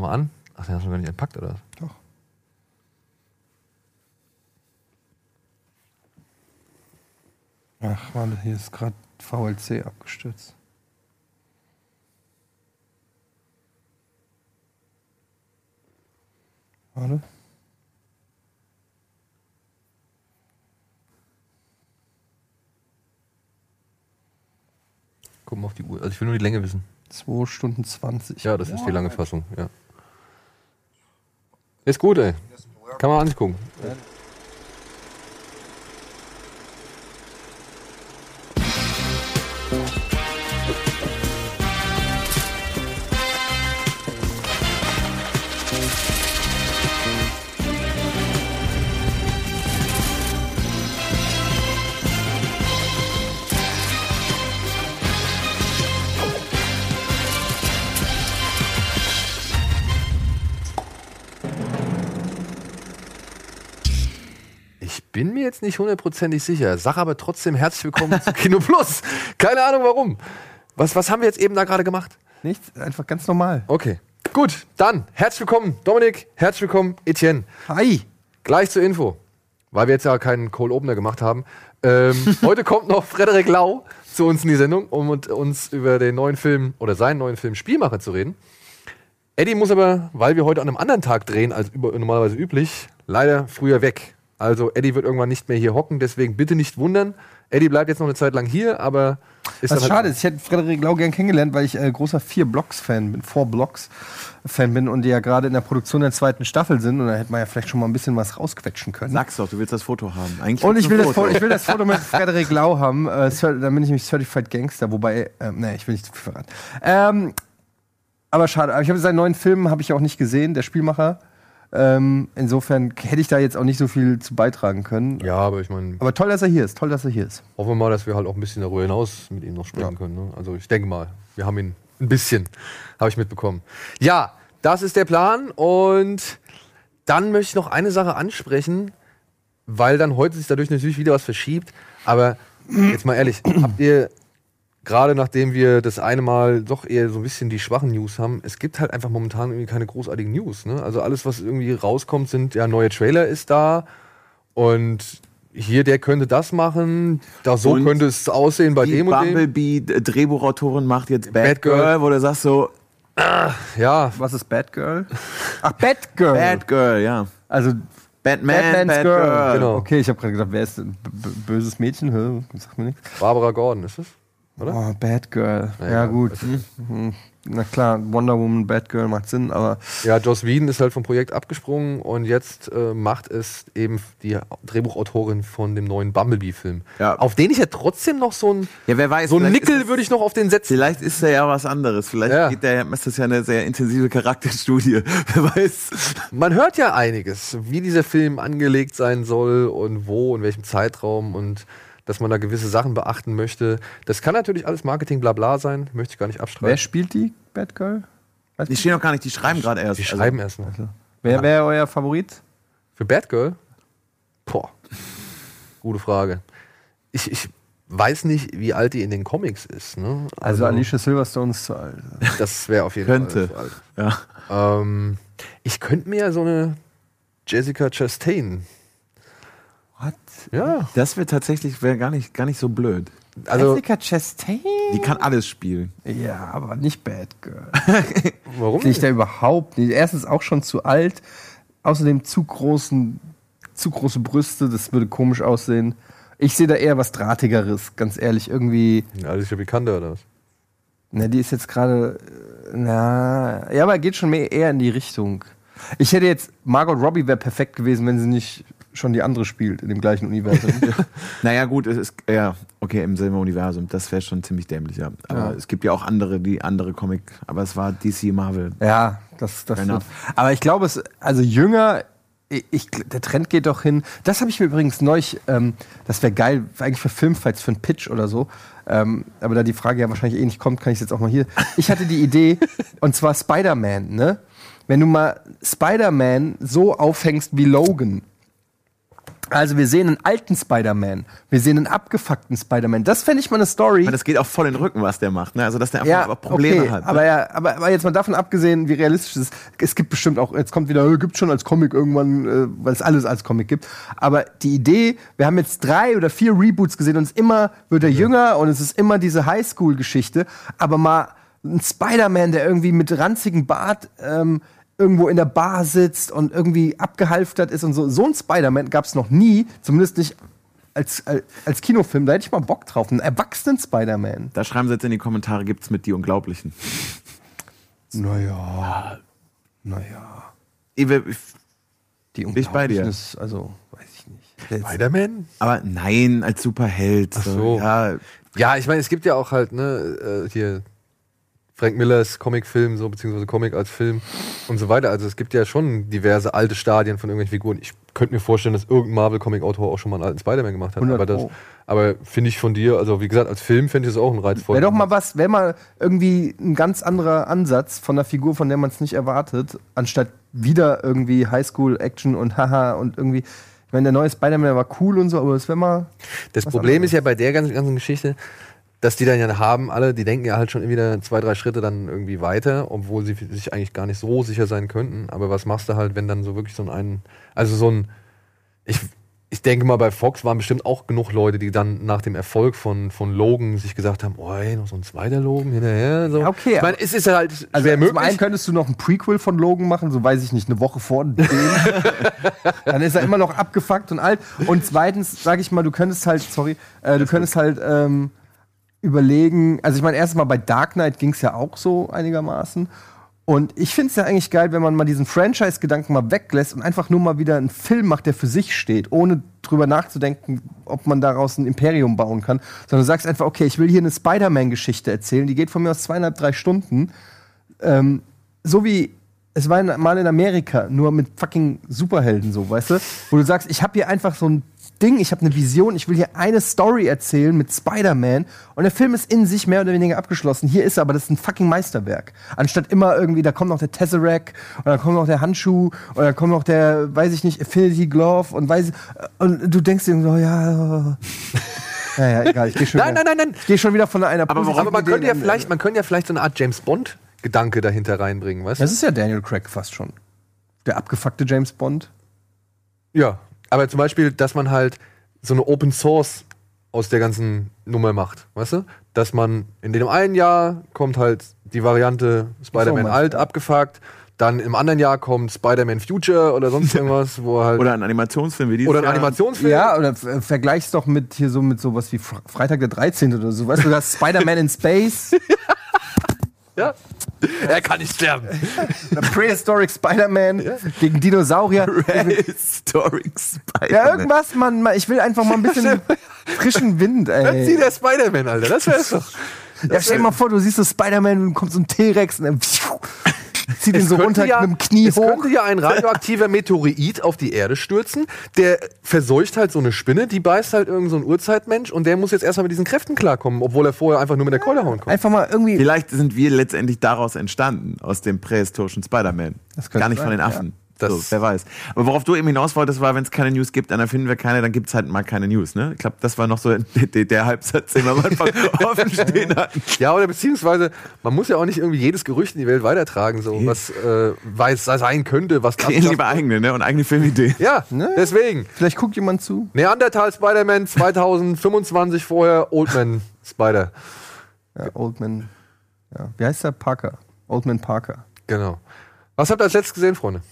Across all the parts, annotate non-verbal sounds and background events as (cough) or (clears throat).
Mach mal an. Ach, den hast du gar nicht entpackt, oder? Doch. Ach, warte, hier ist gerade VLC abgestürzt. Warte. Guck mal auf die Uhr. Also ich will nur die Länge wissen. 2 Stunden 20. Ja, das ist die lange Fassung, ja. Ist gut, ey. Kann man angucken. Jetzt nicht hundertprozentig sicher, sag aber trotzdem herzlich willkommen zu Kino Plus. Keine Ahnung warum. Was, was haben wir jetzt eben da gerade gemacht? Nichts, einfach ganz normal. Okay. Gut, dann herzlich willkommen, Dominik, herzlich willkommen, Etienne. Hi! Gleich zur Info, weil wir jetzt ja keinen Cold Opener gemacht haben. Ähm, (laughs) heute kommt noch Frederik Lau zu uns in die Sendung, um mit uns über den neuen Film oder seinen neuen Film Spielmacher zu reden. Eddie muss aber, weil wir heute an einem anderen Tag drehen als über, normalerweise üblich, leider früher weg. Also Eddie wird irgendwann nicht mehr hier hocken, deswegen bitte nicht wundern. Eddie bleibt jetzt noch eine Zeit lang hier, aber ist Was dann schade halt, ist, ich hätte Frederik Lau gern kennengelernt, weil ich äh, großer vier Blocks-Fan bin, Four Blocks-Fan bin und die ja gerade in der Produktion der zweiten Staffel sind und da hätte man ja vielleicht schon mal ein bisschen was rausquetschen können. Sag's doch, du willst das Foto haben. Eigentlich Und ich will, willst das Foto, ich will das Foto mit Frederik Lau haben. Äh, dann bin ich nämlich Certified Gangster, wobei, ähm, nee, ich will nicht zu viel verraten. Ähm, aber schade, aber ich habe seinen neuen Film habe ich auch nicht gesehen, der Spielmacher. Ähm, insofern hätte ich da jetzt auch nicht so viel zu beitragen können. ja, aber ich meine, Aber toll, dass er hier ist. Toll, dass er hier ist. hoffen wir mal, dass wir halt auch ein bisschen darüber hinaus mit ihm noch sprechen Ja. können. Ne? Also ich denke mal, wir haben ihn ein bisschen, habe ich mitbekommen. Ja, das ist der Plan und dann möchte ich noch eine Sache ansprechen, weil dann heute sich dadurch natürlich wieder was verschiebt. Aber jetzt mal ehrlich, habt ihr gerade nachdem wir das eine Mal doch eher so ein bisschen die schwachen News haben, es gibt halt einfach momentan irgendwie keine großartigen News. Ne? Also alles, was irgendwie rauskommt, sind ja neue Trailer ist da und hier der könnte das machen, da so Und könnte es aussehen bei Die dem und dem. Bumblebee-Drehbuchautorin macht jetzt Bad, Bad Girl. Girl, wo du sagst so, Ja, Was ist Bad Girl? (laughs) Ach, Bad Girl. Bad Girl, ja. Also Batman, Batman's Bad Girl. Girl. Genau. Okay, ich habe gerade gedacht, wer ist denn b- böses Mädchen? Sagt mir nichts. Barbara Gordon ist es? Oder? Oh, Bad Girl. Na Ja, gut. Mhm. Na klar, Wonder Woman, Bad Girl macht Sinn, aber Ja, Joss Whedon ist halt vom Projekt abgesprungen und jetzt äh, macht es eben die Drehbuchautorin von dem neuen Bumblebee-Film. Ja. Auf den ich ja trotzdem noch so ein, Ja, wer weiß. so ein Nickel würde ich noch auf den setzen. Vielleicht ist er ja was anderes. Vielleicht Ja. geht der, ist das ja eine sehr intensive Charakterstudie. (laughs) Wer weiß. Man hört ja einiges, wie dieser Film angelegt sein soll und wo, in welchem Zeitraum und dass man da gewisse Sachen beachten möchte. Das kann natürlich alles Marketing blabla sein, möchte ich gar nicht wer abstreiten. spielt die Bad Girl? Weiß Die stehen noch gar nicht, die schreiben gerade erst. Die Also, schreiben erst noch. Wer wäre euer Favorit? Für Bad Girl? Boah. Gute Frage. Ich, ich weiß nicht, wie alt die in den Comics ist. Ne? Also, Alicia Silverstone ist zu alt. Das wäre auf jeden Könnte. Fall zu alt. Ja. Ähm, ich könnte mir ja so eine Jessica Chastain. What? Ja. Das wäre tatsächlich wär gar, nicht, gar nicht so blöd. Also, Jessica Chastain? Die kann alles spielen. Ja, aber nicht Bad Girl. (laughs) warum? Sehe ich da überhaupt nicht. Erstens auch schon zu alt, außerdem zu großen, zu große Brüste, das würde komisch aussehen. Ich sehe da eher was Drahtigeres, ganz ehrlich. Irgendwie, Ja, das ist ja bekannter oder was? na, die ist jetzt gerade, äh, na, ja, aber geht schon mehr eher in die Richtung. Ich hätte jetzt, Margot Robbie wäre perfekt gewesen, wenn sie nicht schon die andere spielt in dem gleichen Universum. (laughs) Naja, gut, es ist, ja, okay, im selben Universum. Das wäre schon ziemlich dämlich, ja. Aber Ja. es gibt ja auch andere, die andere Comic, aber es war DC Marvel. Ja, das, das wird. Aber ich glaube, es, also jünger, ich, der Trend geht doch hin. Das habe ich mir übrigens neulich, ähm, das wäre geil, eigentlich für Filmfights, für einen Pitch oder so. Ähm, aber da die Frage ja wahrscheinlich eh nicht kommt, kann ich jetzt auch mal hier. Ich hatte die Idee, (laughs) und zwar Spider-Man, ne? Wenn du mal Spider-Man so aufhängst wie Logan, Also wir sehen einen alten Spider-Man, wir sehen einen abgefuckten Spider-Man. Das fände ich mal eine Story. Aber das geht auch voll in den Rücken, was der macht. Ne? Also, dass der einfach aber Probleme okay, hat. Ne? Aber, ja, aber, aber jetzt mal davon abgesehen, wie realistisch es ist. Es gibt bestimmt auch, jetzt kommt wieder, gibt schon als Comic irgendwann, äh, weil es alles als Comic gibt. Aber die Idee, wir haben jetzt drei oder vier Reboots gesehen und es immer wird er jünger und es ist immer diese Highschool-Geschichte. Aber mal ein Spider-Man, der irgendwie mit ranzigem Bart ähm, irgendwo in der Bar sitzt und irgendwie abgehalftert ist und so. So ein Spider-Man gab es noch nie, zumindest nicht als, als, als Kinofilm. Da hätte ich mal Bock drauf. Einen erwachsenen Spider-Man. da schreiben sie jetzt in die Kommentare, gibt's mit die Unglaublichen. Naja. Naja. Ich Die Bin ich bei dir. Unglaublichen Ist, also, weiß ich nicht. Spider-Man? Aber nein, als Superheld. Ach so. Ja, Ja, ich meine, es gibt ja auch halt, ne, äh, hier Frank Millers Comicfilm, so, beziehungsweise Comic als Film und so weiter. Also es gibt ja schon diverse alte Stadien von irgendwelchen Figuren. Ich könnte mir vorstellen, dass irgendein Marvel-Comic-Autor auch schon mal einen alten Spider-Man gemacht hat. 100 Aber, das, aber finde ich von dir, also wie gesagt, als Film fände ich das auch ein reizvoll. Wäre doch mal was, wäre mal irgendwie ein ganz anderer Ansatz von der Figur, von der man es nicht erwartet, anstatt wieder irgendwie Highschool-Action und haha und irgendwie. Ich meine, der neue Spider-Man war cool und so, aber es wäre mal. Das Problem anderes. ist ja bei der ganzen, ganzen Geschichte, dass die dann ja haben, alle, die denken ja halt schon wieder zwei, drei Schritte dann irgendwie weiter, obwohl sie sich eigentlich gar nicht so sicher sein könnten. Aber was machst du halt, wenn dann so wirklich so ein, also so ein, ich, ich denke mal, bei Fox waren bestimmt auch genug Leute, die dann nach dem Erfolg von, von Logan sich gesagt haben, oh, ey, noch so ein zweiter Logan hinterher. So. Ja, okay, Ich meine, es ist halt Also schwer zum einen möglich. könntest du noch ein Prequel von Logan machen, so weiß ich nicht, eine Woche vor dem. (laughs) Dann ist er immer noch abgefuckt und alt. Und zweitens, sage ich mal, du könntest halt, sorry, äh, du könntest halt ähm, überlegen, also ich meine, erstmal bei Dark Knight ging es ja auch so einigermaßen. Und ich finde es ja eigentlich geil, wenn man mal diesen Franchise-Gedanken mal weglässt und einfach nur mal wieder einen Film macht, der für sich steht, ohne drüber nachzudenken, ob man daraus ein Imperium bauen kann. Sondern du sagst einfach, okay, ich will hier eine Spider-Man-Geschichte erzählen, die geht von mir aus zweieinhalb, drei Stunden. Ähm, so wie es war mal in Amerika, nur mit fucking Superhelden so, weißt du? Wo du sagst, ich habe hier einfach so ein Ding, ich habe eine Vision, ich will hier eine Story erzählen mit Spider-Man und der Film ist in sich mehr oder weniger abgeschlossen. Hier ist er, aber das ist ein fucking Meisterwerk. Anstatt immer irgendwie, da kommt noch der Tesseract und dann kommt noch der Handschuh und dann kommt noch der, weiß ich nicht, Affinity Glove und weiß und du denkst dir so, ja, (laughs) ja, ja, egal, ich gehe schon, Nein, wieder- nein, nein, nein. Ich geh schon wieder von einer Aber warum- Aber man könnte ja vielleicht, man könnte ja vielleicht so eine Art James Bond Gedanke dahinter reinbringen, weißt du? Das ist ja Daniel Craig fast schon. Der abgefuckte James Bond. Ja, aber zum Beispiel, dass man halt so eine Open Source aus der ganzen Nummer macht, weißt du? Dass man in dem einen Jahr kommt halt die Variante Spider-Man meinst alt abgefuckt, dann im anderen Jahr kommt Spider-Man Future oder sonst (laughs) irgendwas, wo halt Oder ein Animationsfilm wie dieses oder ein Jahr. Animationsfilm. Ja, oder f- vergleich's doch mit hier so mit sowas wie Fre- Freitag der 13. oder so. Weißt du, du hast Spider-Man in Space, (laughs) ja. Er kann nicht sterben. (laughs) Prehistoric Spider-Man gegen Dinosaurier. Historic Spider-Man. Ja, irgendwas, man, ich will einfach mal ein bisschen (laughs) frischen Wind, Dann zieh ey. der Spider-Man, Alter. Das wär's doch. Ja, stell dir mal vor, du siehst so Spider-Man und kommt so ein T-Rex und dann (laughs) zieht ihn so runter mit dem Knie es hoch. könnte ja ein radioaktiver Meteorit auf die Erde stürzen, der verseucht halt so eine Spinne, die beißt halt irgend so ein Urzeitmensch und der muss jetzt erstmal mit diesen Kräften klarkommen, obwohl er vorher einfach nur mit der Keule hauen konnte. Einfach mal irgendwie. Vielleicht sind wir letztendlich daraus entstanden, aus dem prähistorischen Spider-Man. Gar nicht von sein, den Affen. Das- so, wer weiß. Aber worauf du eben hinaus wolltest, war, wenn es keine News gibt, dann erfinden wir keine, dann gibt es halt mal keine News. Ne? Ich glaube, das war noch so der, der Halbsatz, den wir am Anfang (laughs) offen stehen hatten. Ja, oder beziehungsweise, man muss ja auch nicht irgendwie jedes Gerücht in die Welt weitertragen, so was äh, weiß sein könnte, was das lieber eigene ne? und eigene Filmideen. Ja, Ne? deswegen. Vielleicht guckt jemand zu. Neandertal Spider-Man 2025 vorher, Oldman Spider. Ja, Oldman. Ja. Wie heißt der? Parker. Oldman Parker. Genau. Was habt ihr als letztes gesehen, Freunde?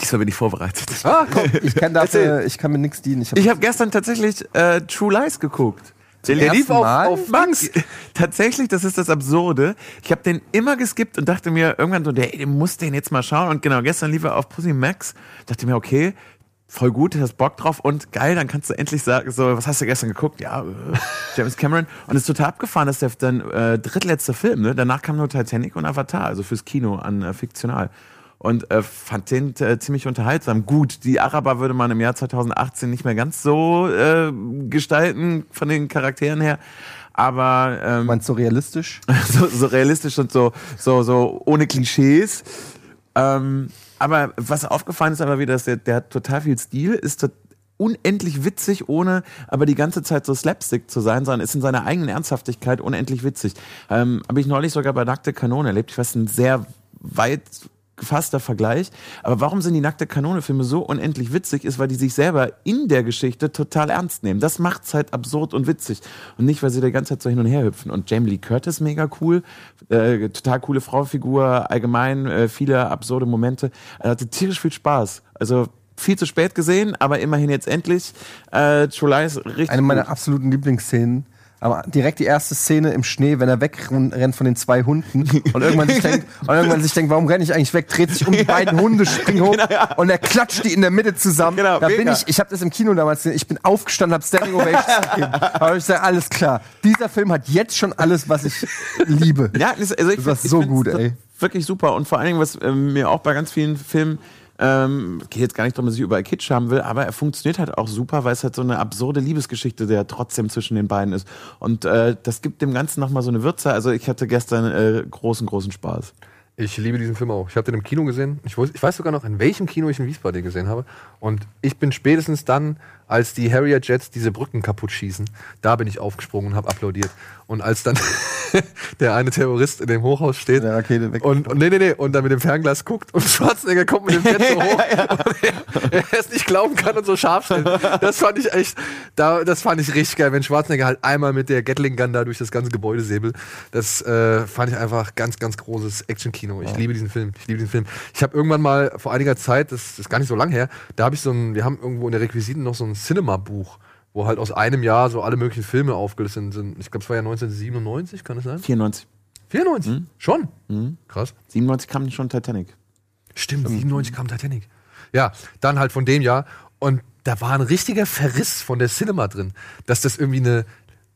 Diesmal bin ich vorbereitet. Ah, komm. (laughs) Ich kann, dafür, ich kann mir nichts dienen. Ich hab Ich habe gestern tatsächlich äh, True Lies geguckt. Der Der lief auf, auf Max. (laughs) Tatsächlich, das ist das Absurde. Ich habe den immer geskippt und dachte mir irgendwann so, der, der muss den jetzt mal schauen. Und genau, gestern lief er auf Pussy Max. Dachte mir, okay, voll gut, du hast Bock drauf und geil, dann kannst du endlich sagen, so, was hast du gestern geguckt? Ja, äh, James Cameron. Und es ist total abgefahren, dass der dann äh, drittletzte Film, ne? Danach kam nur Titanic und Avatar, also fürs Kino an äh, fiktional. Und äh, fand den äh, ziemlich unterhaltsam. Gut, die Araber würde man im Jahr 2018 nicht mehr ganz so äh, gestalten von den Charakteren her. Aber ähm, Meinst du so realistisch? (laughs) so, so realistisch und so, so, so ohne Klischees. Ähm, aber was aufgefallen ist aber wieder, dass der, der hat total viel Stil, ist tot- unendlich witzig, ohne aber die ganze Zeit so Slapstick zu sein, sondern ist in seiner eigenen Ernsthaftigkeit unendlich witzig. Ähm, Habe ich neulich sogar bei Nackte Kanone erlebt. Ich weiß, ein sehr weit gefasster Vergleich. Aber warum sind die Nackte Kanone-Filme so unendlich witzig, ist, weil die sich selber in der Geschichte total ernst nehmen. Das macht's halt absurd und witzig. Und nicht, weil sie die ganze Zeit so hin und her hüpfen. Und Jamie Lee Curtis mega cool, äh, total coole Fraufigur, allgemein äh, viele absurde Momente. Er hatte tierisch viel Spaß. Also viel zu spät gesehen, aber immerhin jetzt endlich. Äh, True Lies richtig Eine meiner gut. absoluten Lieblingsszenen. Aber direkt die erste Szene im Schnee, wenn er wegrennt von den zwei Hunden und irgendwann sich denkt, und irgendwann sich denkt, warum renne ich eigentlich weg, dreht sich um die beiden Hunde, springt hoch und er klatscht die in der Mitte zusammen. Genau, da bin mega. ich, ich habe das im Kino damals, gesehen, ich bin aufgestanden, habe Standing Ovations (laughs) gegeben. Aber ich sage, alles klar. Dieser Film hat jetzt schon alles, was ich liebe. Ja, also ich Das war ich so gut, ey. Wirklich super. Und vor allen Dingen, was ähm, mir auch bei ganz vielen Filmen, ähm, geht jetzt gar nicht darum, dass ich überall Kitsch haben will, aber er funktioniert halt auch super, weil es halt so eine absurde Liebesgeschichte, der trotzdem zwischen den beiden ist. Und äh, das gibt dem Ganzen nochmal so eine Würze. Also ich hatte gestern äh, großen, großen Spaß. Ich liebe diesen Film auch. Ich habe den im Kino gesehen. Ich, wus- ich weiß sogar noch, in welchem Kino ich in Wiesbaden den gesehen habe. Und ich bin spätestens dann, als die Harrier Jets diese Brücken kaputt schießen, da bin ich aufgesprungen und habe applaudiert. Und als dann (laughs) der eine Terrorist in dem Hochhaus steht Der Rakete weg. und, und nee, nee, nee, und dann mit dem Fernglas guckt und (laughs) Schwarzenegger kommt mit dem Jet so (laughs) hoch und er, er es nicht glauben kann und so scharf stellt. Das fand ich echt, da, das fand ich richtig geil, wenn Schwarzenegger halt einmal mit der Gatling Gun da durch das ganze Gebäude säbelt. Das äh, fand ich einfach ganz, ganz großes Action-Kino. Ich liebe diesen Film. Ich liebe diesen Film. Ich habe irgendwann mal vor einiger Zeit, das, das ist gar nicht so lang her, da habe ich so ein, wir haben irgendwo in der Requisiten noch so ein Cinema-Buch, wo halt aus einem Jahr so alle möglichen Filme aufgelistet sind. Ich glaube, es war ja 1997, kann es sein? 94. 94? Schon? Krass. 97 kam schon Titanic. Stimmt, 97 kam Titanic. Ja, dann halt von dem Jahr. Und da war ein richtiger Verriss von der Cinema drin. Dass das irgendwie eine.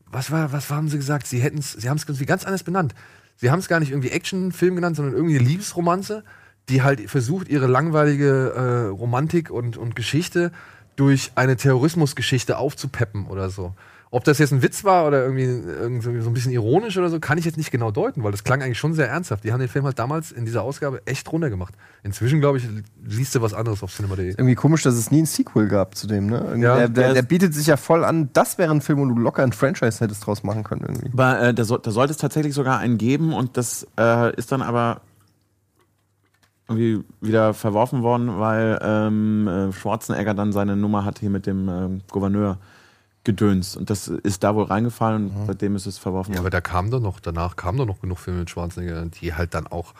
Was war, was haben sie gesagt? Sie hätten es, sie haben es irgendwie ganz anders benannt. Sie haben es gar nicht irgendwie Actionfilm genannt, sondern irgendwie eine Liebesromanze, die halt versucht, ihre langweilige äh, Romantik und, und Geschichte durch eine Terrorismusgeschichte aufzupeppen oder so. Ob das jetzt ein Witz war oder irgendwie, irgendwie so ein bisschen ironisch oder so, kann ich jetzt nicht genau deuten, weil das klang eigentlich schon sehr ernsthaft. Die haben den Film halt damals in dieser Ausgabe echt runtergemacht. Inzwischen, glaube ich, liest du was anderes auf cinema.de. Irgendwie komisch, dass es nie ein Sequel gab zu dem, ne? Ja, der, der, der bietet sich ja voll an. Das wäre ein Film, wo du locker ein Franchise hättest draus machen können irgendwie. Aber äh, da, soll, da sollte es tatsächlich sogar einen geben und das äh, ist dann aber irgendwie wieder verworfen worden, weil ähm, äh, Schwarzenegger dann seine Nummer hat hier mit dem ähm, Gouverneur gedönst. Und das ist da wohl reingefallen und seitdem ist es verworfen Ja, worden. aber da kam doch noch, danach kamen doch noch genug Filme mit Schwarzenegger, die halt dann auch.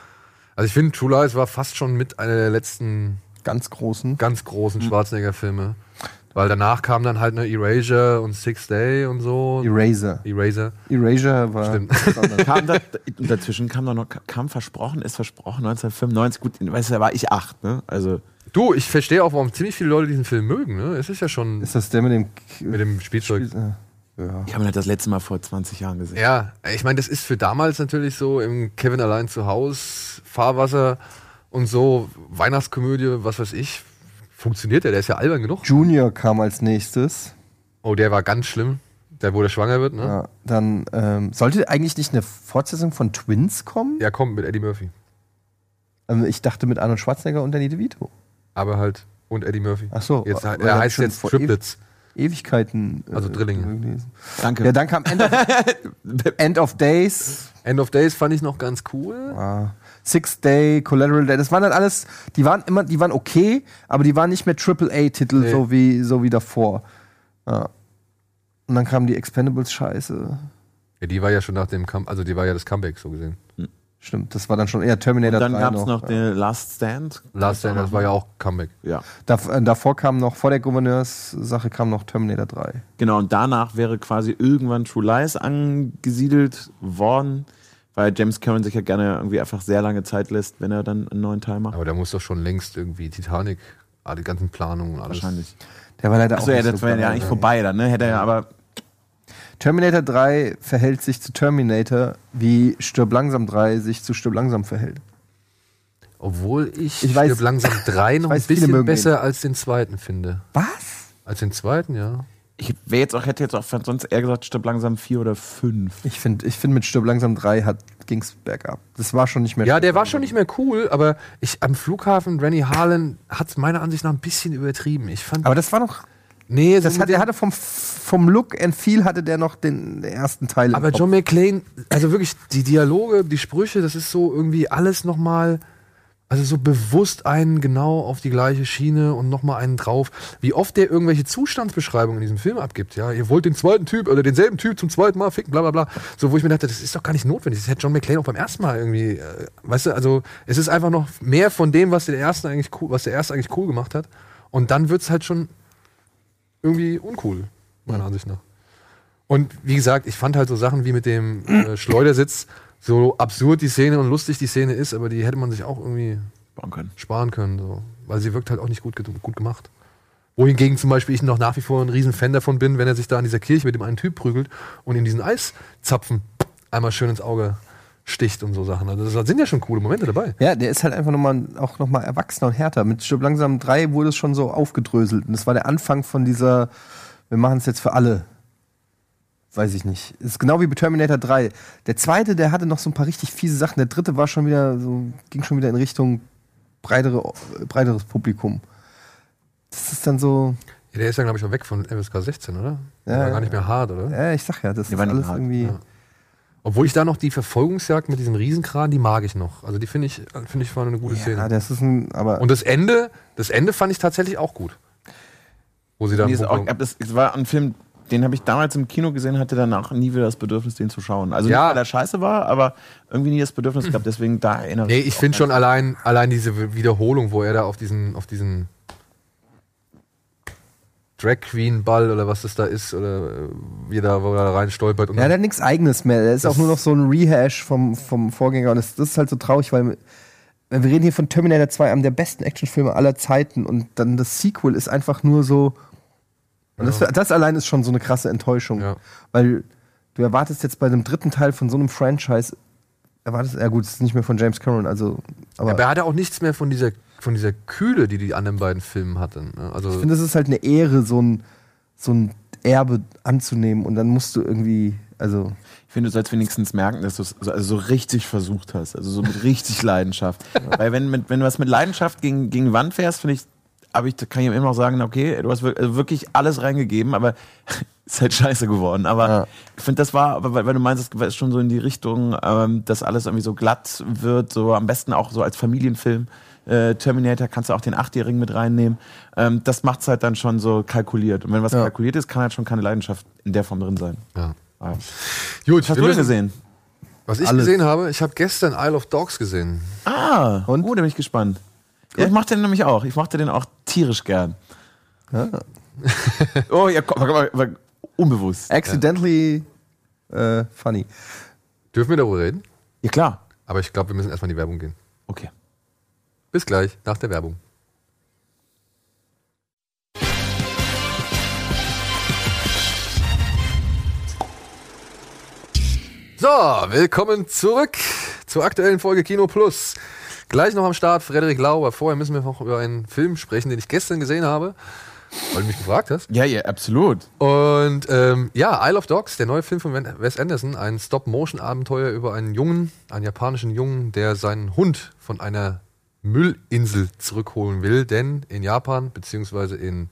Also ich finde, True Lies war fast schon mit einer der letzten Ganz großen. ganz großen Schwarzenegger-Filme. Weil danach kam dann halt eine Erasure und Six Day und so. Eraser. Eraser. Erasure war. Stimmt. (laughs) kam da, dazwischen kam noch, kam versprochen, ist versprochen 1995. Gut, weißt du, da war ich acht, ne? Also Du, ich verstehe auch, warum ziemlich viele Leute diesen Film mögen. Ne? Es ist ja schon Ist das der mit dem. mit dem Spielzeug. Ja. ich habe ihn halt das letzte Mal vor 20 Jahren gesehen. Ja, ich meine, das ist für damals natürlich so im Kevin allein zu Haus, Fahrwasser und so, Weihnachtskomödie, was weiß ich. Funktioniert der, der ist ja albern genug. Junior kam als nächstes. Oh, der war ganz schlimm. Der, wo der schwanger wird, ne? Ja, dann ähm, sollte eigentlich nicht eine Fortsetzung von Twins kommen? Ja, kommt mit Eddie Murphy. Ähm, ich dachte mit Arnold Schwarzenegger und Danny DeVito. Aber halt, und Eddie Murphy. Ach so, Jetzt, er heißt jetzt Triplets. Ewigkeiten. äh, Also Drillinge. gelesen. Danke. Ja, dann kam End of, (laughs) End of Days. End of Days fand ich noch ganz cool. Ah, Six Day, Collateral Day, das waren dann alles, die waren immer, die waren okay, aber die waren nicht mehr AAA-Titel, Nee. so, wie, so wie davor. Ja. Und dann kam die Expendables-Scheiße. Ja, die war ja schon nach dem Come also die war ja das Comeback, so gesehen. Stimmt, das war dann schon eher Terminator dann 3 gab es noch. noch den Last Stand. Last Stand, das war ja auch Comeback. Ja. Dav äh, davor kam noch, vor der Gouverneurssache kam noch Terminator 3. Genau, und danach wäre quasi irgendwann True Lies angesiedelt worden, weil James Cameron sich ja gerne irgendwie einfach sehr lange Zeit lässt, wenn er dann einen neuen Teil macht. Aber da muss doch schon längst irgendwie Titanic, die ganzen Planungen und alles. Wahrscheinlich. Der war leider Achso, auch ja, das so wäre ja eigentlich vorbei dann, ne? Hätte er ja aber. Terminator 3 verhält sich zu Terminator, wie Stirb langsam 3 sich zu Stirb langsam verhält. Obwohl ich, Ich weiß- Stirb langsam drei (laughs) noch weiß, ein bisschen besser als den zweiten finde. Was? Als den zweiten, ja. Ich wäre jetzt auch, hätte jetzt auch sonst eher gesagt, stirb langsam vier oder fünf. Ich finde, ich find, mit Stirb langsam 3 ging es bergab. Das war schon nicht mehr Ja, der war schon nicht mehr cool, aber ich am Flughafen, Rennie Harlan hat es meiner Ansicht nach ein bisschen übertrieben. Ich fand. Aber das war noch. Nee, so Das mit hat, der hatte vom, vom Look and Feel hatte der noch den, ersten Teil. Aber. John McClane, also wirklich die Dialoge, die Sprüche, das ist so irgendwie alles nochmal, also so bewusst einen genau auf die gleiche Schiene und nochmal einen drauf. Wie oft der irgendwelche Zustandsbeschreibungen in diesem Film abgibt, ja. Ihr wollt den zweiten Typ oder denselben Typ zum zweiten Mal ficken, bla bla bla. So, wo ich mir dachte, das ist doch gar nicht notwendig. Das hätte John McClane auch beim ersten Mal irgendwie, äh, weißt du, also es ist einfach noch mehr von dem, was der erste eigentlich cool, was der erste eigentlich cool gemacht hat. Und dann wird's halt schon irgendwie uncool, meiner Ansicht nach. Und wie gesagt, ich fand halt so Sachen wie mit dem äh, (clears throat) Schleudersitz, so absurd die Szene und lustig die Szene ist, aber die hätte man sich auch irgendwie Bauen können. sparen können, so. weil sie wirkt halt auch nicht gut, gut gemacht. Wohingegen zum Beispiel ich noch nach wie vor ein riesen Fan davon bin, wenn er sich da in dieser Kirche mit dem einen Typ prügelt und in diesen Eiszapfen einmal schön ins Auge sticht und so Sachen. Also da sind ja schon coole Momente dabei. Ja, der ist halt einfach nochmal, auch nochmal erwachsener und härter. Mit Stirb langsam 3 wurde es schon so aufgedröselt. Und das war der Anfang von dieser, wir machen es jetzt für alle. Weiß ich nicht. Ist genau wie bei Terminator 3. Der zweite, der hatte noch so ein paar richtig fiese Sachen. Der dritte war schon wieder so, ging schon wieder in Richtung breitere, breiteres Publikum. Das ist dann so, Ja, der ist ja, glaube ich, auch weg von FSK 16, oder? Der Ja, war gar nicht mehr hart, oder? ja, ich sag ja, das Die ist alles hart, irgendwie. ja. Obwohl ich da noch die Verfolgungsjagd mit diesem Riesenkran, die mag ich noch. Also die finde ich, finde ich war eine gute Ja, Szene. das ist ein, aber. Und das Ende, das Ende fand ich tatsächlich auch gut. Wo sie dann Nee, auch, das, es war ein Film, den habe ich damals im Kino gesehen, hatte danach nie wieder das Bedürfnis, den zu schauen. Also Ja. nicht, weil er scheiße war, aber irgendwie nie das Bedürfnis gehabt, (laughs) deswegen da erinnere Nee, mich ich auch finde schon allein, allein diese Wiederholung, wo er da auf diesen, auf diesen Drag Queen Ball oder was das da ist, oder äh, wie da, wo er da rein stolpert. Und Ja, der hat nichts Eigenes mehr. Der ist auch nur noch so ein Rehash vom, vom Vorgänger. Und das, das ist halt so traurig, weil wir reden hier von Terminator 2, einem der besten Actionfilme aller Zeiten. Und dann das Sequel ist einfach nur so. Und das, das allein ist schon so eine krasse Enttäuschung. Ja. Weil du erwartest jetzt bei dem dritten Teil von so einem Franchise, erwartest, ja gut, es ist nicht mehr von James Cameron, also. Aber aber er hatte auch nichts mehr von dieser, von dieser Kühle, die die anderen beiden Filme hatten. ne? Also, ich finde, es ist halt eine Ehre, so ein, so ein Erbe anzunehmen. Und dann musst du irgendwie, also. Ich finde, du sollst wenigstens merken, dass du es so, also so richtig versucht hast. Also so mit (laughs) richtig Leidenschaft. Weil wenn, mit, wenn du was mit Leidenschaft gegen, gegen Wand fährst, finde ich, aber ich kann ich immer noch sagen, okay, du hast also wirklich alles reingegeben, aber (laughs) ist halt scheiße geworden. Aber Ja. ich finde, das war, aber weil, weil du meinst, es ist schon so in die Richtung, ähm, dass alles irgendwie so glatt wird, so am besten auch so als Familienfilm. Äh, Terminator kannst du auch den Achtjährigen mit reinnehmen. Ähm, das macht's halt dann schon so kalkuliert. Und wenn was Ja. kalkuliert ist, kann halt schon keine Leidenschaft in der Form drin sein. ja. Ja. Gut, Was hast du denn gesehen? Was ich Alles. gesehen habe, ich habe gestern Isle of Dogs gesehen. Ah, Und? oh, da bin ich gespannt. Ja, ich mochte den nämlich auch. Ich mochte den auch tierisch gern. (laughs) oh, ja, komm, komm, komm, unbewusst. Accidentally äh, funny. Dürfen wir darüber reden? Ja, klar. Aber ich glaube, wir müssen erstmal in die Werbung gehen. Okay. Bis gleich, nach der Werbung. So, willkommen zurück zur aktuellen Folge Kino Plus. Gleich noch am Start Frederik Lau, aber vorher müssen wir noch über einen Film sprechen, den ich gestern gesehen habe, weil du mich gefragt hast. Ja, ja, absolut. Und ähm, ja, Isle of Dogs, der neue Film von Wes Anderson, ein Stop-Motion-Abenteuer über einen Jungen, einen japanischen Jungen, der seinen Hund von einer Müllinsel zurückholen will. Denn in Japan, beziehungsweise in,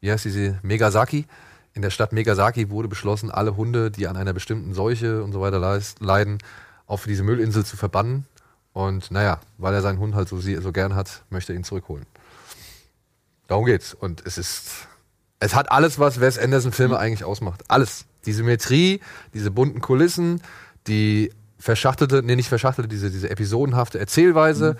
wie heißt diese, Megasaki, in der Stadt Megasaki wurde beschlossen, alle Hunde, die an einer bestimmten Seuche und so weiter leiden, auf diese Müllinsel zu verbannen. Und naja, weil er seinen Hund halt so, so gern hat, möchte er ihn zurückholen. Darum geht's. Und es ist, es hat alles, was Wes Anderson Filme eigentlich ausmacht. Alles. Die Symmetrie, diese bunten Kulissen, die verschachtelte, nee, nicht verschachtelte, diese, diese episodenhafte Erzählweise,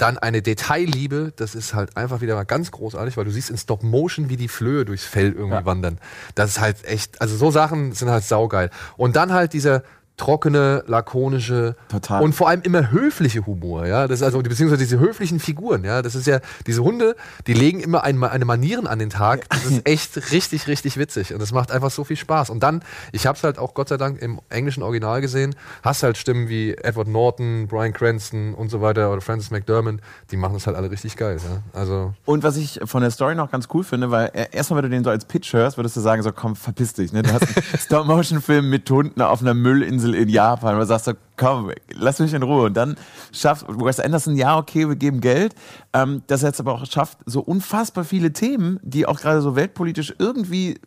dann eine Detailliebe, das ist halt einfach wieder mal ganz großartig, weil du siehst in Stop Motion, wie die Flöhe durchs Fell irgendwie Ja. wandern. Das ist halt echt, also so Sachen sind halt saugeil. Und dann halt dieser trockene, lakonische Total. und vor allem immer höfliche Humor, ja. Das ist also beziehungsweise diese höflichen Figuren, ja. Das ist ja diese Hunde, die legen immer ein, eine Manieren an den Tag. Das ist (laughs) echt richtig, richtig witzig und das macht einfach so viel Spaß. Und dann, ich habe es halt auch Gott sei Dank im englischen Original gesehen, hast halt Stimmen wie Edward Norton, Brian Cranston und so weiter oder Francis McDermott, die machen das halt alle richtig geil, ja. Also Und was ich von der Story noch ganz cool finde, weil äh, erstmal, wenn du den so als Pitch hörst, würdest du sagen, so komm, verpiss dich. Ne? Du hast einen (laughs) Stop-Motion-Film mit Hunden auf einer Müllinsel in Japan. Und du sagst komm, lass mich in Ruhe. Und dann schafft Wes Anderson, ja, okay, wir geben Geld. Ähm, dass er jetzt aber auch schafft, so unfassbar viele Themen, die auch gerade so weltpolitisch irgendwie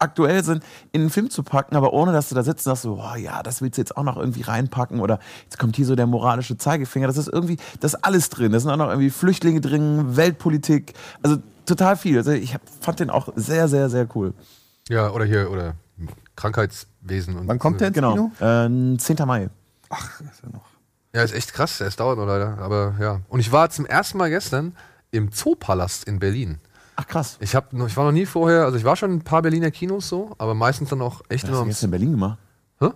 aktuell sind, in den Film zu packen, aber ohne, dass du da sitzt und sagst so, oh, ja, das willst du jetzt auch noch irgendwie reinpacken oder jetzt kommt hier so der moralische Zeigefinger. Das ist irgendwie, das ist alles drin. Da sind auch noch irgendwie Flüchtlinge drin, Weltpolitik, also total viel. Also ich fand den auch sehr, sehr, sehr cool. ja, oder hier oder Krankheitswesen und Wann kommt der ins Genau. Kino? Äh, 10. Mai. Ach, ist ja noch. Ja, ist echt krass. Es dauert noch leider, aber ja. Und ich war zum ersten Mal gestern im Zoopalast in Berlin. Ach krass. Ich, hab noch, ich war noch nie vorher, also ich war schon in ein paar Berliner Kinos so, aber meistens dann auch echt Was immer hast du in Berlin gemacht? Hä?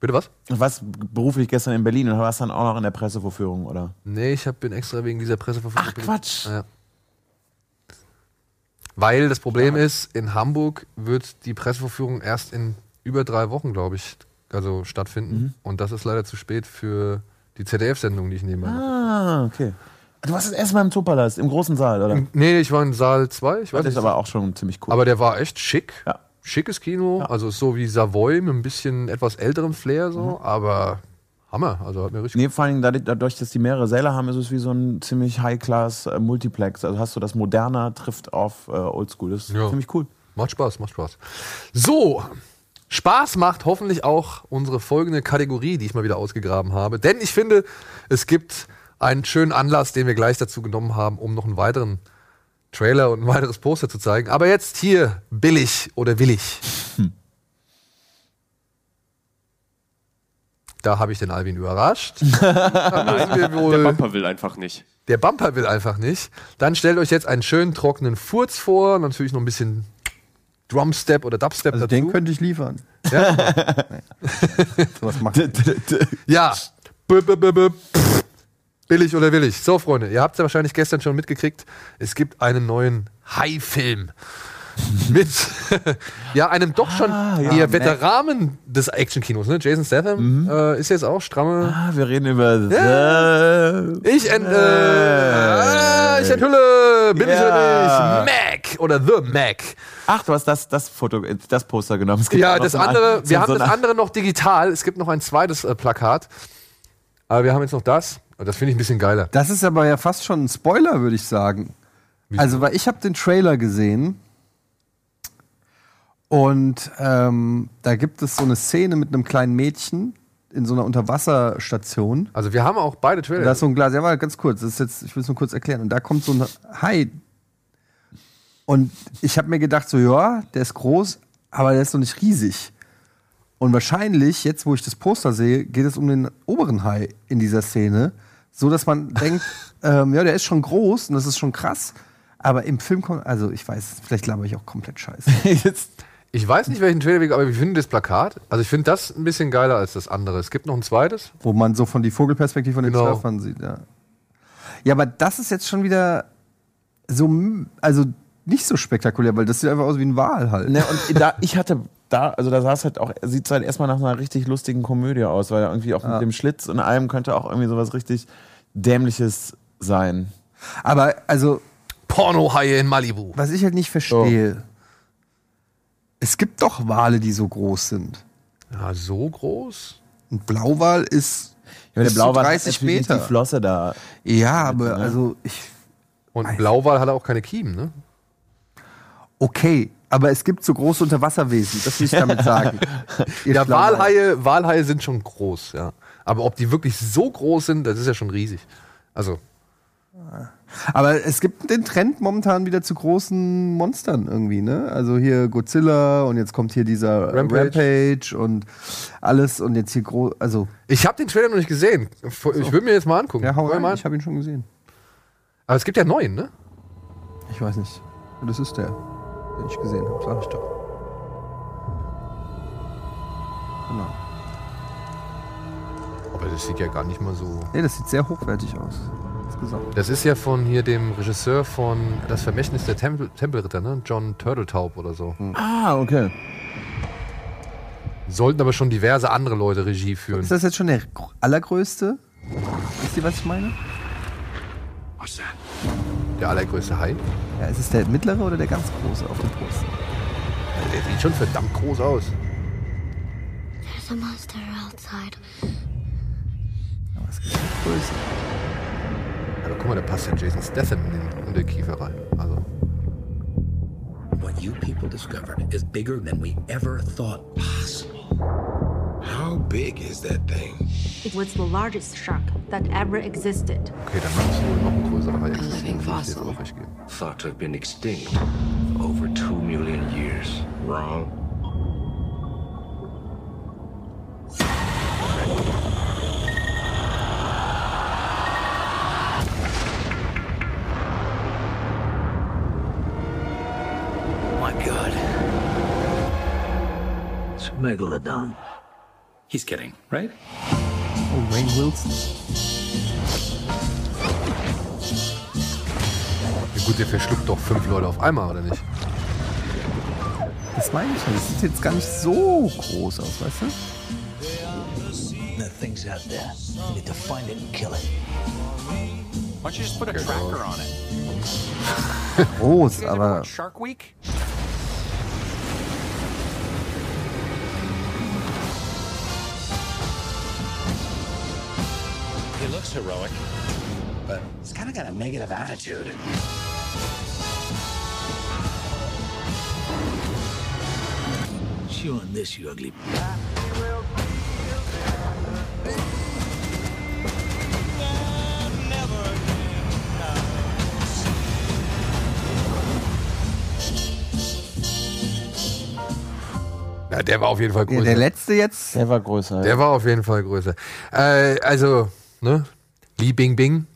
Bitte was? Du warst beruflich gestern in Berlin und warst dann auch noch in der Pressevorführung, oder? Nee, ich hab, bin extra wegen dieser Presseverführung. Ach, Quatsch. Ja. Weil das Problem ist, in Hamburg wird die Presseverführung erst in über drei Wochen, glaube ich, also stattfinden. Mhm. Und das ist leider zu spät für die ZDF-Sendung, die ich nebenbei mache. Ah, okay. Du warst das erste Mal im Zoopalast, im großen Saal, oder? Nee, ich war in Saal 2. Ich weiß Das ist nicht. aber auch schon ziemlich cool. Aber der war echt schick. Ja. Schickes Kino. Also ist so wie Savoy mit ein bisschen etwas älterem Flair so. Aber Hammer. Also hat mir richtig Nee, vor allem dadurch- dass die mehrere Säle haben, ist es wie so ein ziemlich High-Class-Multiplex. Also hast du das Moderner trifft auf äh, Oldschool. Das ist Ja. ziemlich cool. Macht Spaß, macht Spaß. So, Spaß macht hoffentlich auch unsere folgende Kategorie, die ich mal wieder ausgegraben habe. Denn ich finde, es gibt einen schönen Anlass, den wir gleich dazu genommen haben, um noch einen weiteren Trailer und ein weiteres Poster zu zeigen. Aber jetzt hier billig oder willig. Da habe ich den Alvin überrascht. (laughs) Wir wohl- Der Bumper will einfach nicht. der Bumper will einfach nicht. Dann stellt euch jetzt einen schönen trockenen Furz vor. Natürlich noch ein bisschen Drumstep oder Dubstep Also dazu. den könnte ich liefern. ja, (laughs) (laughs) Was macht ja. Billig oder willig. So, Freunde, ihr habt es ja wahrscheinlich gestern schon mitgekriegt. Es gibt einen neuen Hai-Film. (laughs) Mit ja, einem doch schon ja, eher. Veteranen des Actionkinos. Ne? Jason Statham äh, ist jetzt auch stramme. Ah, wir reden über The Ich, ent, äh, ich enthülle, billig Ja. oder nicht, Mac oder The Mac. Ach, du hast das, das Foto, das Poster genommen. Es gibt Ja, das andere, wir haben so das andere noch digital. Es gibt noch ein zweites äh, Plakat. Aber wir haben jetzt noch das. Und das finde ich ein bisschen geiler. Das ist aber ja fast schon ein Spoiler, würde ich sagen. Also, weil ich habe den Trailer gesehen und ähm, da gibt es so eine Szene mit einem kleinen Mädchen in so einer Unterwasserstation. Also wir haben auch beide Trailer. da ist so ein Glas, ja, warte, ganz kurz, das ist jetzt, ich will es nur kurz erklären. Und da kommt so ein Hai. Und ich habe mir gedacht, so, ja, der ist groß, aber der ist noch nicht riesig. Und wahrscheinlich, jetzt wo ich das Poster sehe, geht es um den oberen Hai in dieser Szene. So dass man (laughs) denkt, ähm, ja, der ist schon groß und das ist schon krass. Aber im Film kommt, also ich weiß, vielleicht laber ich auch komplett scheiße. (laughs) Jetzt, ich weiß nicht, welchen Trailer wir, aber ich finde das Plakat. Also ich finde das ein bisschen geiler als das andere. Es gibt noch ein zweites. wo man so von die Vogelperspektive von den Genau. Surfern sieht. Ja. ja, aber das ist jetzt schon wieder so, also nicht so spektakulär, weil das sieht einfach aus wie ein Wal halt. ne, und da, ich hatte da, also da sah es halt auch, sieht halt erstmal nach einer richtig lustigen Komödie aus, weil irgendwie auch mit dem Schlitz und allem könnte auch irgendwie sowas richtig Dämliches sein. Aber also, Pornohaie in Malibu. was ich halt nicht verstehe, es gibt doch Wale, die so groß sind. Ja, so groß? Ein Blauwal ist Ja, bis zu 30 natürlich nicht Meter. die Flosse da. Ja, aber ne? also ich Und ein Blauwal hat auch keine Kiemen, ne? okay, aber es gibt so große Unterwasserwesen, das will ich damit sagen. (laughs) Ja. Walhaie, Walhaie sind schon groß, ja. Aber ob die wirklich so groß sind, das ist ja schon riesig. Also, Aber es gibt den Trend momentan wieder zu großen Monstern irgendwie, ne? Also hier Godzilla und jetzt kommt hier dieser Rampage. Rampage, und alles und jetzt hier groß, also ich habe den Trailer noch nicht gesehen. Ich würde mir jetzt mal angucken. ja, hau rein, mal ich habe ihn schon gesehen. Aber es gibt ja neun, ne? Ich weiß nicht. Das ist der, den ich gesehen habe, sag ich doch. Genau. Also das sieht ja gar nicht mal so. Nee, das sieht sehr hochwertig aus. Insgesamt. Das ist ja von hier dem Regisseur von Das Vermächtnis der Tempel Tempelritter, ne? John Turtletaub oder so. Ah, okay. Sollten aber schon diverse andere Leute Regie führen. Ist das jetzt schon der gr- allergrößte? Wisst ihr, was ich meine? What's that? Der allergrößte Hai. Ja, ist es der mittlere oder der ganz große auf dem Poster? Der sieht schon verdammt groß aus. There's a monster outside. Aber es gibt eine Größe. Aber guck mal, da passt ja Jason Statham in den Unterkiefer rein. Also, What you people discovered is bigger than we ever thought possible. How big is that thing? It was the largest shark that ever existed. okay, dann muss wohl noch ein größerer Hai existieren. living Muss ich dir fossil. auch recht geben. Thought to have been extinct for over two million years. Wrong. Megalodon. He's kidding, right? Oh, Wayne Wilson. Ja, gut, der verschluckt doch fünf Leute auf einmal, oder nicht? Das meine ich schon. Das sieht jetzt gar nicht so groß aus, weißt du? That thing's out there. We need to find it and kill it. Why don't you just put a tracker on it? Groß, aber watch Shark Week? He looks heroic, but he's kind of got a negative attitude. Chew on this, you ugly. Ja, der war auf jeden Fall größer. der letzte jetzt. Der war größer. Der war auf jeden Fall größer. Äh, also, ne? Li Bing Bing.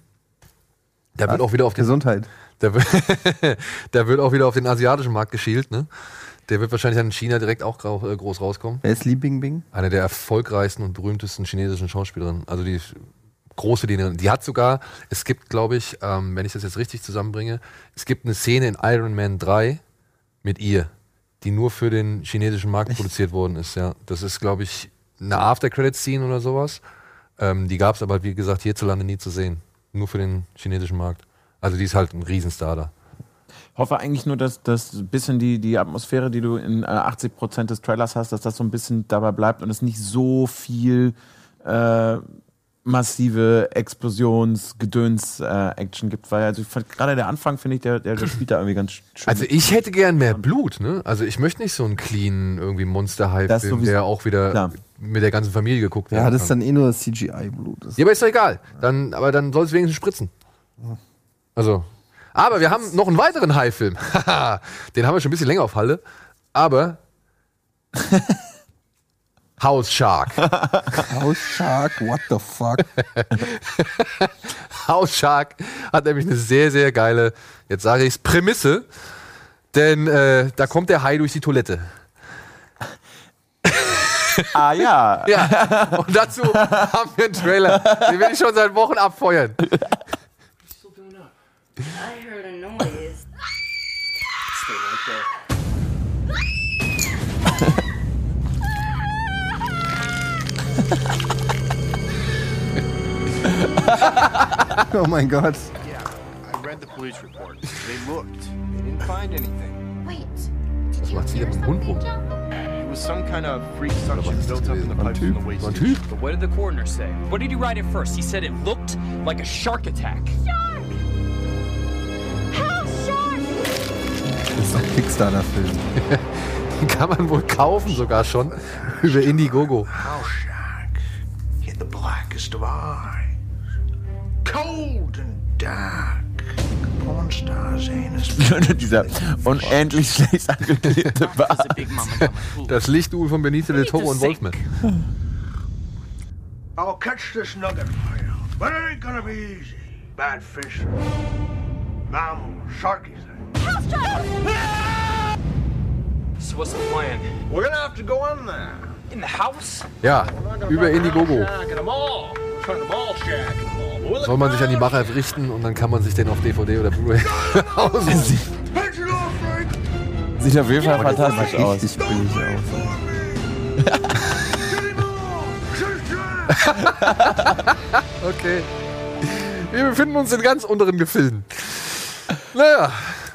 Da wird auch wieder auf den, Gesundheit. da wird, (laughs) da wird auch wieder auf den asiatischen Markt geschielt, ne? Der wird wahrscheinlich dann in China direkt auch äh, groß rauskommen. Wer ist Li Bing Bing? Eine der erfolgreichsten und berühmtesten chinesischen Schauspielerinnen. Also die große Dienerin. Die hat sogar, es gibt, glaube ich, ähm, wenn ich das jetzt richtig zusammenbringe, es gibt eine Szene in Iron Man 3 mit ihr, die nur für den chinesischen Markt produziert worden ist. Ja, das ist, glaube ich, eine After-Credit-Scene oder sowas. Ähm, die gab es aber, wie gesagt, hierzulande nie zu sehen. Nur für den chinesischen Markt. Also die ist halt ein Riesenstar da. hoffe eigentlich nur, dass das ein bisschen die, die Atmosphäre, die du in äh, 80% des Trailers hast, dass das so ein bisschen dabei bleibt und es nicht so viel äh, massive Explosions-Gedöns-Action gibt. Weil also ich gerade der Anfang, finde ich, der, der, der spielt da irgendwie ganz schön. Also ich hätte gern mehr Blut, ne? Also ich möchte nicht so einen clean irgendwie sowieso- der auch wieder klar. Mit der ganzen Familie geguckt Ja, das ist dann eh nur CGI-Blut. Ja, aber ist doch egal. Dann, aber dann soll es wenigstens spritzen. Also. Aber wir haben noch einen weiteren Hai-Film. Haha, (laughs) Den haben wir schon ein bisschen länger auf Halle. Aber. (laughs) House Shark. House Shark, what the fuck? (laughs) House Shark hat nämlich eine sehr, sehr geile, jetzt sage ich es, Prämisse. Denn äh, da kommt der Hai durch die Toilette. Ah ja, Ja, und dazu haben wir einen Trailer. Den will ich schon seit Wochen abfeuern. I heard a noise. Oh mein Gott. Yeah, I read the police report. They looked. They didn't find anything. Wait. Was macht sie denn mit was some kind of freak suction built up in the pipes in the Typ? But what did the coroner say? What did he write at first? He said it looked like a shark attack. Das ist ein Kickstarter-Film. (laughs) Den kann man wohl kaufen sogar schon (laughs) über Indiegogo. House Shark. Had the blackest of eyes. Cold and dark. Dieser unendlich schlecht angeklebte (laughs) Bart. Das Lichtduel von Benito del Toro und. Wolfman. I'll catch this nugget for you. But it ain't gonna be easy. Bad fish. Mammal, sharky thing. So what's the plan? We're gonna have to go in there. In the house? Ja, über Indiegogo. Shack in the mall. Trying to mall shack in the mall. Soll man sich an die Macher richten und dann kann man sich den auf DVD oder Blu-ray (laughs) aussuchen. Sieht auf jeden Fall fantastisch aus. Richtig billig aus. (laughs) Okay. Wir befinden uns in ganz unteren Gefilden. Naja,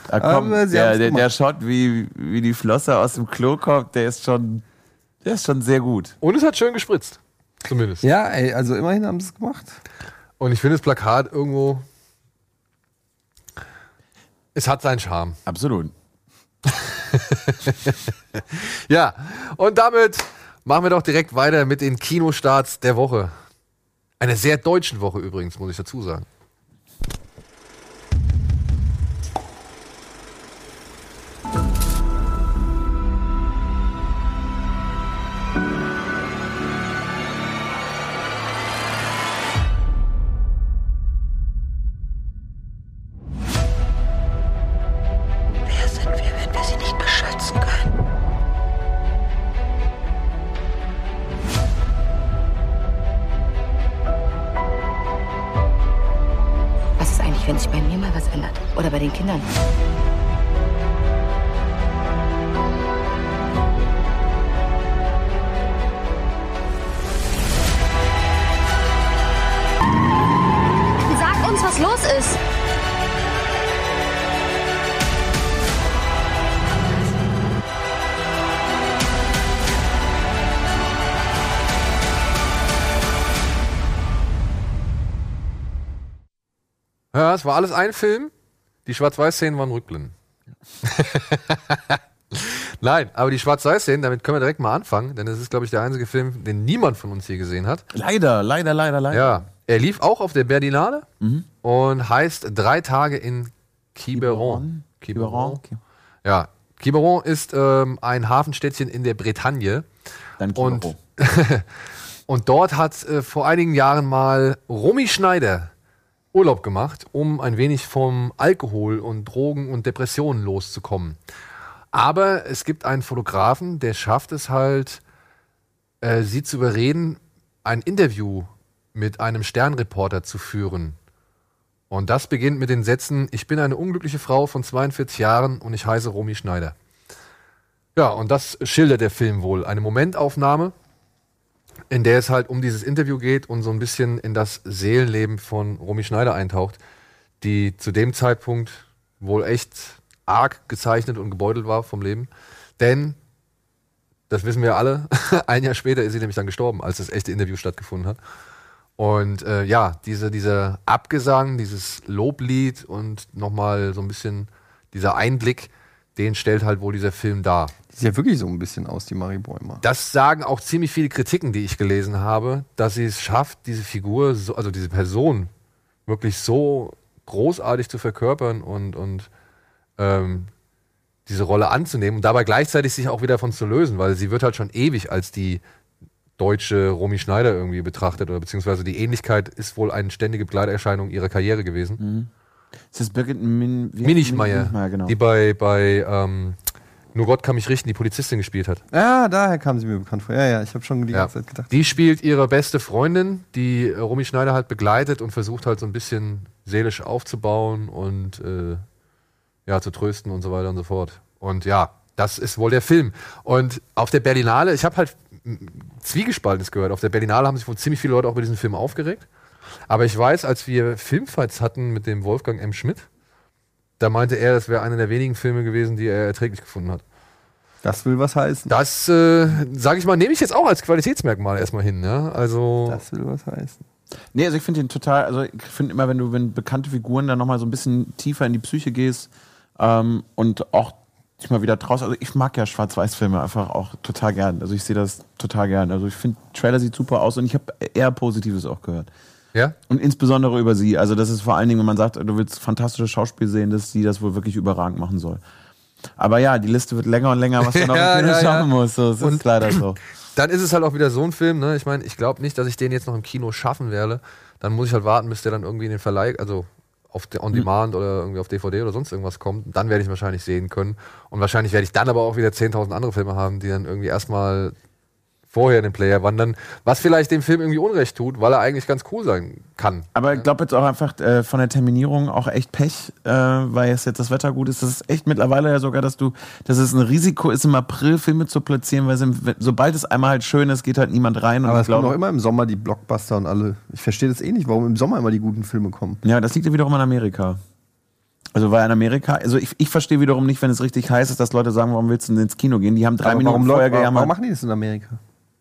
Da kommt, Aber der, der, der. Shot, wie, wie die Flosse aus dem Klo kommt, der ist schon, der ist schon sehr gut. und es hat schön gespritzt. Zumindest. Ja, ey, also immerhin haben sie es gemacht. Und ich finde das Plakat irgendwo. Es hat seinen Charme. Absolut. (laughs) Ja, und damit machen wir doch direkt weiter mit den Kinostarts der Woche. Einer sehr deutschen Woche übrigens, muss ich dazu sagen. Wenn sich bei mir mal was ändert? Oder bei den Kindern? Es war alles ein Film. Die Schwarz-Weiß-Szenen waren Rückblenden. (laughs) Nein, aber die Schwarz-Weiß-Szenen, damit können wir direkt mal anfangen, denn es ist, glaube ich, der einzige Film, den niemand von uns je gesehen hat. Leider, leider, leider, leider. Ja, er lief auch auf der Berlinale und heißt Drei Tage in Quiberon. Quiberon. Ja, Quiberon ist ähm, ein Hafenstädtchen in der Bretagne. Dann Und, Quiberon. (laughs) und dort hat äh, vor einigen Jahren mal Romy Schneider Urlaub gemacht, um ein wenig vom Alkohol und Drogen und Depressionen loszukommen. Aber es gibt einen Fotografen, der schafft es halt, äh, sie zu überreden, ein Interview mit einem Sternreporter zu führen. Und das beginnt mit den Sätzen, ich bin eine unglückliche Frau von 42 Jahren und ich heiße Romy Schneider. Ja, und das schildert der Film wohl. Eine Momentaufnahme, in der es halt um dieses Interview geht und so ein bisschen in das Seelenleben von Romy Schneider eintaucht, die zu dem Zeitpunkt wohl echt arg gezeichnet und gebeutelt war vom Leben. Denn, das wissen wir alle, (laughs) ein Jahr später ist sie nämlich dann gestorben, als das echte Interview stattgefunden hat. Und äh, ja, diese, dieser Abgesang, dieses Loblied und nochmal so ein bisschen dieser Einblick, den stellt halt wohl dieser Film dar. Sieht ja wirklich so ein bisschen aus, die Marie Bäumer. Das sagen auch ziemlich viele Kritiken, die ich gelesen habe, dass sie es schafft, diese Figur, so, also diese Person, wirklich so großartig zu verkörpern und, und ähm, diese Rolle anzunehmen und dabei gleichzeitig sich auch wieder davon zu lösen, weil sie wird halt schon ewig als die deutsche Romy Schneider irgendwie betrachtet oder beziehungsweise die Ähnlichkeit ist wohl eine ständige Begleiterscheinung ihrer Karriere gewesen. Ist das Birgit Min Minichmeier, Minichmeier, genau. die bei, bei ähm, Nur Gott kann mich richten, die Polizistin gespielt hat. Ja, daher kam sie mir bekannt vor. Ja, ja, ich habe schon die Ja. ganze Zeit gedacht. Die spielt ihre beste Freundin, die äh, Romy Schneider halt begleitet und versucht halt so ein bisschen seelisch aufzubauen und äh, ja, zu trösten und so weiter und so fort. Und ja, das ist wohl der Film. Und auf der Berlinale, ich habe halt Zwiegespaltenes gehört. Auf der Berlinale haben sich wohl ziemlich viele Leute auch über diesen Film aufgeregt. Aber ich weiß, als wir Filmfights hatten mit dem Wolfgang M. Schmidt, da meinte er, das wäre einer der wenigen Filme gewesen, die er erträglich gefunden hat. Das will was heißen. Das, äh, sage ich mal, nehme ich jetzt auch als Qualitätsmerkmal erstmal hin. Ja? Also, Das will was heißen. Nee, also ich finde den total, also ich finde immer, wenn du, wenn bekannte Figuren dann nochmal so ein bisschen tiefer in die Psyche gehst ähm, und auch dich mal wieder traust, also ich mag ja Schwarz-Weiß-Filme einfach auch total gern. Also ich sehe das total gern. Also ich finde, Trailer sieht super aus und ich habe eher Positives auch gehört. Ja? Und insbesondere über sie. Also das ist vor allen Dingen, wenn man sagt, du willst fantastisches Schauspiel sehen, dass sie das wohl wirklich überragend machen soll. Aber ja, die Liste wird länger und länger, was man (laughs) noch Ja, im Kino ja, ja. schaffen muss. So, das Und- ist leider so. (clears throat) Dann ist es halt auch wieder so ein Film, ne? Ich meine, ich glaube nicht, dass ich den jetzt noch im Kino schaffen werde. Dann muss ich halt warten, bis der dann irgendwie in den Verleih, also auf On Demand oder irgendwie auf DVD oder sonst irgendwas kommt. Dann werde ich ihn wahrscheinlich sehen können. Und wahrscheinlich werde ich dann aber auch wieder 10.000 andere Filme haben, die dann irgendwie erstmal vorher in den Player wandern, was vielleicht dem Film irgendwie Unrecht tut, weil er eigentlich ganz cool sein kann. Aber ich glaube jetzt auch einfach äh, von der Terminierung auch echt Pech, äh, weil es jetzt das Wetter gut ist. Das ist echt mittlerweile ja sogar, dass du, dass es ein Risiko ist, im April Filme zu platzieren, weil im, sobald es einmal halt schön ist, geht halt niemand rein. Und Aber ich es kommen auch immer im Sommer die Blockbuster und alle. Ich verstehe das eh nicht, warum im Sommer immer die guten Filme kommen. Ja, das liegt ja wiederum an Amerika. Also weil in Amerika, also ich, ich verstehe wiederum nicht, wenn es richtig heiß ist, dass Leute sagen, warum willst du denn ins Kino gehen? Die haben drei Aber Minuten warum, vorher gejammert. warum machen die das in Amerika?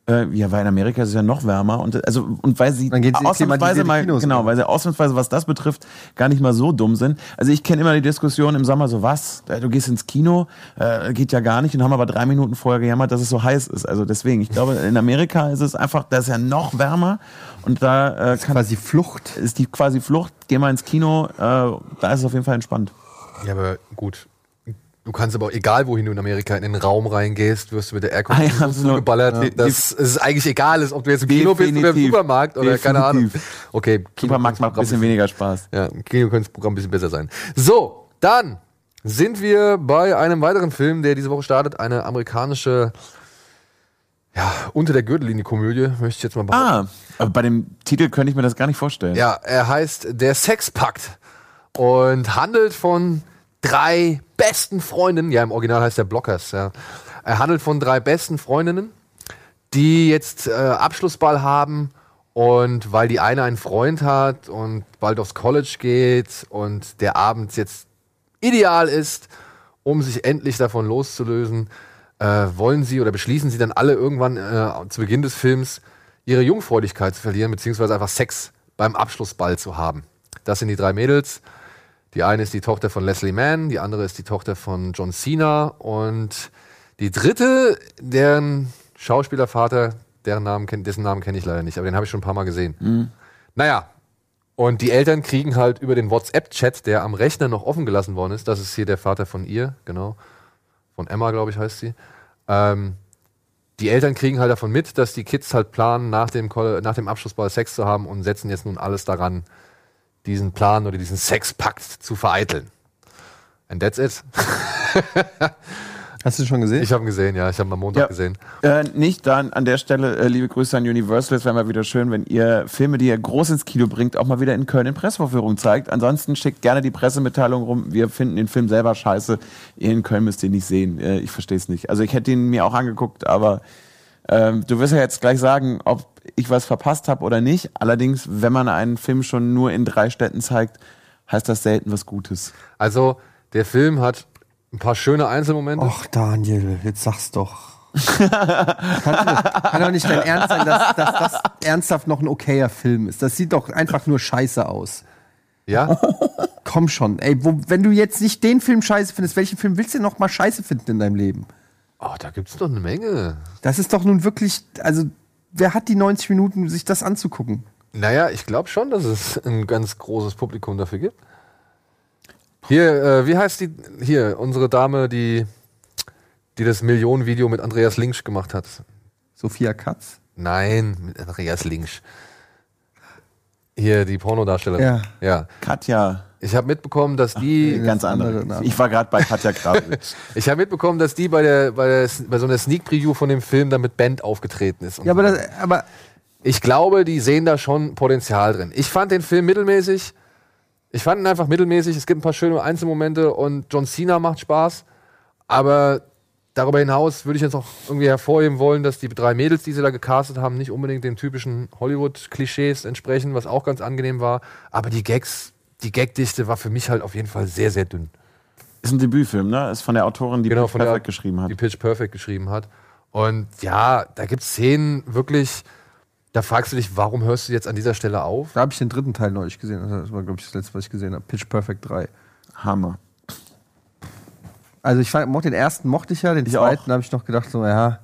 Äh, ja, weil in Amerika ist es ja noch wärmer und also und weil sie ausnahmsweise mal Kinos genau, weil sie ausnahmsweise was das betrifft gar nicht mal so dumm sind. Also ich kenne immer die Diskussion im Sommer so was, äh, du gehst ins Kino, äh, geht ja gar nicht und haben aber drei Minuten vorher gejammert, dass es so heiß ist. Also deswegen, ich glaube in Amerika ist es einfach, da ist ja noch wärmer und da äh, kann Quasi Flucht. ist die quasi Flucht. Geh mal ins Kino, äh, da ist es auf jeden Fall entspannt. Ja, aber gut. Du kannst aber, auch, egal wohin du in Amerika in den Raum reingehst, wirst du mit der Ah, Aircondition ja, so geballert, Ja. dass es eigentlich egal ist, ob du jetzt im Kino bist oder im Definitiv. Supermarkt oder keine Ahnung. Definitiv. Okay, Kino Supermarkt macht ein bisschen weniger Spaß. Ja, im Kino könnte das Programm ein bisschen besser sein. So, dann sind wir bei einem weiteren Film, der diese Woche startet. Eine amerikanische, ja, unter der Gürtellinie Komödie, möchte ich jetzt mal behaupten. Ah, aber bei dem Titel könnte ich mir das gar nicht vorstellen. Ja, er heißt Der Sexpakt und handelt von drei besten Freundinnen. Ja, im Original heißt er Blockers. Ja. Er handelt von drei besten Freundinnen, die jetzt äh, Abschlussball haben und weil die eine einen Freund hat und bald aufs College geht und der Abend jetzt ideal ist, um sich endlich davon loszulösen, äh, wollen sie oder beschließen sie dann alle irgendwann äh, zu Beginn des Films ihre Jungfräulichkeit zu verlieren, beziehungsweise einfach Sex beim Abschlussball zu haben. Das sind die drei Mädels. Die eine ist die Tochter von Leslie Mann, die andere ist die Tochter von John Cena und die dritte, deren Schauspielervater, deren Namen, dessen Namen kenne ich leider nicht, aber den habe ich schon ein paar Mal gesehen. Naja, und die Eltern kriegen halt über den WhatsApp-Chat, der am Rechner noch offen gelassen worden ist, das ist hier der Vater von ihr, genau, von Emma, glaube ich, heißt sie. Ähm, die Eltern kriegen halt davon mit, dass die Kids halt planen, nach dem, nach dem Abschlussball Sex zu haben und setzen jetzt nun alles daran, diesen Plan oder diesen Sexpakt zu vereiteln. And that's it. Hast du schon gesehen? Ich habe ihn gesehen, ja. Ich habe ihn am Montag Ja. gesehen. Äh, nicht dann an der Stelle, äh, liebe Grüße an Universal. Es wäre mal wieder schön, wenn ihr Filme, die ihr groß ins Kino bringt, auch mal wieder in Köln in Pressevorführung zeigt. Ansonsten schickt gerne die Pressemitteilung rum. Wir finden den Film selber scheiße. Ihr in Köln müsst ihn nicht sehen. Äh, ich verstehe es nicht. Also ich hätte ihn mir auch angeguckt, aber ähm, du wirst ja jetzt gleich sagen, ob ich was verpasst habe oder nicht. Allerdings, wenn man einen Film schon nur in drei Städten zeigt, heißt das selten was Gutes. Also, der Film hat ein paar schöne Einzelmomente. Och, Daniel, jetzt sag's doch. kann, kann doch nicht dein Ernst sein, dass, dass das ernsthaft noch ein okayer Film ist. Das sieht doch einfach nur scheiße aus. Ja? Komm schon, ey, wo, wenn du jetzt nicht den Film scheiße findest, welchen Film willst du denn noch mal scheiße finden in deinem Leben? Oh, da gibt's doch eine Menge. Das ist doch nun wirklich, also wer hat die 90 Minuten, sich das anzugucken? Naja, ich glaube schon, dass es ein ganz großes Publikum dafür gibt. Hier, äh, wie heißt die? Hier, unsere Dame, die, die das Millionenvideo mit Andreas Links gemacht hat. Sophia Katz? Nein, mit Andreas Links. Hier, die Pornodarstellerin. Ja. ja. Katja, Ich habe mitbekommen, dass die. ganz andere andere. Ich war gerade bei Katja Kravitz. (laughs) Ich habe mitbekommen, dass die bei, der, bei, der, bei so einer Sneak Preview von dem Film dann mit Band aufgetreten ist. Ja, aber, das, aber ich glaube, die sehen da schon Potenzial drin. Ich fand den Film mittelmäßig. Ich fand ihn einfach mittelmäßig. Es gibt ein paar schöne Einzelmomente und John Cena macht Spaß. Aber darüber hinaus würde ich jetzt auch irgendwie hervorheben wollen, dass die drei Mädels, die sie da gecastet haben, nicht unbedingt den typischen Hollywood-Klischees entsprechen, was auch ganz angenehm war. Aber die Gags, die Gagdichte war für mich halt auf jeden Fall sehr, sehr dünn. Ist ein Debütfilm, ne? Ist von der Autorin, die Genau, Pitch von der- Perfect geschrieben hat. die Pitch Perfect geschrieben hat. Und ja, da gibt es Szenen wirklich, da fragst du dich, warum hörst du jetzt an dieser Stelle auf? da habe ich den dritten Teil neulich gesehen. Also Das war, glaube ich, das letzte, was ich gesehen habe. Pitch Perfect 3. Hammer. Also ich fand, mochte den ersten mochte ich ja, den Ich zweiten habe ich noch gedacht, so, ja,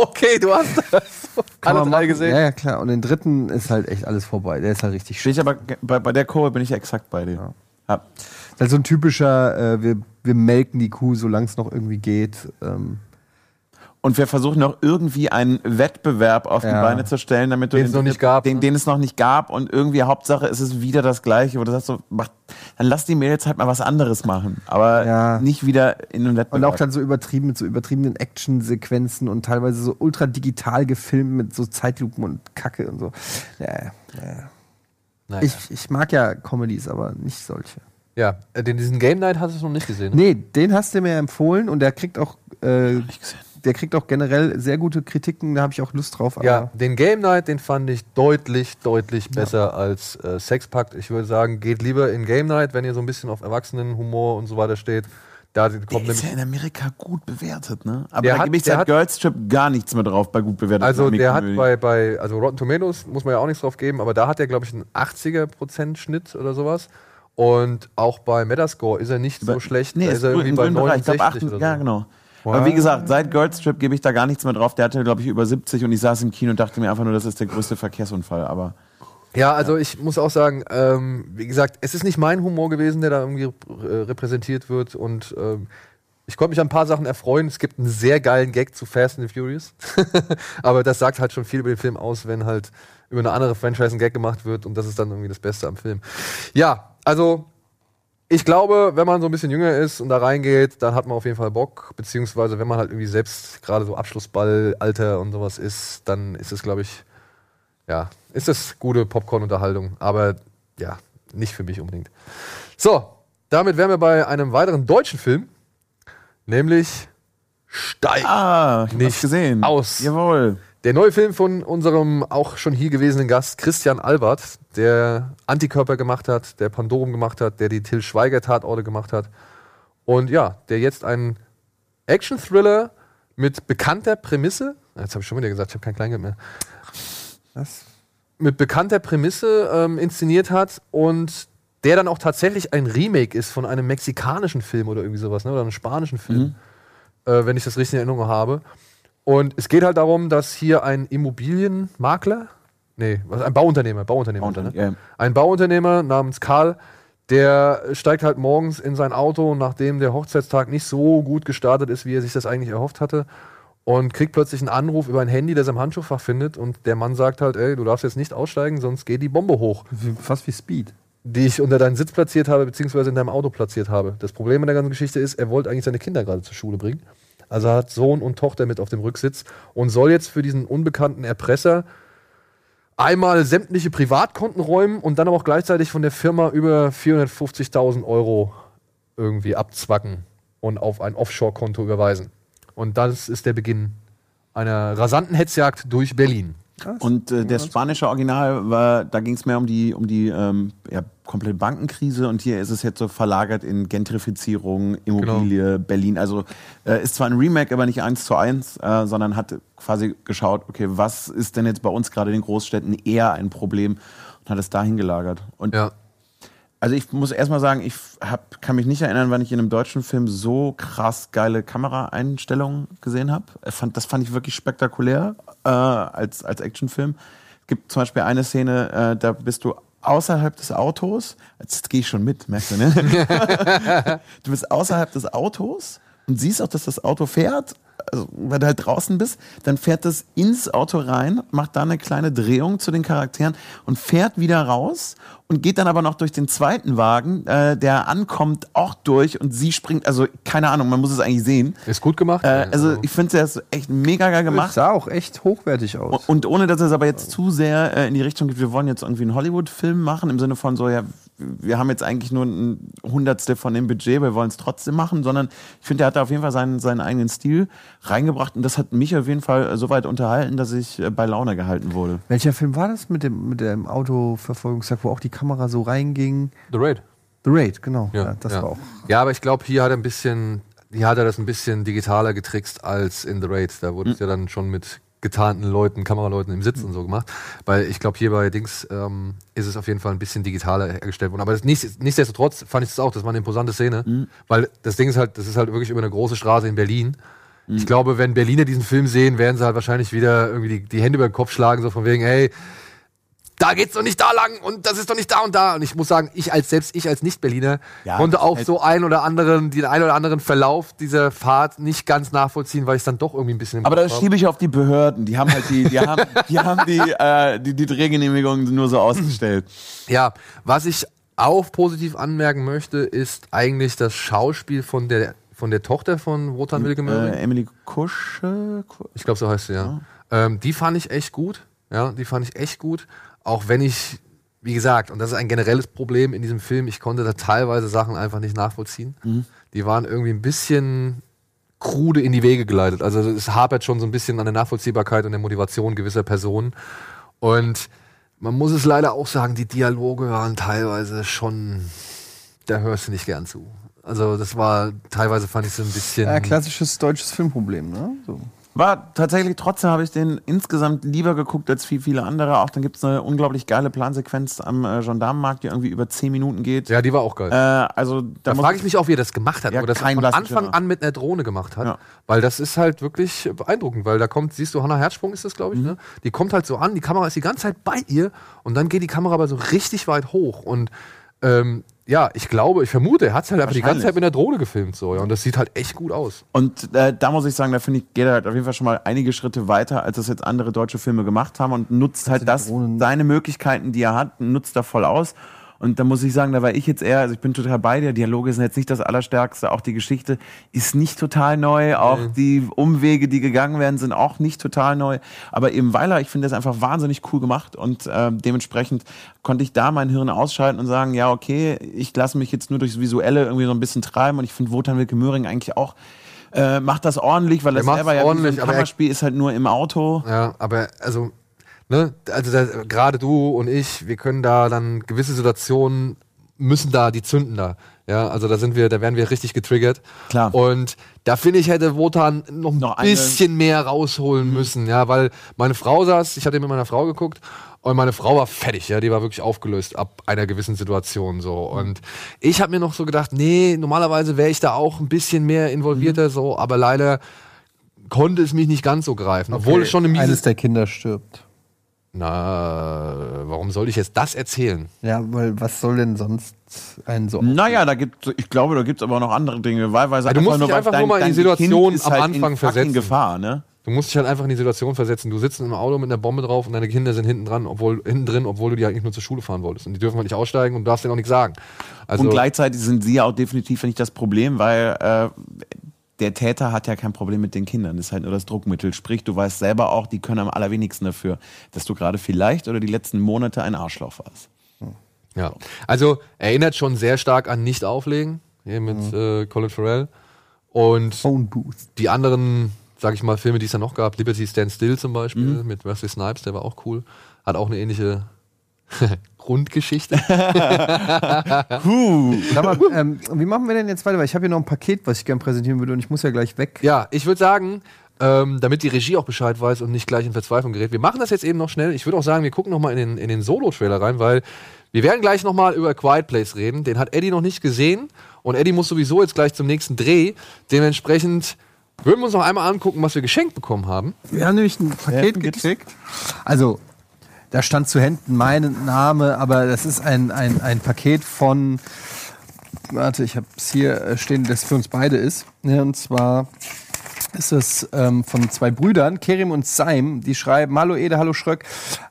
Okay, du hast das (laughs) kann alle man drei gesehen. Ja, ja, klar. Und den dritten ist halt echt alles vorbei. Der ist halt richtig schön. ich aber bei, bei der Kurve bin ich exakt bei dir. Ja. Das ist halt so ein typischer, äh, wir, wir melken die Kuh, solange es noch irgendwie geht. Ähm, Und wir versuchen noch irgendwie einen Wettbewerb auf die Ja. Beine zu stellen, damit du Den es noch nicht gab, den, ne? den es noch nicht gab und irgendwie Hauptsache ist es wieder das Gleiche. Wo du sagst so, mach, dann lass die Mädels halt mal was anderes machen, aber Ja. nicht wieder in einem Wettbewerb. Und auch dann so übertrieben mit so übertriebenen Actionsequenzen und teilweise so ultra digital gefilmt mit so Zeitlupen und Kacke und so. Ja, ja. Naja. Ich, ich mag ja Comedies, aber nicht solche. ja, äh, den, diesen Game Night hast du noch nicht gesehen. ne? Nee, den hast du mir empfohlen und der kriegt auch, äh, der kriegt auch generell sehr gute Kritiken, da habe ich auch Lust drauf. Ja, den Game Night, den fand ich deutlich, deutlich besser als äh, Sexpakt. Ich würde sagen, geht lieber in Game Night, wenn ihr so ein bisschen auf Erwachsenenhumor und so weiter steht. Da kommt der ist ja in Amerika gut bewertet, ne? Aber Der da hat- gebe ich seit Girls Trip gar nichts mehr drauf bei gut bewerteten also der hat bei, bei, also Rotten Tomatoes muss man ja auch nichts drauf geben, aber da hat er, glaube ich, einen 80er% Schnitt oder sowas. Und auch bei Metascore ist er nicht so schlecht. Nee, da ist ist er irgendwie bei grünen Bereich. Ich 69 glaub, 8, oder so. Ja, genau. Aber wie gesagt, seit Girls Trip gebe ich da gar nichts mehr drauf. Der hatte, glaube ich, über 70 und ich saß im Kino und dachte mir einfach nur, das ist der größte Verkehrsunfall. Aber Ja, also ich muss auch sagen, ähm, wie gesagt, es ist nicht mein Humor gewesen, der da irgendwie äh, repräsentiert wird und ähm, ich konnte mich an ein paar Sachen erfreuen. Es gibt einen sehr geilen Gag zu Fast and the Furious, (laughs) aber das sagt halt schon viel über den Film aus, wenn halt über eine andere Franchise ein Gag gemacht wird und das ist dann irgendwie das Beste am Film. Ja, also ich glaube, wenn man so ein bisschen jünger ist und da reingeht, dann hat man auf jeden Fall Bock. Beziehungsweise, wenn man halt irgendwie selbst gerade so Abschlussballalter und sowas ist, dann ist es, glaube ich, ja, ist das gute Popcorn-Unterhaltung. Aber ja, nicht für mich unbedingt. So, damit wären wir bei einem weiteren deutschen Film, nämlich Steig. ah, ich Nicht gesehen. aus. Jawohl. Der neue Film von unserem auch schon hier gewesenen Gast Christian Albert, der Antikörper gemacht hat, der Pandorum gemacht hat, der die Till Schweiger Tatorte gemacht hat. Und ja, der jetzt einen Action-Thriller mit bekannter Prämisse, jetzt habe ich schon wieder gesagt, ich habe kein Kleingeld mehr, Was? mit bekannter Prämisse ähm, inszeniert hat und der dann auch tatsächlich ein Remake ist von einem mexikanischen Film oder irgendwie sowas, ne? oder einem spanischen Film, äh, wenn ich das richtig in Erinnerung habe. Und es geht halt darum, dass hier ein Immobilienmakler, nee, was, ein Bauunternehmer, Bauunternehmer, Bauunternehmer, ne? ja. ein Bauunternehmer namens Karl, der steigt halt morgens in sein Auto, nachdem der Hochzeitstag nicht so gut gestartet ist, wie er sich das eigentlich erhofft hatte, und kriegt plötzlich einen Anruf über ein Handy, das er im Handschuhfach findet. Und der Mann sagt halt, ey, du darfst jetzt nicht aussteigen, sonst geht die Bombe hoch, Fast wie Speed. die ich unter deinen Sitz platziert habe, beziehungsweise in deinem Auto platziert habe. Das Problem in der ganzen Geschichte ist, er wollte eigentlich seine Kinder gerade zur Schule bringen. Also hat Sohn und Tochter mit auf dem Rücksitz und soll jetzt für diesen unbekannten Erpresser einmal sämtliche Privatkonten räumen und dann aber auch gleichzeitig von der Firma über 450.000 Euro irgendwie abzwacken und auf ein Offshore-Konto überweisen. Und das ist der Beginn einer rasanten Hetzjagd durch Berlin. Und äh, der spanische Original war, da ging es mehr um die, um die ähm, ja, komplette Bankenkrise und hier ist es jetzt so verlagert in Gentrifizierung, Immobilie, Berlin. Also äh, ist zwar ein Remake, aber nicht eins zu eins, äh, sondern hat quasi geschaut, okay, was ist denn jetzt bei uns gerade in den Großstädten eher ein Problem und hat es dahin gelagert. Und Ja. also ich muss erstmal sagen, ich hab, kann mich nicht erinnern, wann ich in einem deutschen Film so krass geile Kameraeinstellungen gesehen habe. Fand, das fand ich wirklich spektakulär äh, als, als Actionfilm. Es gibt zum Beispiel eine Szene, äh, da bist du außerhalb des Autos. Jetzt gehe ich schon mit, merkst du, ne? (laughs) du bist außerhalb des Autos und siehst auch, dass das Auto fährt. Also, wenn du halt draußen bist, dann fährt es ins Auto rein, macht da eine kleine Drehung zu den Charakteren und fährt wieder raus und geht dann aber noch durch den zweiten Wagen, äh, der ankommt, auch durch und sie springt, also keine Ahnung, man muss es eigentlich sehen. Ist gut gemacht. Äh, also ich finde es echt mega geil Das gemacht. sah auch echt hochwertig aus. Und ohne, dass es aber jetzt zu sehr äh, in die Richtung geht, wir wollen jetzt irgendwie einen Hollywood-Film machen, im Sinne von so, ja, wir haben jetzt eigentlich nur ein Hundertstel von dem Budget, wir wollen es trotzdem machen, sondern ich finde, er hat da auf jeden Fall seinen, seinen eigenen Stil reingebracht und das hat mich auf jeden Fall so weit unterhalten, dass ich äh, bei Laune gehalten wurde. Welcher Film war das mit dem, mit dem Autoverfolgungsjagd, wo auch die Kamera so reinging? The Raid. The Raid, genau. Ja, das ja. war auch. Ja, aber ich glaube, hier hat er ein bisschen, hier hat er das ein bisschen digitaler getrickst als in The Raid. Da wurde es ja dann schon mit getarnten Leuten, Kameraleuten im Sitz und so gemacht. Weil ich glaube, hier bei Dings ähm, ist es auf jeden Fall ein bisschen digitaler hergestellt worden. Aber das, nicht, nichtsdestotrotz fand ich es auch, das war eine imposante Szene. Weil das Ding ist halt, das ist halt wirklich über eine große Straße in Berlin. Ich glaube, wenn Berliner diesen Film sehen, werden sie halt wahrscheinlich wieder irgendwie die, die Hände über den Kopf schlagen, so von wegen, hey, da geht's doch nicht da lang und das ist doch nicht da und da. Und ich muss sagen, ich als selbst ich als Nicht-Berliner Ja, konnte auch halt- so ein oder anderen, den einen oder anderen Verlauf dieser Fahrt nicht ganz nachvollziehen, weil ich dann doch irgendwie ein bisschen im Aber da schiebe ich auf die Behörden. Die haben halt die, die haben, die, haben die, (laughs) äh, die, die Drehgenehmigung nur so ausgestellt. Ja, was ich auch positiv anmerken möchte, ist eigentlich das Schauspiel von der von der Tochter von Wotan Wilke Möhring. Äh, Emily Kusche. Ich glaube, so heißt sie, ja. Ähm, die fand ich echt gut. Ja, die fand ich echt gut. Auch wenn ich, wie gesagt, und das ist ein generelles Problem in diesem Film, ich konnte da teilweise Sachen einfach nicht nachvollziehen. Die waren irgendwie ein bisschen krude in die Wege geleitet. Also es hapert schon so ein bisschen an der Nachvollziehbarkeit und der Motivation gewisser Personen. Und man muss es leider auch sagen, die Dialoge waren teilweise schon, da hörst du nicht gern zu. Also das war, teilweise fand ich so ein bisschen. Ja, klassisches deutsches Filmproblem, ne? So. War tatsächlich, trotzdem habe ich den insgesamt lieber geguckt als viel, viele andere. Auch dann gibt es eine unglaublich geile Plansequenz am äh, Gendarmenmarkt, die irgendwie über 10 Minuten geht. Ja, die war auch geil. Äh, also da, Da frage ich mich auch, wie er das gemacht hat, Ja, ob er das von Anfang an mit einer Drohne gemacht hat. Ja. Weil das ist halt wirklich beeindruckend, weil da kommt, siehst du, Hannah Herzsprung ist das, glaube Mhm. ich, ne? Die kommt halt so an, die Kamera ist die ganze Zeit bei ihr und dann geht die Kamera aber so richtig weit hoch. Und ähm, ja, ich glaube, ich vermute, er hat halt einfach die ganze. Zeit mit der Drohne gefilmt. So, ja. Und das sieht halt echt gut aus. Und äh, da muss ich sagen, da finde ich, geht er halt auf jeden Fall schon mal einige Schritte weiter, als das jetzt andere deutsche Filme gemacht haben und nutzt halt das, seine Möglichkeiten, die er hat, nutzt da voll aus. Und da muss ich sagen, da war ich jetzt eher, also ich bin total bei dir, Dialoge sind jetzt nicht das Allerstärkste, auch die Geschichte ist nicht total neu, auch die Umwege, die gegangen werden, sind auch nicht total neu. Aber eben weil er, ich finde das einfach wahnsinnig cool gemacht. Und äh, dementsprechend konnte ich da mein Hirn ausschalten und sagen, ja, okay, ich lasse mich jetzt nur durchs Visuelle irgendwie so ein bisschen treiben. Und ich finde Wotan Wilke Möhring eigentlich auch äh, macht das ordentlich, weil er selber ja ordentlich, ein aber er- Kammerspiel ist halt nur im Auto. Ja, aber also, ne, also da, gerade du und ich, wir können da dann gewisse Situationen müssen da, die zünden da. Ja, also da sind wir, da werden wir richtig getriggert. Klar. Und da finde ich, hätte Wotan noch ein Noch bisschen mehr rausholen müssen, ja, weil meine Frau saß, ich hatte mit meiner Frau geguckt und meine Frau war fertig, ja, die war wirklich aufgelöst ab einer gewissen Situation so. Und ich habe mir noch so gedacht, nee, normalerweise wäre ich da auch ein bisschen mehr involvierter so, aber leider konnte es mich nicht ganz so greifen, obwohl es schon eine miese Eines der Kinder stirbt. Na, warum soll ich jetzt das erzählen? Ja, weil was soll denn sonst einen so. Naja, da gibt ich glaube, da gibt es aber noch andere Dinge. Wahlweise Ja, du musst dich einfach dein- nur mal in die Situation am halt Anfang versetzen. Gefahr, ne? Du musst dich halt einfach in die Situation versetzen. Du sitzt in einem Auto mit einer Bombe drauf und deine Kinder sind hinten dran, obwohl hinten drin, obwohl du die eigentlich nur zur Schule fahren wolltest. Und die dürfen halt nicht aussteigen und du darfst denen auch nichts sagen. Also und gleichzeitig sind sie ja auch definitiv nicht das Problem, weil äh, der Täter hat ja kein Problem mit den Kindern. Das ist halt nur das Druckmittel. Sprich, du weißt selber auch, die können am allerwenigsten dafür, dass du gerade vielleicht oder die letzten Monate ein Arschloch warst. ja. Also erinnert schon sehr stark an Nicht auflegen hier mit äh, Colin Farrell und Phone Booth. die anderen, sag ich mal, Filme, die es ja noch gab, Liberty Stand Still zum Beispiel mit Wesley Snipes, der war auch cool, hat auch eine ähnliche (laughs) Grundgeschichte. (laughs) Sag mal, ähm, wie machen wir denn jetzt weiter? Weil ich habe hier noch ein Paket, was ich gerne präsentieren würde und ich muss ja gleich weg. Ja, ich würde sagen, ähm, damit die Regie auch Bescheid weiß und nicht gleich in Verzweiflung gerät, wir machen das jetzt eben noch schnell. Ich würde auch sagen, wir gucken noch mal in den, in den Solo-Trailer rein, weil wir werden gleich noch mal über A Quiet Place reden. Den hat Eddie noch nicht gesehen und Eddie muss sowieso jetzt gleich zum nächsten Dreh. Dementsprechend würden wir uns noch einmal angucken, was wir geschenkt bekommen haben. Wir haben nämlich ein Paket gekriegt. Also, da stand zu Händen mein Name, aber das ist ein, ein, ein Paket von. Warte, ich habe es hier äh, stehen, das für uns beide ist. Und zwar ist es ähm, von zwei Brüdern, Kerim und Saim, die schreiben: Hallo Ede, hallo Schröck.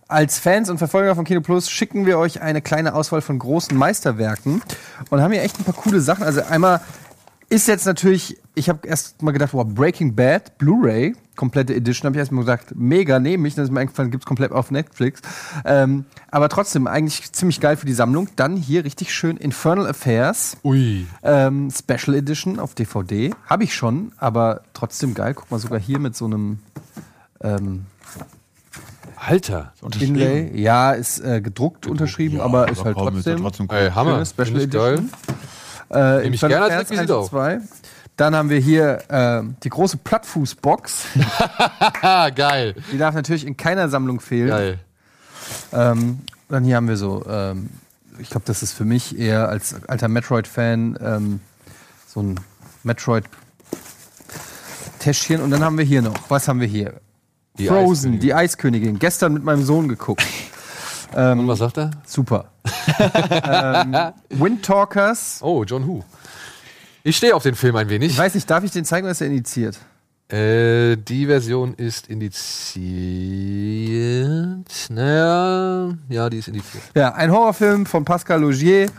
Als Fans und Verfolger von Kino Plus schicken wir euch eine kleine Auswahl von großen Meisterwerken und haben hier echt ein paar coole Sachen. Also einmal ist jetzt natürlich, ich habe erst mal gedacht, wow, Breaking Bad, Blu-ray, komplette Edition, habe ich erst mal gesagt, mega, nehme ich, dann ist mir eingefallen, gibt's komplett auf Netflix. Ähm, aber trotzdem, eigentlich ziemlich geil für die Sammlung. Dann hier richtig schön Infernal Affairs, Ui. ähm, Special Edition auf DVD. Habe ich schon, aber trotzdem geil. Guck mal, sogar hier mit so einem ähm, Alter. Inlay. Ja, ist äh, gedruckt unterschrieben, aber ist halt trotzdem. Ey, Hammer. Special ich geil. Edition. Äh, Nehm ich gerne als Requisite 1 und 2. Dann haben wir hier ähm, die große Plattfußbox. (laughs) Geil. Die darf natürlich in keiner Sammlung fehlen. Geil. Ähm, dann hier haben wir so, ähm, ich glaube, das ist für mich eher als alter Metroid-Fan ähm, so ein Metroid-Täschchen. Und dann haben wir hier noch, was haben wir hier? Die Frozen, Eiskönigin. die Eiskönigin. Gestern mit meinem Sohn geguckt. Ähm, Und was sagt er? super. (laughs) ähm, Windtalkers. Oh, John Who. Ich stehe auf den Film ein Ich wenig. weiß nicht, darf ich den zeigen oder ist er indiziert? Äh, die Version ist indiziert. Naja, ja, die ist indiziert. Ja, ein Horrorfilm von Pascal Logier.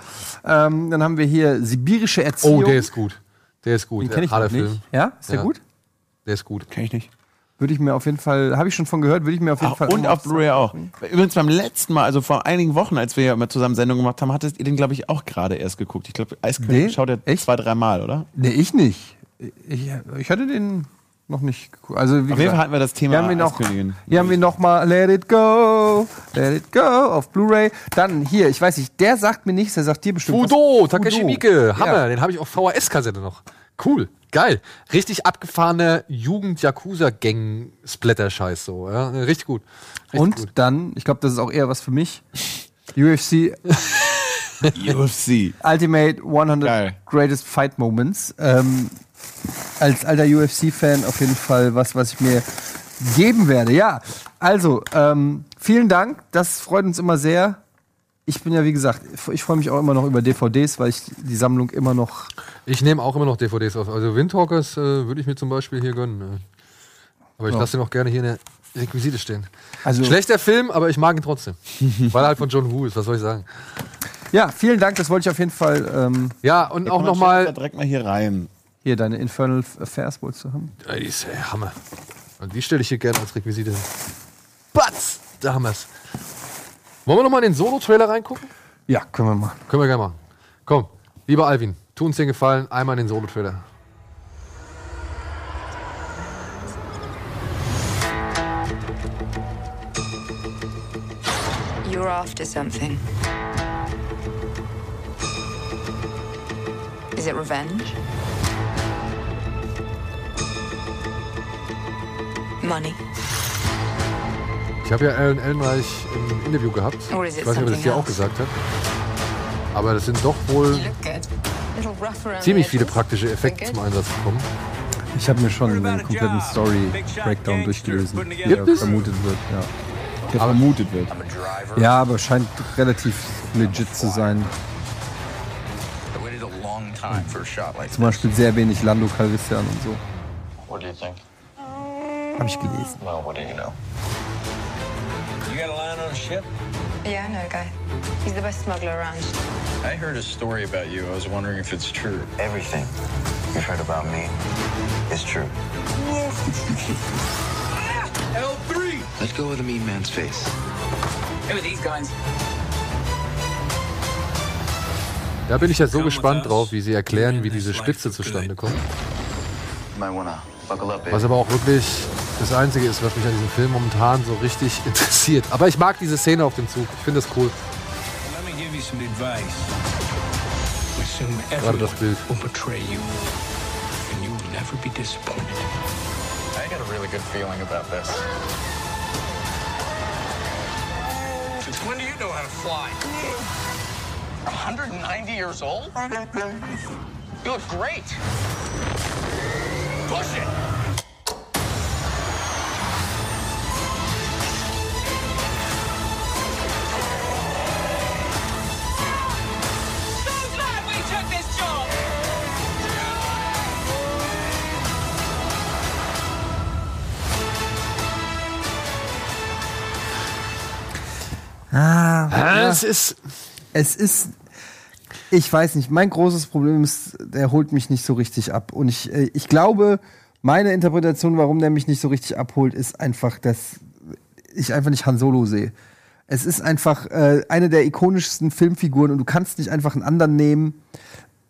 Ähm, dann haben wir hier Sibirische Erziehung. Oh, der ist gut. Der ist gut. Den kenne ich noch nicht. Film. Ja, ist der Ja. gut? Der ist gut. Kenn ich nicht. Würde ich mir auf jeden Fall, habe ich schon von gehört, würde ich mir auf jeden Ach, Fall und auf Blu-ray auch. Übrigens beim letzten Mal, also vor einigen Wochen, als wir ja immer zusammen Sendung gemacht haben, hattet ihr den, glaube ich, auch gerade erst geguckt. Ich glaube, Eiskönig Nee? schaut er Echt? zwei, dreimal, oder? Nee, ich nicht. Ich, ich hatte den noch nicht geguckt. Also, wie Auf jeden Fall hatten wir das Thema hier haben wir noch, Eiskönigin. hier haben wir noch mal Let It Go, Let It Go auf Blu-ray. Dann hier, ich weiß nicht, der sagt mir nichts, der sagt dir bestimmt Fudo. Takeshi. Miike. Hammer. Ja. Den habe ich auf VHS-Kassette noch. Cool. Geil. Richtig abgefahrene Jugend-Yakuza-Gang-Splatter-Scheiß so. Ja? Richtig gut. Richtig Und gut. dann, ich glaube, das ist auch eher was für mich. UFC UFC. (laughs) Ultimate 100 Geil. Greatest Fight Moments. Ähm, als alter UFC-Fan auf jeden Fall was, was ich mir geben werde. Ja, also, ähm, vielen Dank. Das freut uns immer sehr. Ich bin ja, wie gesagt, ich freue mich auch immer noch über DVDs, weil ich die Sammlung immer noch. Ich nehme auch immer noch DVDs auf. Also Windtalkers äh, würde ich mir zum Beispiel hier gönnen. äh. Aber ich Ja. lasse den auch gerne hier in der Requisite stehen. Also, Schlechter Film, aber ich mag ihn trotzdem. (laughs) Weil er halt von John Woo ist, was soll ich sagen. ja, vielen Dank. Das wollte ich auf jeden Fall. Ähm, Ja, und auch nochmal. wir direkt mal hier rein. hier deine Infernal Affairs wolltest du haben. Ja, die ist äh, Hammer. Und die stelle ich hier gerne als Requisite hin. Batz! Da haben wir's. Wollen wir nochmal in den Solo-Trailer reingucken? Ja, können wir machen. Können wir gerne machen. Komm, lieber Alvin, tu uns den Gefallen, einmal in den Solo-Trailer. You're after something. Is it revenge? Money? Ich habe ja Alan Ellenreich im Interview gehabt. Is Ich weiß nicht, ob er das dir auch gesagt hat. Aber das sind doch wohl ziemlich viele praktische Effekte zum Einsatz gekommen. Ich habe mir schon den kompletten Story-Breakdown durchgelesen, wie er vermutet wird. Ja. Der vermutet wird. ja, aber scheint relativ legit zu sein. I waited a long time for a shot like Zum Beispiel sehr wenig Lando Calrissian und so. What do you think? Habe ich gelesen. Well, what do you know? Got a line on a ship? Yeah, I know a guy. He's the best smuggler around. I heard a story about you. I was wondering if it's true. Everything you've heard about me is true. L3! (laughs) Let go of the mean man's face. Who are these guys? Da bin ich ja so gespannt drauf, wie sie erklären, wie diese Spitze zustande kommt. Was aber auch wirklich das Einzige ist, was mich an diesem Film momentan so richtig (laughs) interessiert. Aber ich mag diese Szene auf dem Zug. Ich finde das cool. Let me give you some advice. Assume Gerade das Bild. will betray you, and you will never be disappointed. I got a really good feeling about this. Since when do you know how to fly? 190 years old? You look great. Push it! Es ist. es ist. Ich weiß nicht, mein großes Problem ist, der holt mich nicht so richtig ab. Und ich, äh, ich glaube, meine Interpretation, warum der mich nicht so richtig abholt, ist einfach, dass ich einfach nicht Han Solo sehe. Es ist einfach äh, eine der ikonischsten Filmfiguren und du kannst nicht einfach einen anderen nehmen.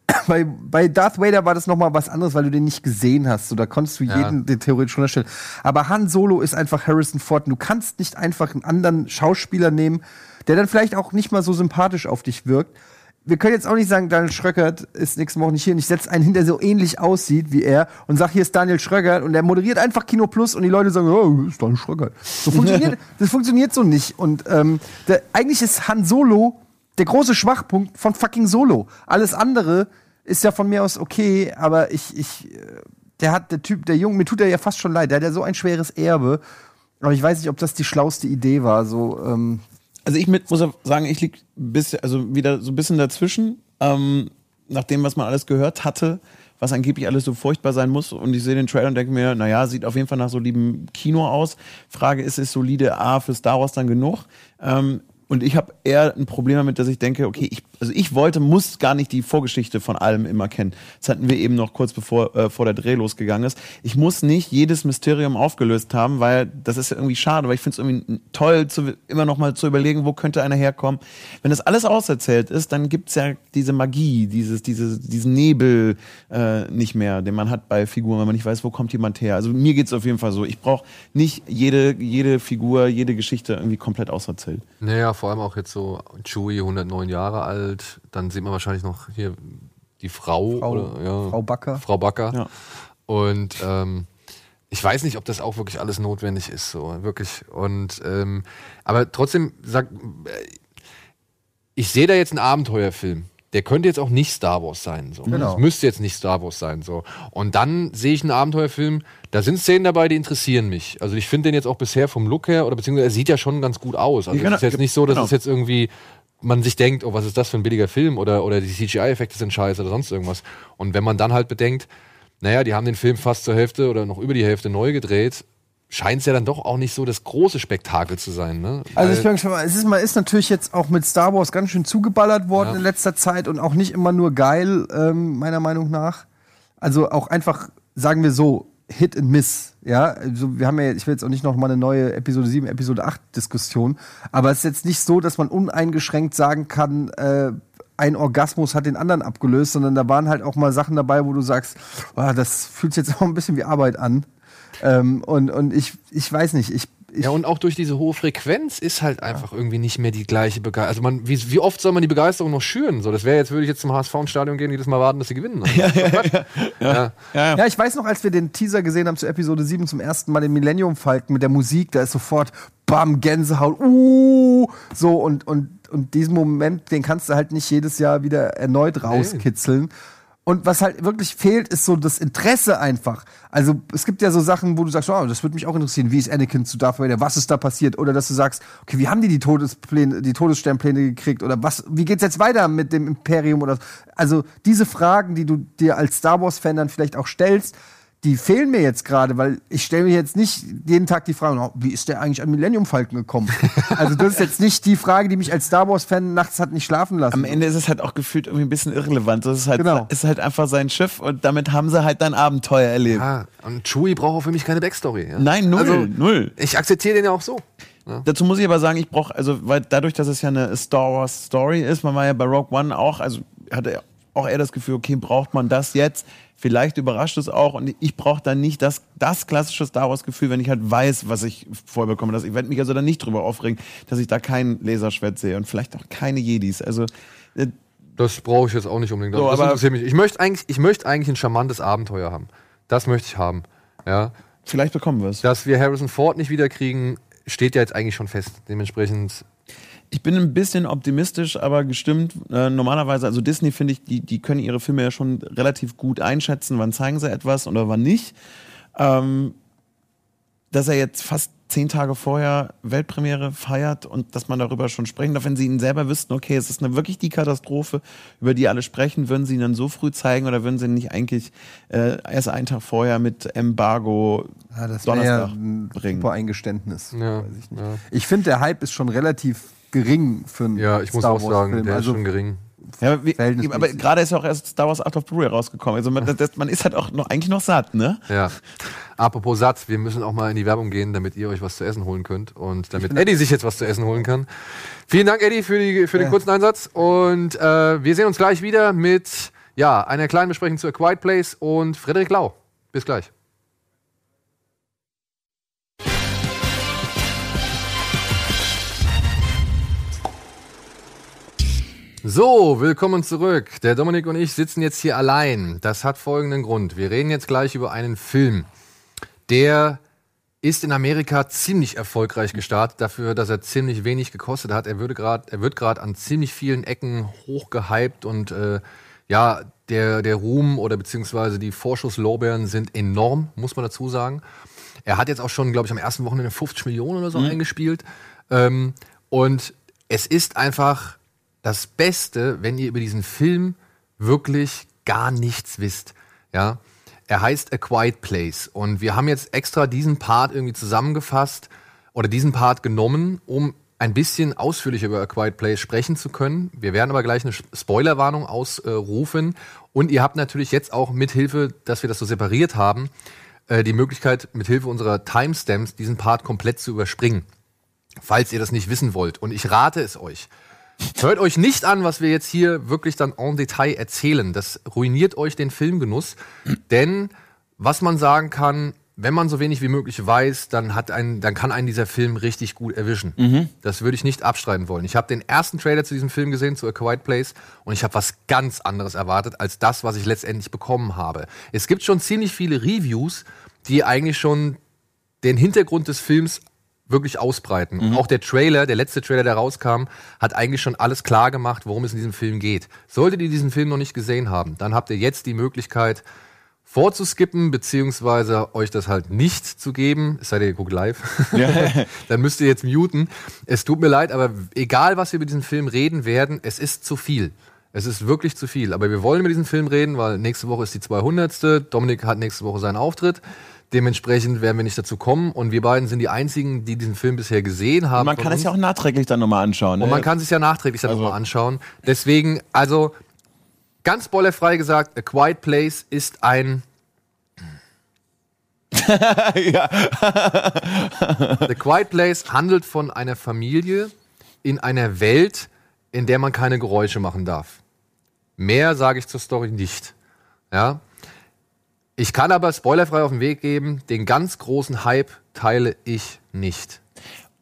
(coughs) Bei, bei Darth Vader war das noch mal was anderes, weil du den nicht gesehen hast. So, da konntest du Ja. jeden den theoretisch unterstellen. Aber Han Solo ist einfach Harrison Ford. Und du kannst nicht einfach einen anderen Schauspieler nehmen, der dann vielleicht auch nicht mal so sympathisch auf dich wirkt. Wir können jetzt auch nicht sagen, Daniel Schröckert ist nächste Woche nicht hier und ich setze einen hin, der so ähnlich aussieht wie er und sag, hier ist Daniel Schröckert und der moderiert einfach Kino Plus und die Leute sagen, oh, ist Daniel Schröckert. So funktioniert, (laughs) das funktioniert so nicht. Und ähm, der, eigentlich ist Han Solo der große Schwachpunkt von fucking Solo. Alles andere ist ja von mir aus okay, aber ich, ich, äh, der hat, der Typ, der Junge, mir tut er ja fast schon leid, der hat ja so ein schweres Erbe. Aber ich weiß nicht, ob das die schlauste Idee war. So, ähm, Also ich mit, muss sagen, ich lieg bis, also wieder so ein bisschen dazwischen, ähm, nach dem, was man alles gehört hatte, was angeblich alles so furchtbar sein muss. Und ich sehe den Trailer und denke mir, naja, sieht auf jeden Fall nach solidem Kino aus. Frage ist, ist solide A für Star Wars dann genug? Ähm, und ich habe eher ein Problem damit, dass ich denke, okay, ich, also ich wollte, muss gar nicht die Vorgeschichte von allem immer kennen. Das hatten wir eben noch kurz bevor äh, vor der Dreh losgegangen ist. Ich muss nicht jedes Mysterium aufgelöst haben, weil das ist ja irgendwie schade, weil ich finde es irgendwie toll, zu, immer noch mal zu überlegen, wo könnte einer herkommen. Wenn das alles auserzählt ist, dann gibt's ja diese Magie, dieses, diese, diesen Nebel äh, nicht mehr, den man hat bei Figuren, wenn man nicht weiß, wo kommt jemand her. Also mir geht's auf jeden Fall so. Ich brauche nicht jede, jede Figur, jede Geschichte irgendwie komplett auserzählt. Naja, vor allem auch jetzt so Chewie, 109 Jahre alt. Dann sieht man wahrscheinlich noch hier die Frau. Frau, oder, ja, Frau Backer. Frau Backer. Ja. Und ähm, ich weiß nicht, ob das auch wirklich alles notwendig ist, so wirklich. Und ähm, aber trotzdem sag, äh, ich sehe da jetzt einen Abenteuerfilm. Der könnte jetzt auch nicht Star Wars sein. So. Genau. Das müsste jetzt nicht Star Wars sein. So. Und dann sehe ich einen Abenteuerfilm, da sind Szenen dabei, die interessieren mich. Also ich finde den jetzt auch bisher vom Look her, oder beziehungsweise er sieht ja schon ganz gut aus. Also Ja, es ist jetzt nicht so, dass genau. es jetzt irgendwie man sich denkt, oh, was ist das für ein billiger Film oder, oder die CGI-Effekte sind scheiße oder sonst irgendwas. Und wenn man dann halt bedenkt, naja, die haben den Film fast zur Hälfte oder noch über die Hälfte neu gedreht, scheint es ja dann doch auch nicht so das große Spektakel zu sein. Ne? Also ich schon mal, es ist, man ist natürlich jetzt auch mit Star Wars ganz schön zugeballert worden Ja. in letzter Zeit und auch nicht immer nur geil, ähm, meiner Meinung nach. Also auch einfach, sagen wir so, Hit and Miss. Ja, also wir haben ja, ich will jetzt auch nicht noch mal eine neue Episode 7, Episode 8 Diskussion, aber es ist jetzt nicht so, dass man uneingeschränkt sagen kann, äh, ein Orgasmus hat den anderen abgelöst, sondern da waren halt auch mal Sachen dabei, wo du sagst, oh, das fühlt sich jetzt (laughs) auch ein bisschen wie Arbeit an. Ähm, und, und ich, ich weiß nicht, ich, ich Ja, und auch durch diese hohe Frequenz ist halt einfach irgendwie nicht mehr die gleiche Begeisterung. Also man, wie, wie oft soll man die Begeisterung noch schüren? So, das wäre jetzt, würde ich jetzt zum HSV ins Stadion gehen, jedes Mal warten, dass sie gewinnen. (laughs) Ja, ja, ja. Ja, ich weiß noch, als wir den Teaser gesehen haben zu Episode 7 zum ersten Mal den Millennium Falcon mit der Musik, da ist sofort Bam, Gänsehaut, uh, so und, und, und diesen Moment, den kannst du halt nicht jedes Jahr wieder erneut rauskitzeln. Und was halt wirklich fehlt, ist so das Interesse einfach. Also es gibt ja so Sachen, wo du sagst, oh, das würde mich auch interessieren, wie ist Anakin zu Darth Vader, was ist da passiert? Oder dass du sagst, okay, wie haben die die Todespläne, die Todessternpläne gekriegt? Oder was, wie geht's jetzt weiter mit dem Imperium? Oder also diese Fragen, die du dir als Star Wars Fan dann vielleicht auch stellst, die fehlen mir jetzt gerade, weil ich stelle mir jetzt nicht jeden Tag die Frage, oh, wie ist der eigentlich an Millennium Falcon gekommen? (laughs) also das ist jetzt nicht die Frage, die mich als Star Wars Fan nachts hat nicht schlafen lassen. Am Ende ist es halt auch gefühlt irgendwie ein bisschen irrelevant. Das ist halt, Genau. ist halt einfach sein Schiff und damit haben sie halt dann Abenteuer erlebt. Ja, und Chewie braucht auch für mich keine Backstory. Ja? Nein, null, Also, null. Ich akzeptiere den ja auch so. Dazu muss ich aber sagen, ich brauche, also, weil dadurch, dass es ja eine Star Wars Story ist, man war ja bei Rogue One auch, also hatte auch eher das Gefühl, okay, braucht man das jetzt? Vielleicht überrascht es auch und ich brauche dann nicht das, das klassische Star Wars Gefühl, wenn ich halt weiß, was ich vorher bekomme. Das, ich werde mich also dann nicht drüber aufregen, dass ich da kein Laserschwert sehe und vielleicht auch keine Jedis. Also, äh, Das brauche ich jetzt auch nicht unbedingt. So, das interessiert mich. Ich möchte eigentlich, ich möchte eigentlich ein charmantes Abenteuer haben. Das möchte ich haben. Ja. vielleicht bekommen wir es. Dass wir Harrison Ford nicht wiederkriegen, steht ja jetzt eigentlich schon fest. Dementsprechend, Ich bin ein bisschen optimistisch, aber gestimmt. Äh, normalerweise, also Disney finde ich, die, die können ihre Filme ja schon relativ gut einschätzen, wann zeigen sie etwas oder wann nicht. Ähm, dass er jetzt fast zehn Tage vorher Weltpremiere feiert und dass man darüber schon sprechen darf, wenn sie ihn selber wüssten, okay, es ist eine wirklich die Katastrophe, über die alle sprechen, würden sie ihn dann so früh zeigen oder würden sie ihn nicht eigentlich äh, erst einen Tag vorher mit Embargo ja, das wäre ja Donnerstag ein bringen? super Eingeständnis. ja, Weiß ich ja. Ich finde, der Hype ist schon relativ gering für einen ja, ich muss Star auch sagen, Wars-Film. der Also, ist schon gering. Ja, wie, aber gerade ist ja auch erst Star Wars Art of Blu-ray rausgekommen. Also man, das, man ist halt auch noch eigentlich noch satt, ne? Ja. Apropos Satz, wir müssen auch mal in die Werbung gehen, damit ihr euch was zu essen holen könnt und damit Eddie sich jetzt was zu essen holen kann. Vielen Dank, Eddie, für, die, für den kurzen Einsatz. Und äh, wir sehen uns gleich wieder mit ja, einer kleinen Besprechung zu A Quiet Place und Frederik Lau. Bis gleich. So, willkommen zurück. Der Dominik und ich sitzen jetzt hier allein. Das hat folgenden Grund. Wir reden jetzt gleich über einen Film, der ist in Amerika ziemlich erfolgreich gestartet, dafür, dass er ziemlich wenig gekostet hat. Er, würde grad, er wird gerade an ziemlich vielen Ecken hochgehypt und äh, ja, der, der Ruhm oder beziehungsweise die Vorschusslorbeeren sind enorm, muss man dazu sagen. Er hat jetzt auch schon, glaube ich, am ersten Wochenende 50 Millionen oder so eingespielt. Ähm, und es ist einfach das Beste, wenn ihr über diesen Film wirklich gar nichts wisst. Ja, er heißt A Quiet Place und wir haben jetzt extra diesen Part irgendwie zusammengefasst oder diesen Part genommen, um ein bisschen ausführlicher über A Quiet Place sprechen zu können. Wir werden aber gleich eine Spoilerwarnung ausrufen und ihr habt natürlich jetzt auch mithilfe, dass wir das so separiert haben, äh, die Möglichkeit mithilfe unserer Timestamps diesen Part komplett zu überspringen, falls ihr das nicht wissen wollt. Und ich rate es euch. Hört euch nicht an, was wir jetzt hier wirklich dann en Detail erzählen. Das ruiniert euch den Filmgenuss. Denn was man sagen kann, wenn man so wenig wie möglich weiß, dann, hat ein, dann kann einen dieser Film richtig gut erwischen. Das würde ich nicht abstreiten wollen. Ich habe den ersten Trailer zu diesem Film gesehen, zu A Quiet Place, und ich habe was ganz anderes erwartet als das, was ich letztendlich bekommen habe. Es gibt schon ziemlich viele Reviews, die eigentlich schon den Hintergrund des Films wirklich ausbreiten. Und auch der Trailer, der letzte Trailer, der rauskam, hat eigentlich schon alles klar gemacht, worum es in diesem Film geht. Solltet ihr diesen Film noch nicht gesehen haben, dann habt ihr jetzt die Möglichkeit, vorzuskippen, beziehungsweise euch das halt nicht zu geben, es sei denn, ihr guckt live, (laughs) dann müsst ihr jetzt muten. Es tut mir leid, aber egal, was wir über diesen Film reden werden, es ist zu viel. Es ist wirklich zu viel. Aber wir wollen über diesen Film reden, weil nächste Woche ist die 200. Dominik hat nächste Woche seinen Auftritt. Dementsprechend werden wir nicht dazu kommen. Und wir beiden sind die einzigen, die diesen Film bisher gesehen haben. Und man kann es ja auch nachträglich dann nochmal anschauen. Und ne? man kann sich ja nachträglich dann Also- nochmal anschauen. Deswegen, also ganz spoilerfrei gesagt, A Quiet Place ist ein. (laughs) The Quiet Place handelt von einer Familie in einer Welt, in der man keine Geräusche machen darf. Mehr sage ich zur Story nicht. Ja. Ich kann aber spoilerfrei auf den Weg geben, den ganz großen Hype teile ich nicht.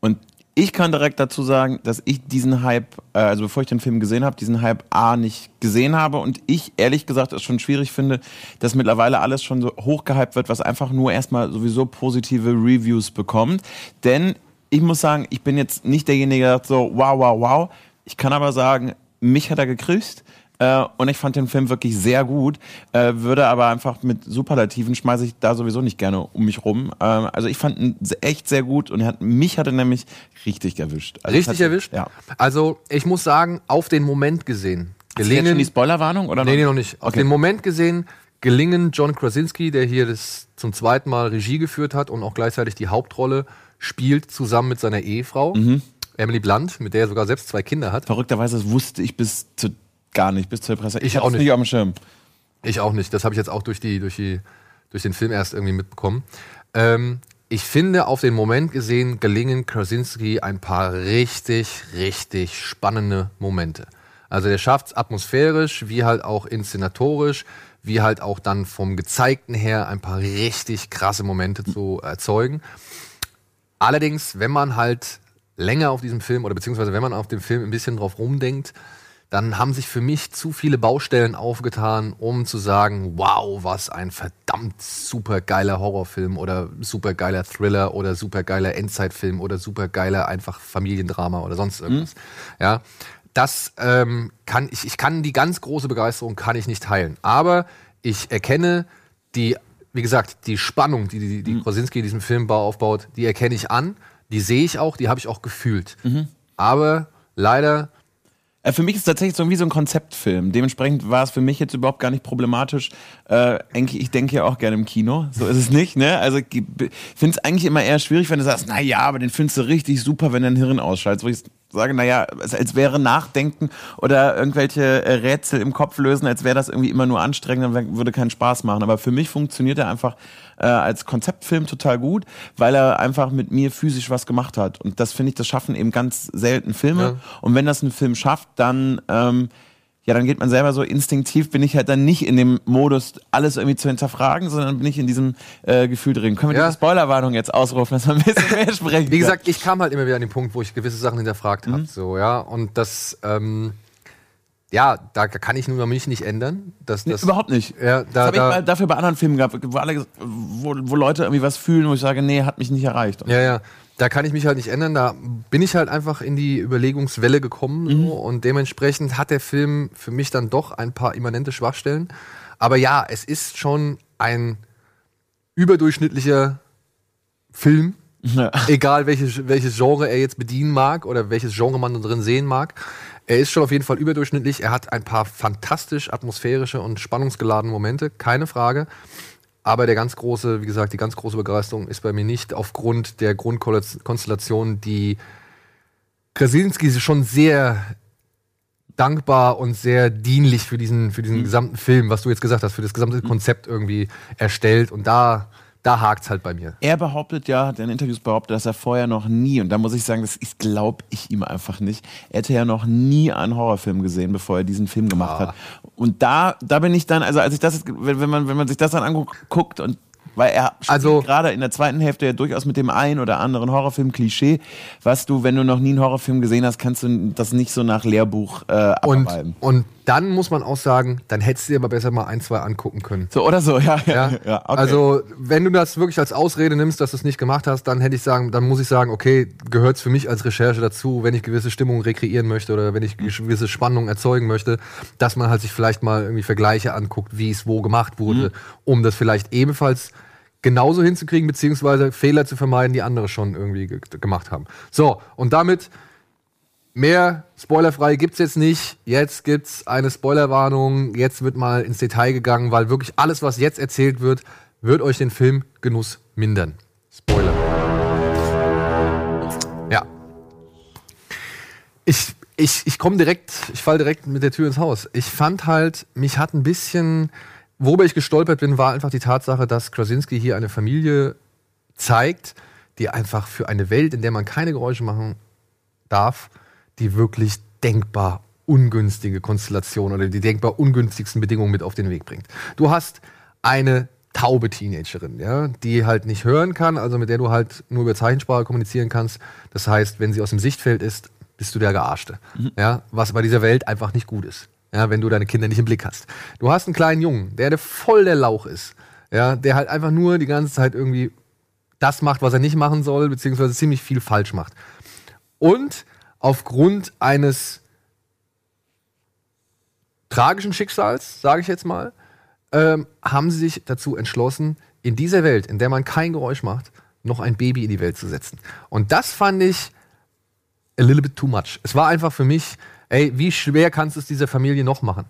Und ich kann direkt dazu sagen, dass ich diesen Hype, äh, also bevor ich den Film gesehen habe, diesen Hype A nicht gesehen habe und ich ehrlich gesagt es schon schwierig finde, dass mittlerweile alles schon so hochgehypt wird, was einfach nur erstmal sowieso positive Reviews bekommt. Denn ich muss sagen, ich bin jetzt nicht derjenige, der sagt so, wow, wow, wow. Ich kann aber sagen, mich hat er gekriegt. Äh, und ich fand den Film wirklich sehr gut, äh, würde aber einfach mit Superlativen schmeiße ich da sowieso nicht gerne um mich rum. Ähm, also ich fand ihn echt sehr gut und hat, mich hat er nämlich richtig erwischt. Also Richtig hat, erwischt? Ja. Also, ich muss sagen, auf den Moment gesehen. Ist jetzt schon die Spoilerwarnung oder Nee, nee, noch nicht. Auf Okay. den Moment gesehen gelingen John Krasinski, der hier das zum zweiten Mal Regie geführt hat und auch gleichzeitig die Hauptrolle spielt, zusammen mit seiner Ehefrau, Mhm. Emily Blunt, mit der er sogar selbst zwei Kinder hat. Verrückterweise das wusste ich bis zu gar nicht, bis zur Presse. Ich hab's auch nicht. nicht auf dem Schirm. Ich auch nicht. Das habe ich jetzt auch durch, die, durch, die, durch den Film erst irgendwie mitbekommen. Ähm, ich finde, auf den Moment gesehen gelingen Krasinski ein paar richtig, richtig spannende Momente. Also der schafft es atmosphärisch, wie halt auch inszenatorisch, wie halt auch dann vom Gezeigten her ein paar richtig krasse Momente zu erzeugen. Allerdings, wenn man halt länger auf diesem Film oder beziehungsweise wenn man auf dem Film ein bisschen drauf rumdenkt, dann haben sich für mich zu viele Baustellen aufgetan, um zu sagen, wow, was ein verdammt super geiler Horrorfilm oder super geiler Thriller oder super geiler Endzeitfilm oder super geiler einfach Familiendrama oder sonst irgendwas. Ja, das ähm, kann ich, ich kann die ganz große Begeisterung kann ich nicht teilen, aber ich erkenne die, wie gesagt, die Spannung, die die, die Krasinski in diesem Filmbau aufbaut, die erkenne ich an, die sehe ich auch, die habe ich auch gefühlt. Aber leider Für mich ist es tatsächlich so wie so ein Konzeptfilm. Dementsprechend war es für mich jetzt überhaupt gar nicht problematisch. Äh, eigentlich- ich denke ja auch gerne im Kino. So ist es nicht, ne? Also ich finde es eigentlich immer eher schwierig, wenn du sagst, na ja, aber den findest du richtig super, wenn dein Hirn ausschaltet. Wo ich sage, na ja, es- als wäre Nachdenken oder irgendwelche äh, Rätsel im Kopf lösen, als wäre das irgendwie immer nur anstrengend und würde keinen Spaß machen. Aber für mich funktioniert er einfach äh, als Konzeptfilm total gut, weil er einfach mit mir physisch was gemacht hat. Und das finde ich, das schaffen eben ganz selten Filme. Ja. Und wenn das ein Film schafft, dann, ähm, ja, dann geht man selber so instinktiv, bin ich halt dann nicht in dem Modus, alles irgendwie zu hinterfragen, sondern bin ich in diesem äh, Gefühl drin. Können wir Ja. diese Spoilerwarnung jetzt ausrufen, dass wir ein bisschen mehr sprechen? Wie gesagt, ich kam halt immer wieder an den Punkt, wo ich gewisse Sachen hinterfragt Mhm. habe. So, ja. Und das, ähm, ja, da kann ich nur mich nicht ändern. Das, Nee, das, überhaupt nicht. Ja, das da, habe ich mal dafür bei anderen Filmen gehabt, wo, alle, wo, wo Leute irgendwie was fühlen, wo ich sage, nee, hat mich nicht erreicht. ja, ja. Da kann ich mich halt nicht ändern. Da bin ich halt einfach in die Überlegungswelle gekommen. Mhm. So, und dementsprechend hat der Film für mich dann doch ein paar immanente Schwachstellen. Aber ja, es ist schon ein überdurchschnittlicher Film. Egal welches, welches Genre er jetzt bedienen mag oder welches Genre man da drin sehen mag. Er ist schon auf jeden Fall überdurchschnittlich. Er hat ein paar fantastisch atmosphärische und spannungsgeladene Momente, keine Frage. Aber der ganz große, wie gesagt, die ganz große Begeisterung ist bei mir nicht aufgrund der Grundkonstellation, die Krasinski schon sehr dankbar und sehr dienlich für diesen, für diesen gesamten Film, was du jetzt gesagt hast, für das gesamte Konzept irgendwie erstellt. Und da, da hakt's halt bei mir. Er behauptet ja, hat in Interviews behauptet, dass er vorher noch nie, und da muss ich sagen, das glaube ich ihm einfach nicht, er hätte ja noch nie einen Horrorfilm gesehen, bevor er diesen Film gemacht Ah. hat. Und da, da bin ich dann, also als ich das, wenn, man, wenn man sich das dann anguckt und weil er Also- gerade in der zweiten Hälfte ja durchaus mit dem einen oder anderen Horrorfilm-Klischee, was du, wenn du noch nie einen Horrorfilm gesehen hast, kannst du das nicht so nach Lehrbuch äh, Und, abarbeiten. und dann muss man auch sagen, dann hättest du dir aber besser mal ein, zwei angucken können. So oder so, (laughs) ja. Ja, ja okay. Also, wenn du das wirklich als Ausrede nimmst, dass du es nicht gemacht hast, dann hätte ich sagen, dann muss ich sagen, okay, gehört es für mich als Recherche dazu, wenn ich gewisse Stimmungen rekreieren möchte oder wenn ich gewisse Spannungen erzeugen möchte, dass man halt sich vielleicht mal irgendwie Vergleiche anguckt, wie es wo gemacht wurde, um das vielleicht ebenfalls genauso hinzukriegen, beziehungsweise Fehler zu vermeiden, die andere schon irgendwie ge gemacht haben. So, und damit Mehr spoilerfrei gibt's jetzt nicht. Jetzt gibt's eine Spoilerwarnung. Jetzt wird mal ins Detail gegangen, weil wirklich alles, was jetzt erzählt wird, wird euch den Filmgenuss mindern. Spoiler. Ja. Ich, ich, ich komme direkt, ich fall direkt mit der Tür ins Haus. Ich fand halt, mich hat ein bisschen, worüber ich gestolpert bin, war einfach die Tatsache, dass Krasinski hier eine Familie zeigt, die einfach für eine Welt, in der man keine Geräusche machen darf, die wirklich denkbar ungünstige Konstellation oder die denkbar ungünstigsten Bedingungen mit auf den Weg bringt. Du hast eine taube Teenagerin, ja, die halt nicht hören kann, also mit der du halt nur über Zeichensprache kommunizieren kannst. Das heißt, wenn sie aus dem Sichtfeld ist, bist du der Gearschte. Ja, was bei dieser Welt einfach nicht gut ist. Ja, wenn du deine Kinder nicht im Blick hast. Du hast einen kleinen Jungen, der, der voll der Lauch ist. Ja, der halt einfach nur die ganze Zeit irgendwie das macht, was er nicht machen soll, beziehungsweise ziemlich viel falsch macht. Und aufgrund eines tragischen Schicksals, sage ich jetzt mal, ähm, haben sie sich dazu entschlossen, in dieser Welt, in der man kein Geräusch macht, noch ein Baby in die Welt zu setzen. Und das fand ich a little bit too much. Es war einfach für mich, ey, wie schwer kannst du es dieser Familie noch machen?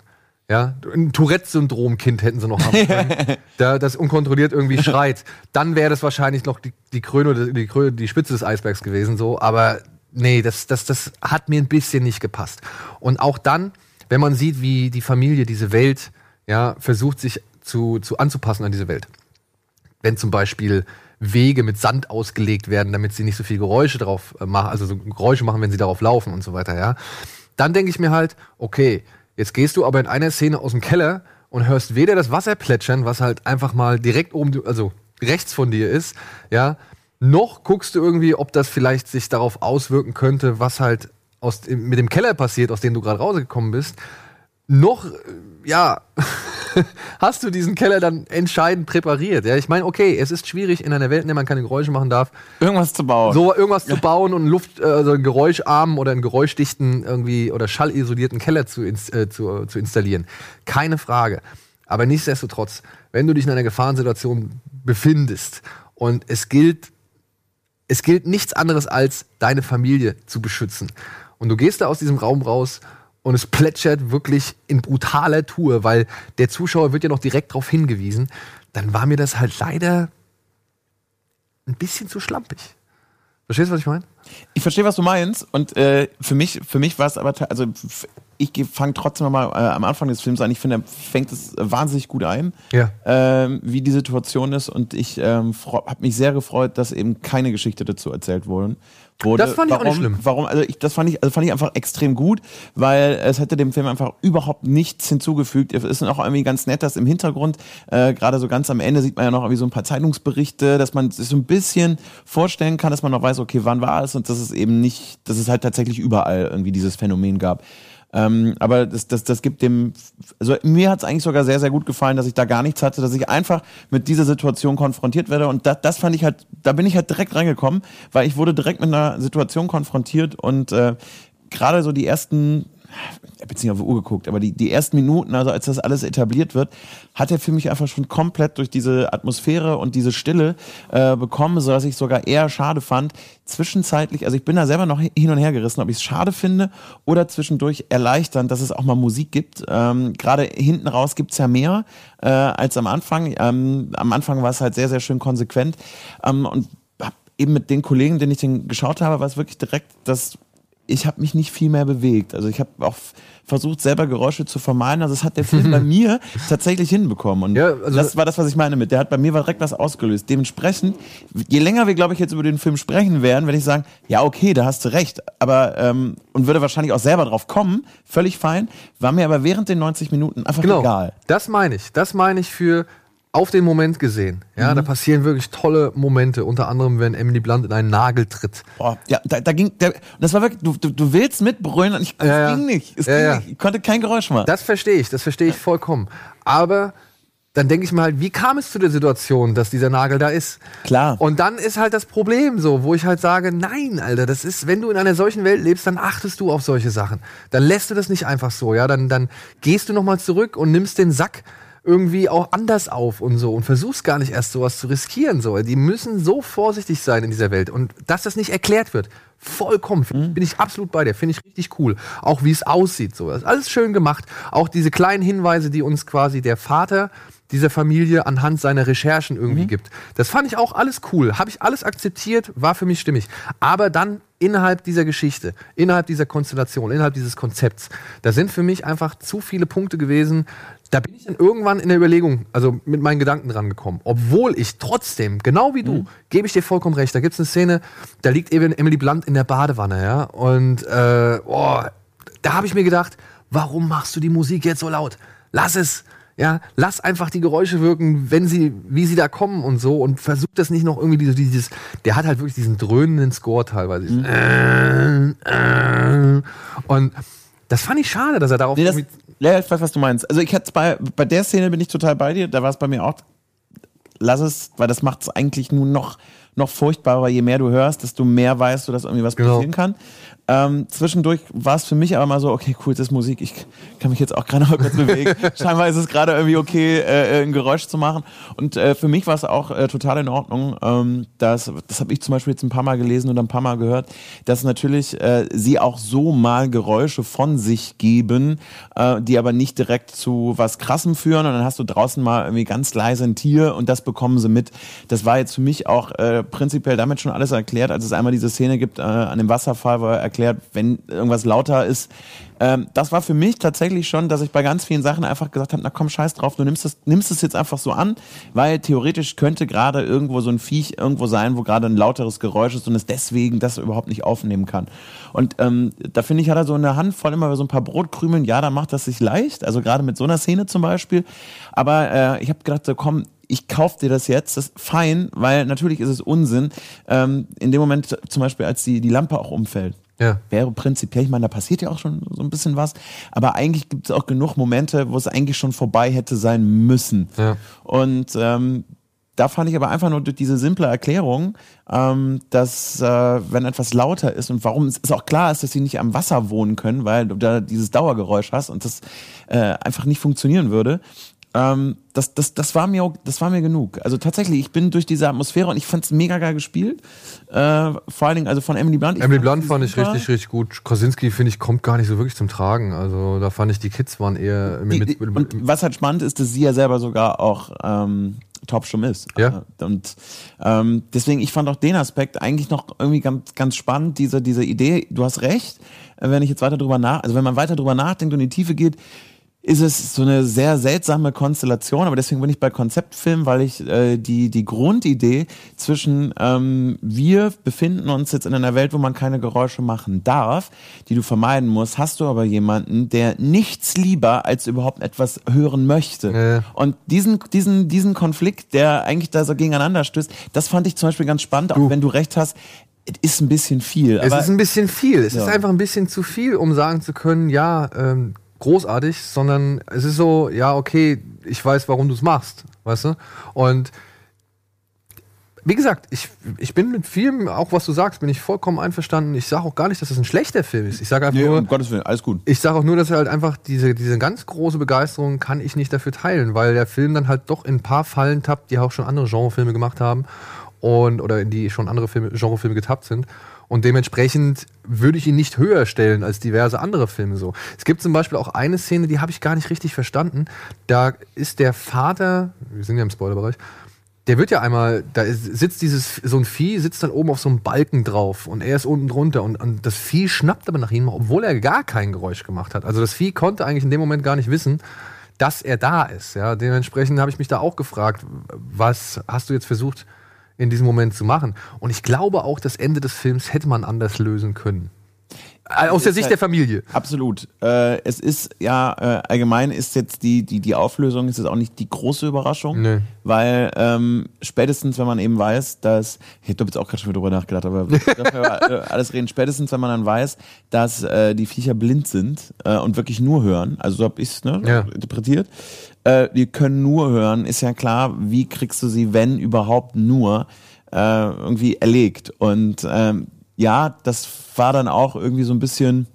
Ja, ein Tourette-Syndrom-Kind hätten sie noch haben können, (laughs) da, das unkontrolliert irgendwie schreit. Dann wäre das wahrscheinlich noch die, die Krone, die Krone, die Spitze des Eisbergs gewesen, so. Aber nee, das, das, das hat mir ein bisschen nicht gepasst. Und auch dann, wenn man sieht, wie die Familie diese Welt, ja, versucht sich zu, zu anzupassen an diese Welt. Wenn zum Beispiel Wege mit Sand ausgelegt werden, damit sie nicht so viel Geräusche drauf äh, machen, also so Geräusche machen, wenn sie darauf laufen und so weiter, ja. Dann denke ich mir halt, okay, jetzt gehst du aber in einer Szene aus dem Keller und hörst weder das Wasser plätschern, was halt einfach mal direkt oben, also rechts von dir ist, ja, noch guckst du irgendwie, ob das vielleicht sich darauf auswirken könnte, was halt aus, mit dem Keller passiert, aus dem du gerade rausgekommen bist. Noch, äh, ja, (laughs) hast du diesen Keller dann entscheidend präpariert. Ja, ich meine, okay, es ist schwierig in einer Welt, in der man keine Geräusche machen darf, Irgendwas zu bauen. so irgendwas zu bauen und einen Luft, äh, also einen geräuscharmen oder einen geräuschdichten irgendwie oder schallisolierten Keller zu, äh, zu, zu installieren. Keine Frage. Aber nichtsdestotrotz, wenn du dich in einer Gefahrensituation befindest und es gilt, es gilt nichts anderes als deine Familie zu beschützen. Und du gehst da aus diesem Raum raus und es plätschert wirklich in brutaler Tour, weil der Zuschauer wird ja noch direkt darauf hingewiesen. Dann war mir das halt leider ein bisschen zu schlampig. Verstehst du, was ich meine? Ich verstehe, was du meinst. Und äh, für mich, für mich war es aber, also ich fange trotzdem mal äh, am Anfang des Films an. Ich finde, er fängt es wahnsinnig gut ein, Ja. ähm, wie die Situation ist. Und ich ähm, habe mich sehr gefreut, dass eben keine Geschichte dazu erzählt wurde. wurde. Das fand ich auch warum, nicht schlimm. Warum? Also ich, das fand ich, also fand ich einfach extrem gut, weil es hätte dem Film einfach überhaupt nichts hinzugefügt. Es ist auch irgendwie ganz nett, dass im Hintergrund, äh, gerade so ganz am Ende sieht man ja noch irgendwie so ein paar Zeitungsberichte, dass man sich so ein bisschen vorstellen kann, dass man noch weiß, okay, wann war es und dass es eben nicht, dass es halt tatsächlich überall irgendwie dieses Phänomen gab. Ähm, aber das, das, das gibt dem, also mir hat es eigentlich sogar sehr, sehr gut gefallen, dass ich da gar nichts hatte, dass ich einfach mit dieser Situation konfrontiert werde. Und das, das fand ich halt, da bin ich halt direkt reingekommen, weil ich wurde direkt mit einer Situation konfrontiert und äh, gerade so die ersten ich habe jetzt nicht auf die Uhr geguckt, aber die, die ersten Minuten, also als das alles etabliert wird, hat er für mich einfach schon komplett durch diese Atmosphäre und diese Stille äh, bekommen, sodass ich sogar eher schade fand, zwischenzeitlich, also ich bin da selber noch hin und her gerissen, ob ich es schade finde oder zwischendurch erleichternd, dass es auch mal Musik gibt. Ähm, Gerade hinten raus gibt's ja mehr äh, als am Anfang. Ähm, am Anfang war es halt sehr, sehr schön konsequent. Ähm, und eben mit den Kollegen, denen ich den geschaut habe, war es wirklich direkt das ich habe mich nicht viel mehr bewegt. Also ich habe auch versucht, selber Geräusche zu vermeiden. Also das hat der Film (laughs) bei mir tatsächlich hinbekommen. Und Ja, also- das war das, was ich meine mit. Der hat bei mir direkt was ausgelöst. Dementsprechend, je länger wir, glaube ich, jetzt über den Film sprechen werden, werde ich sagen, ja, okay, da hast du recht. Aber, ähm, und würde wahrscheinlich auch selber drauf kommen, völlig fein. War mir aber während den 90 Minuten einfach Genau. egal. Das meine ich. Das meine ich für auf den Moment gesehen. Ja, Mhm. da passieren wirklich tolle Momente. Unter anderem, wenn Emily Blunt in einen Nagel tritt. Boah, ja, da, da ging, und das war wirklich, du, du, du willst mitbrüllen und ich, es ja. ging nicht. Es Ja, ging ja. nicht. Ich konnte kein Geräusch machen. Das verstehe ich, das verstehe ich vollkommen. Aber dann denke ich mir halt, wie kam es zu der Situation, dass dieser Nagel da ist? Klar. Und dann ist halt das Problem so, wo ich halt sage, nein, Alter, das ist, wenn du in einer solchen Welt lebst, dann achtest du auf solche Sachen. Dann lässt du das nicht einfach so, ja, dann, dann gehst du nochmal zurück und nimmst den Sack irgendwie auch anders auf und so und versuchst gar nicht erst sowas zu riskieren, so. Die müssen so vorsichtig sein in dieser Welt und dass das nicht erklärt wird, vollkommen, Mhm. bin ich absolut bei dir, finde ich richtig cool. Auch wie es aussieht, so. Das ist alles schön gemacht. Auch diese kleinen Hinweise, die uns quasi der Vater dieser Familie anhand seiner Recherchen irgendwie Mhm. gibt. Das fand ich auch alles cool. Habe ich alles akzeptiert, war für mich stimmig. Aber dann innerhalb dieser Geschichte, innerhalb dieser Konstellation, innerhalb dieses Konzepts, da sind für mich einfach zu viele Punkte gewesen. Da bin ich dann irgendwann in der Überlegung, also mit meinen Gedanken dran gekommen. Obwohl ich trotzdem, genau wie du, gebe ich dir vollkommen recht, da gibt es eine Szene, da liegt eben Emily Blunt in der Badewanne, ja. Und äh, oh, da habe ich mir gedacht, warum machst du die Musik jetzt so laut? Lass es. Ja, lass einfach die Geräusche wirken, wenn sie, wie sie da kommen und so und versuch das nicht noch irgendwie dieses, der hat halt wirklich diesen dröhnenden Score teilweise. Äh, äh, und das fand ich schade, dass er darauf Nee, das, ja, ich weiß, was du meinst. Also ich hatte bei, bei der Szene bin ich total bei dir, da war es bei mir auch, lass es, weil das macht es eigentlich nur noch, noch furchtbarer, je mehr du hörst, desto mehr weißt du, dass irgendwie was Genau. passieren kann. Ähm, zwischendurch war es für mich aber mal so, okay, cool, das ist Musik, ich kann mich jetzt auch gerade (laughs) mal kurz bewegen. Scheinbar ist es gerade irgendwie okay, äh, ein Geräusch zu machen. Und äh, für mich war es auch äh, total in Ordnung. Ähm, das das habe ich zum Beispiel jetzt ein paar Mal gelesen oder ein paar Mal gehört, dass natürlich äh, sie auch so mal Geräusche von sich geben, äh, die aber nicht direkt zu was Krassem führen. Und dann hast du draußen mal irgendwie ganz leise ein Tier und das bekommen sie mit. Das war jetzt für mich auch äh, prinzipiell damit schon alles erklärt, als es einmal diese Szene gibt äh, an dem Wasserfall, wo er erklärt, wenn irgendwas lauter ist. Ähm, das war für mich tatsächlich schon, dass ich bei ganz vielen Sachen einfach gesagt habe, na komm, scheiß drauf, du nimmst es, nimmst jetzt einfach so an, weil theoretisch könnte gerade irgendwo so ein Viech irgendwo sein, wo gerade ein lauteres Geräusch ist und es deswegen das überhaupt nicht aufnehmen kann. Und ähm, da finde ich, hat er so eine Handvoll immer so ein paar Brotkrümeln, ja, da macht das sich leicht, also gerade mit so einer Szene zum Beispiel. Aber äh, ich habe gedacht, so, komm, ich kauf dir das jetzt, das ist fein, weil natürlich ist es Unsinn. Ähm, in dem Moment zum Beispiel, als die, die Lampe auch umfällt. Ja. Wäre prinzipiell, ich meine, da passiert ja auch schon so ein bisschen was, aber eigentlich gibt es auch genug Momente, wo es eigentlich schon vorbei hätte sein müssen. Ja. Und ähm, da fand ich aber einfach nur durch diese simple Erklärung, ähm, dass äh, wenn etwas lauter ist und warum es ist auch klar ist, dass sie nicht am Wasser wohnen können, weil du da dieses Dauergeräusch hast und das äh, einfach nicht funktionieren würde. Ähm, das, das, das, war mir, auch- das war mir genug. Also tatsächlich, ich bin durch diese Atmosphäre und ich fand es mega geil gespielt. Äh, vor allen Dingen also von Emily Blunt. Ich Emily Blunt fand ich super. richtig, richtig gut. Kosinski, finde ich, kommt gar nicht so wirklich zum Tragen. Also da fand ich, die Kids waren eher Die, mit, die, mit, und was halt spannend ist, dass sie ja selber sogar auch ähm, Topschum ist. Ja. Äh, Und ähm, deswegen, ich fand auch den Aspekt eigentlich noch irgendwie ganz, ganz spannend, diese, diese Idee, du hast recht, wenn ich jetzt weiter drüber nach, also wenn man weiter drüber nachdenkt und in die Tiefe geht, ist es so eine sehr seltsame Konstellation, aber deswegen bin ich bei Konzeptfilmen, weil ich äh, die, die Grundidee zwischen ähm, wir befinden uns jetzt in einer Welt, wo man keine Geräusche machen darf, die du vermeiden musst, hast du aber jemanden, der nichts lieber als überhaupt etwas hören möchte. Ja. Und diesen, diesen, diesen Konflikt, der eigentlich da so gegeneinander stößt, das fand ich zum Beispiel ganz spannend, auch wenn du recht hast, es ist ein bisschen viel. Es aber ist ein bisschen viel. Es ist Ja. einfach ein bisschen zu viel, um sagen zu können, ja, ähm, großartig, sondern es ist so, ja, okay, ich weiß, warum du es machst, weißt du? Und wie gesagt, ich, ich bin mit vielem, auch was du sagst, bin ich vollkommen einverstanden. Ich sage auch gar nicht, dass das ein schlechter Film ist. Ich sage einfach Nee, nur, um Gottes Willen, alles gut. ich sage auch nur, dass er halt einfach diese, diese ganz große Begeisterung kann ich nicht dafür teilen, weil der Film dann halt doch in ein paar Fallen tappt, die auch schon andere Genrefilme gemacht haben und oder in die schon andere Filme, Genrefilme getappt sind. Und dementsprechend würde ich ihn nicht höher stellen als diverse andere Filme so. Es gibt zum Beispiel auch eine Szene, die habe ich gar nicht richtig verstanden. Da ist der Vater, wir sind ja im Spoilerbereich, der wird ja einmal, da sitzt dieses, so ein Vieh sitzt dann oben auf so einem Balken drauf und er ist unten drunter und, und das Vieh schnappt aber nach ihm, obwohl er gar kein Geräusch gemacht hat. Also das Vieh konnte eigentlich in dem Moment gar nicht wissen, dass er da ist. Ja, dementsprechend habe ich mich da auch gefragt, was hast du jetzt versucht in diesem Moment zu machen? Und ich glaube auch, das Ende des Films hätte man anders lösen können. Äh, Aus der Sicht halt- der Familie. Absolut. Äh, es ist ja äh, allgemein ist jetzt die, die, die Auflösung ist jetzt auch nicht die große Überraschung, Nee. weil ähm, spätestens, wenn man eben weiß, dass ich habe jetzt auch gerade schon wieder drüber nachgedacht, aber wir dürfen über (laughs) äh, alles reden. Spätestens, wenn man dann weiß, dass äh, die Viecher blind sind äh, und wirklich nur hören, also so habe ich es ne, Ja. interpretiert. Äh, die können nur hören, ist ja klar, wie kriegst du sie, wenn überhaupt nur äh, irgendwie erlegt und ähm, ja, das war dann auch irgendwie so ein bisschen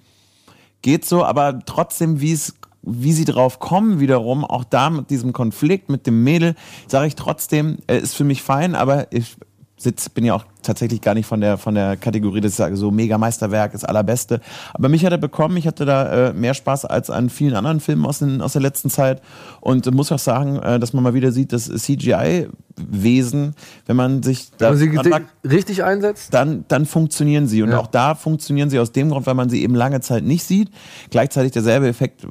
geht so, aber trotzdem, wie es wie sie drauf kommen wiederum, auch da mit diesem Konflikt mit dem Mädel, sage ich trotzdem, äh, ist für mich fein, aber ich sitz, bin ja auch tatsächlich gar nicht von der von der Kategorie, dass ich sage, so mega Meisterwerk, das allerbeste. Aber mich hat er bekommen, ich hatte da äh, mehr Spaß als an vielen anderen Filmen aus, den, aus der letzten Zeit und äh, muss auch sagen, äh, dass man mal wieder sieht, dass CGI-Wesen, wenn man sich da sie mag, richtig einsetzt, dann, dann funktionieren sie. Und Ja. auch da funktionieren sie aus dem Grund, weil man sie eben lange Zeit nicht sieht. Gleichzeitig derselbe Effekt.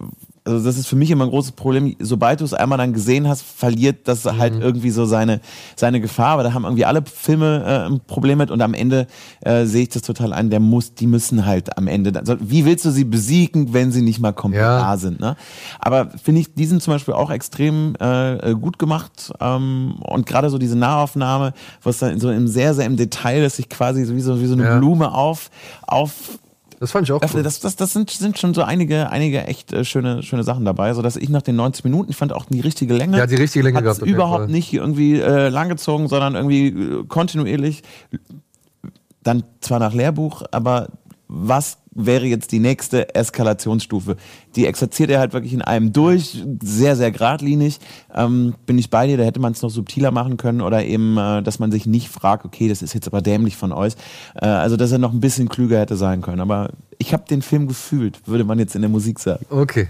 Also das ist für mich immer ein großes Problem. Sobald du es einmal dann gesehen hast, verliert das halt Mhm. irgendwie so seine, seine Gefahr. Aber da haben irgendwie alle Filme äh, ein Problem mit. Und am Ende äh, sehe ich das total an. Der muss, die müssen halt am Ende. Also, wie willst du sie besiegen, wenn sie nicht mal komplett Ja. da sind? Ne? Aber finde ich, die sind zum Beispiel auch extrem äh, äh, gut gemacht. Ähm, und gerade so diese Nahaufnahme, was dann so im sehr, sehr im Detail ist, sich quasi so wie so, wie so eine Ja. Blume auf, auf das fand ich auch cool. Das, das, das sind, sind schon so einige, einige echt äh, schöne, schöne Sachen dabei, so dass ich nach den 90 Minuten, ich fand auch die richtige Länge. Ja, die richtige Länge gehabt, überhaupt nicht irgendwie äh, langgezogen, sondern irgendwie äh, kontinuierlich. Dann zwar nach Lehrbuch, aber was wäre jetzt die nächste Eskalationsstufe? Die exerziert er halt wirklich in einem durch, sehr, sehr geradlinig. Ähm, bin ich bei dir, da hätte man es noch subtiler machen können oder eben, äh, dass man sich nicht fragt, okay, das ist jetzt aber dämlich von euch. Äh, also, dass er noch ein bisschen klüger hätte sein können. Aber ich habe den Film gefühlt, würde man jetzt in der Musik sagen. Okay.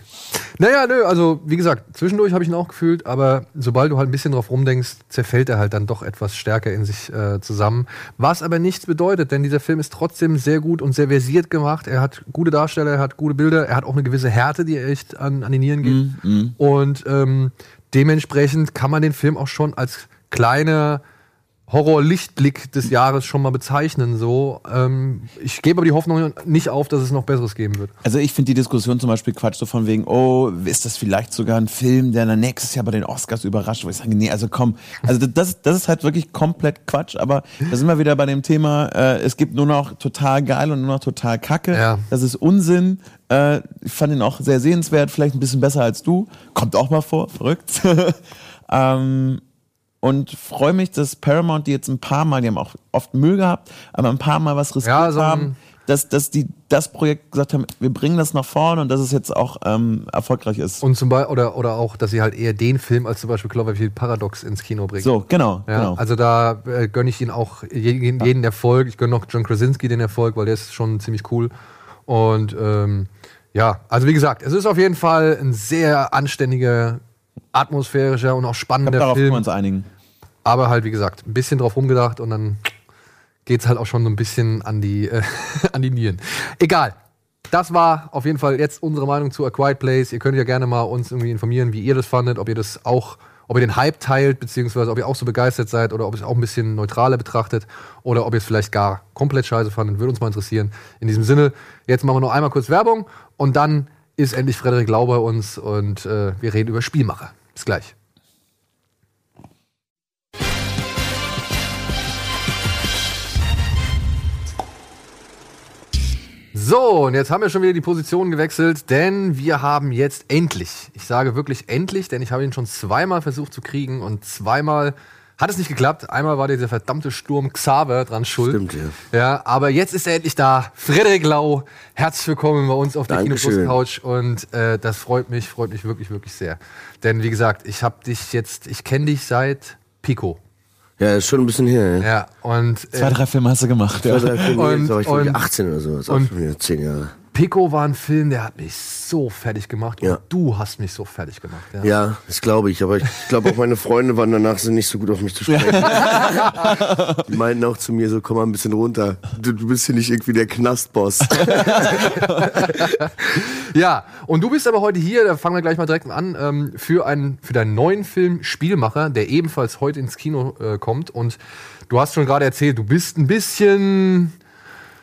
Naja, nö, also wie gesagt, zwischendurch habe ich ihn auch gefühlt, aber sobald du halt ein bisschen drauf rumdenkst, zerfällt er halt dann doch etwas stärker in sich äh, zusammen. Was aber nichts bedeutet, denn dieser Film ist trotzdem sehr gut und sehr versiert gemacht. Er hat gute Darsteller, er hat gute Bilder, er hat auch eine gewisse Härte, die echt an, an die Nieren geht. Und ähm, dementsprechend kann man den Film auch schon als kleiner Horror-Lichtblick des Jahres schon mal bezeichnen. So, ähm, ich gebe aber die Hoffnung nicht auf, dass es noch Besseres geben wird. Also ich finde die Diskussion zum Beispiel Quatsch, so von wegen, oh, ist das vielleicht sogar ein Film, der dann nächstes Jahr bei den Oscars überrascht, wo ich sage, nee, also komm, also das, das ist halt wirklich komplett Quatsch, aber da sind wir wieder bei dem Thema, äh, es gibt nur noch total geil und nur noch total kacke, Ja. das ist Unsinn, äh, ich fand ihn auch sehr sehenswert, vielleicht ein bisschen besser als du, kommt auch mal vor, verrückt. (laughs) ähm, und freue mich, dass Paramount die jetzt ein paar Mal, die haben auch oft Müll gehabt, aber ein paar Mal was riskiert Ja, so haben, dass, dass die das Projekt gesagt haben, wir bringen das nach vorne und dass es jetzt auch ähm, erfolgreich ist. Und zum Beispiel, oder, oder auch, dass sie halt eher den Film als zum Beispiel Cloverfield Paradox ins Kino bringen. so, genau, Ja, genau. Also da äh, gönne ich ihnen auch jeden, jeden Erfolg. Ich gönne noch John Krasinski den Erfolg, weil der ist schon ziemlich cool. Und ähm, ja, also wie gesagt, es ist auf jeden Fall ein sehr anständiger, atmosphärischer und auch ich glaub, spannender darauf können wir Film. uns einigen. Aber halt, wie gesagt, ein bisschen drauf rumgedacht und dann geht's halt auch schon so ein bisschen an die, äh, (laughs) an die Nieren. Egal. Das war auf jeden Fall jetzt unsere Meinung zu A Quiet Place. Ihr könnt ja gerne mal uns irgendwie informieren, wie ihr das fandet, ob ihr das auch, ob ihr den Hype teilt, beziehungsweise ob ihr auch so begeistert seid oder ob ihr es auch ein bisschen neutraler betrachtet oder ob ihr es vielleicht gar komplett scheiße fandet. Würde uns mal interessieren. In diesem Sinne, jetzt machen wir noch einmal kurz Werbung und dann ist endlich Frederik Lau bei uns und äh, wir reden über Spielmacher. Bis gleich. So, und jetzt haben wir schon wieder die Position gewechselt, denn wir haben jetzt endlich, ich sage wirklich endlich, denn ich habe ihn schon zweimal versucht zu kriegen und zweimal hat es nicht geklappt. Einmal war dieser verdammte Sturm Xaver dran schuld. Stimmt, ja. Ja, aber jetzt ist er endlich da. Frederik Lau, herzlich willkommen bei uns auf der. Kinoplus Couch und äh, das freut mich, freut mich wirklich, wirklich sehr. Denn wie gesagt, ich habe dich jetzt, ich kenne dich seit Pico. Ja, ist schon ein bisschen her. Ja. Ja, und Zwei, äh, drei Filme hast du gemacht. Zwei, Ja. drei Filme, Und- war ich und- 18 oder so. Das ist auch und- schon wieder 10 Jahre. Pico war ein Film, der hat mich so fertig gemacht Ja. und du hast mich so fertig gemacht. Ja. Ja, das glaube ich. Aber ich glaube auch meine Freunde waren danach sind nicht so gut auf mich zu sprechen. Die meinten auch zu mir so, komm mal ein bisschen runter. Du, du bist hier nicht irgendwie der Knastboss. Ja, und du bist aber heute hier, da fangen wir gleich mal direkt an, ähm, für, einen, für deinen neuen Film Spielmacher, der ebenfalls heute ins Kino äh, kommt. Und du hast schon gerade erzählt, du bist ein bisschen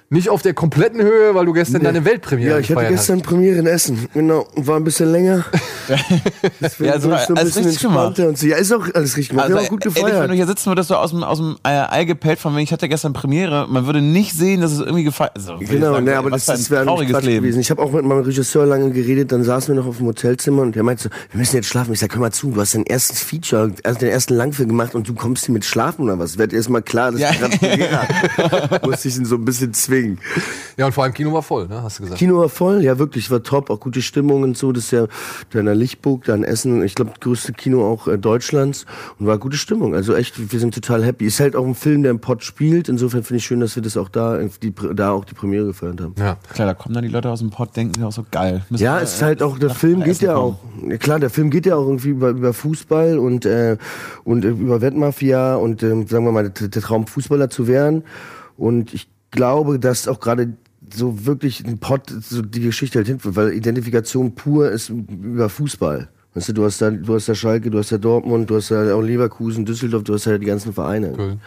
nicht auf der kompletten Höhe, weil du gestern deine Weltpremiere Ja, ich hatte gefeiert gestern Premiere in Essen. Genau. Und war ein bisschen länger. (laughs) Deswegen Ja, also war so ein alles bisschen richtig gemacht. Und so. Ja, ist auch alles richtig gemacht. Also, auch gut ehrlich, wenn gefeiert. du hier sitzen würdest, so aus dem, aus dem äh, Ei gepellt von wegen, ich hatte gestern Premiere, man würde nicht sehen, dass es irgendwie gefeiert also, Genau, sagen, ne, aber was das, das wäre ein trauriges Quatsch Leben. gewesen. Ich habe auch mit meinem Regisseur lange geredet, dann saßen wir noch auf dem Hotelzimmer und der meinte so, wir müssen jetzt schlafen. Ich sag, hör mal zu, du hast dein erstes Feature, also den ersten Langfilm gemacht und du kommst hier mit Schlafen oder was? Wird erst mal klar, dass Ja. ich gerade Premiere hatte. (laughs) Musste ich ihn so ein bisschen zwingen. Ja, und vor allem Kino war voll, ne? Hast du gesagt. Kino war voll, ja wirklich, war top, auch gute Stimmung und so. Das ist ja da in der Lichtburg, da in Essen, ich glaube, das größte Kino auch äh, Deutschlands und war gute Stimmung. Also echt, wir sind total happy. Ist halt auch ein Film, der im Pott spielt. Insofern finde ich schön, dass wir das auch da, die, da auch die Premiere gefeiert haben. Ja. Klar, da kommen dann die Leute aus dem Pott, denken sich auch so geil. Müssen Ja, es ist halt auch, der Film geht ja auch, klar, der Film geht ja auch irgendwie über, über Fußball und, äh, und äh, über Wettmafia und, ähm, sagen wir mal, der, der Traum, Fußballer zu werden. Und ich glaube, dass auch gerade so wirklich ein Pott so die Geschichte halt hinführt, weil Identifikation pur ist über Fußball. Weißt du, du hast da, du hast da Schalke, du hast da Dortmund, du hast da auch Leverkusen, Düsseldorf, du hast ja die ganzen Vereine. Köln.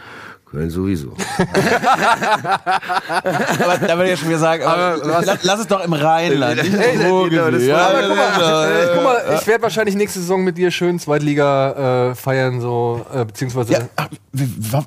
Köln sowieso. (laughs) Aber da würde ich ja schon wieder sagen, aber lass, lass es doch im Rheinland. Hey, genau, das war- Aber guck mal, ja, äh, guck mal ich werde wahrscheinlich nächste Saison mit dir schön Zweitliga äh, feiern, so, äh, beziehungsweise. Ja, ach,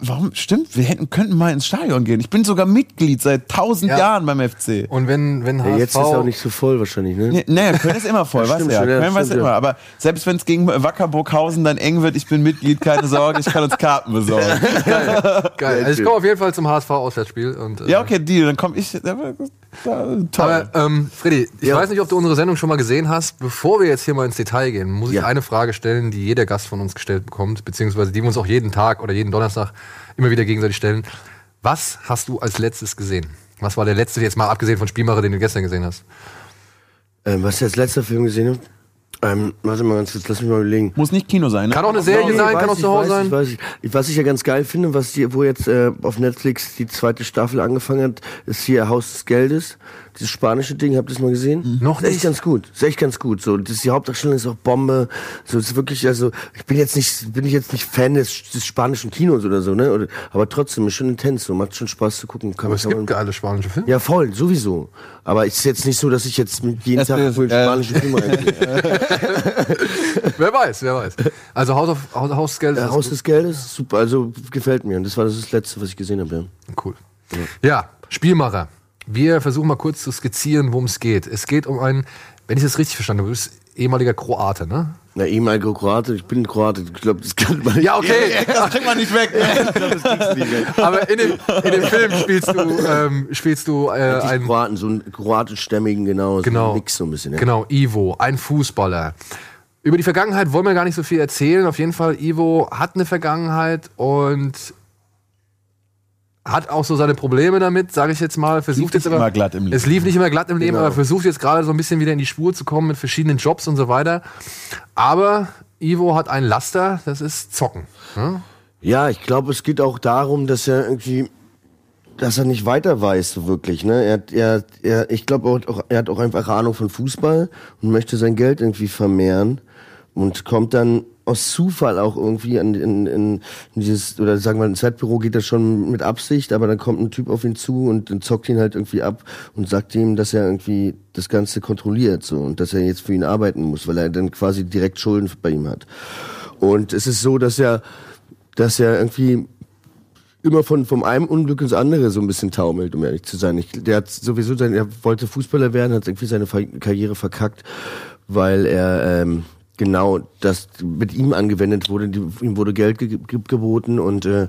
warum? Stimmt, wir hätten, könnten mal ins Stadion gehen. Ich bin sogar Mitglied seit tausend Ja. Jahren beim FC. Und wenn, wenn HSV. Ja, jetzt ist er auch nicht so voll wahrscheinlich, ne? Nee, nee, Köln ist immer voll, (laughs) Ja, weißt stimmt du ja. schon, ja, Köln weiß immer. ja. Aber selbst wenn es gegen Wackerburghausen dann eng wird, ich bin Mitglied, keine Sorge, ich kann uns Karten besorgen. (laughs) Geil. Also ich komme auf jeden Fall zum HSV-Auswärtsspiel. Und, äh, ja, okay, Deal, dann komm ich. Ja, toll. Aber ähm, Freddy, ich Ja. weiß nicht, ob du unsere Sendung schon mal gesehen hast. Bevor wir jetzt hier mal ins Detail gehen, muss ich Ja. eine Frage stellen, die jeder Gast von uns gestellt bekommt, beziehungsweise die wir uns auch jeden Tag oder jeden Donnerstag immer wieder gegenseitig stellen. Was hast du als letztes gesehen? Was war der letzte, jetzt mal abgesehen von Spielmacher, den du gestern gesehen hast? Ähm, was ich als letzter Film gesehen habe? Ähm, warte mal ganz kurz, lass mich mal überlegen. Muss nicht Kino sein, ne? Kann auch eine Serie Nee, sein, weiß kann auch ich, zu Hause weiß sein. Ich, weiß ich. Ich- Was ich ja ganz geil finde, was die, wo jetzt äh, auf Netflix die zweite Staffel angefangen hat, ist hier Haus des Geldes. Dieses spanische Ding, habt ihr das mal gesehen? Noch ist echt nicht. ganz gut. Ist echt ganz gut. So, das ist die Hauptdarstellerin ist auch Bombe. So, ist wirklich, also ich bin jetzt nicht, bin ich jetzt nicht Fan des, des spanischen Kinos oder so, ne? Oder, aber trotzdem ist schon intens. So, macht schon Spaß zu gucken. Kann, Aber es gibt geile spanische Filme. ja, voll, sowieso. Aber es ist jetzt nicht so, dass ich jetzt mit jeden Das Tag für äh, spanische Filme reingehe. (laughs) wer weiß, wer weiß. Also Haus, auf, Haus, Haus des Geldes. Äh, ist Haus des Geldes, super, also gefällt mir. Und das war das Letzte, was ich gesehen habe. Ja. Cool. Ja, Spielmacher. Wir versuchen mal kurz zu skizzieren, worum es geht. Es geht um einen, wenn ich das richtig verstanden habe, du bist ehemaliger Kroate, ne? Na, ehemaliger Kroate, ich bin Kroate. Ich glaube, das kann man Ja, okay. (laughs) Das kriegt man nicht weg. Aber in dem, in dem Film spielst du, ähm, spielst du äh, Eigentlich einen, Kroaten, so einen kroatischstämmigen, genau, so Genau. ein Mix so ein bisschen. Ja. genau, Ivo, ein Fußballer. Über die Vergangenheit wollen wir gar nicht so viel erzählen. Auf jeden Fall, Ivo hat eine Vergangenheit und hat auch so seine Probleme damit, sage ich jetzt mal. Versucht jetzt aber, immer glatt im Leben. Es lief nicht immer glatt im Leben, Genau. aber versucht jetzt gerade so ein bisschen wieder in die Spur zu kommen mit verschiedenen Jobs und so weiter. Aber Ivo hat ein Laster, das ist Zocken. Ne? Ja, ich glaube, es geht auch darum, dass er irgendwie, dass er nicht weiter weiß, so wirklich. Ne? Er, hat- er, er, ich glaube, er hat auch einfach Ahnung von Fußball und möchte sein Geld irgendwie vermehren und kommt dann aus Zufall auch irgendwie in, in, in dieses, oder sagen wir, ins Wettbüro geht das schon mit Absicht, aber dann kommt ein Typ auf ihn zu und, und zockt ihn halt irgendwie ab und sagt ihm, dass er irgendwie das Ganze kontrolliert so und dass er jetzt für ihn arbeiten muss, weil er dann quasi direkt Schulden bei ihm hat. Und es ist so, dass er, dass er irgendwie immer von vom einem Unglück ins andere so ein bisschen taumelt, um ehrlich zu sein. Ich, der hat sowieso sein, er wollte Fußballer werden, hat irgendwie seine Karriere verkackt, weil er ähm, genau das mit ihm angewendet wurde. Die, ihm wurde Geld ge ge geboten und äh,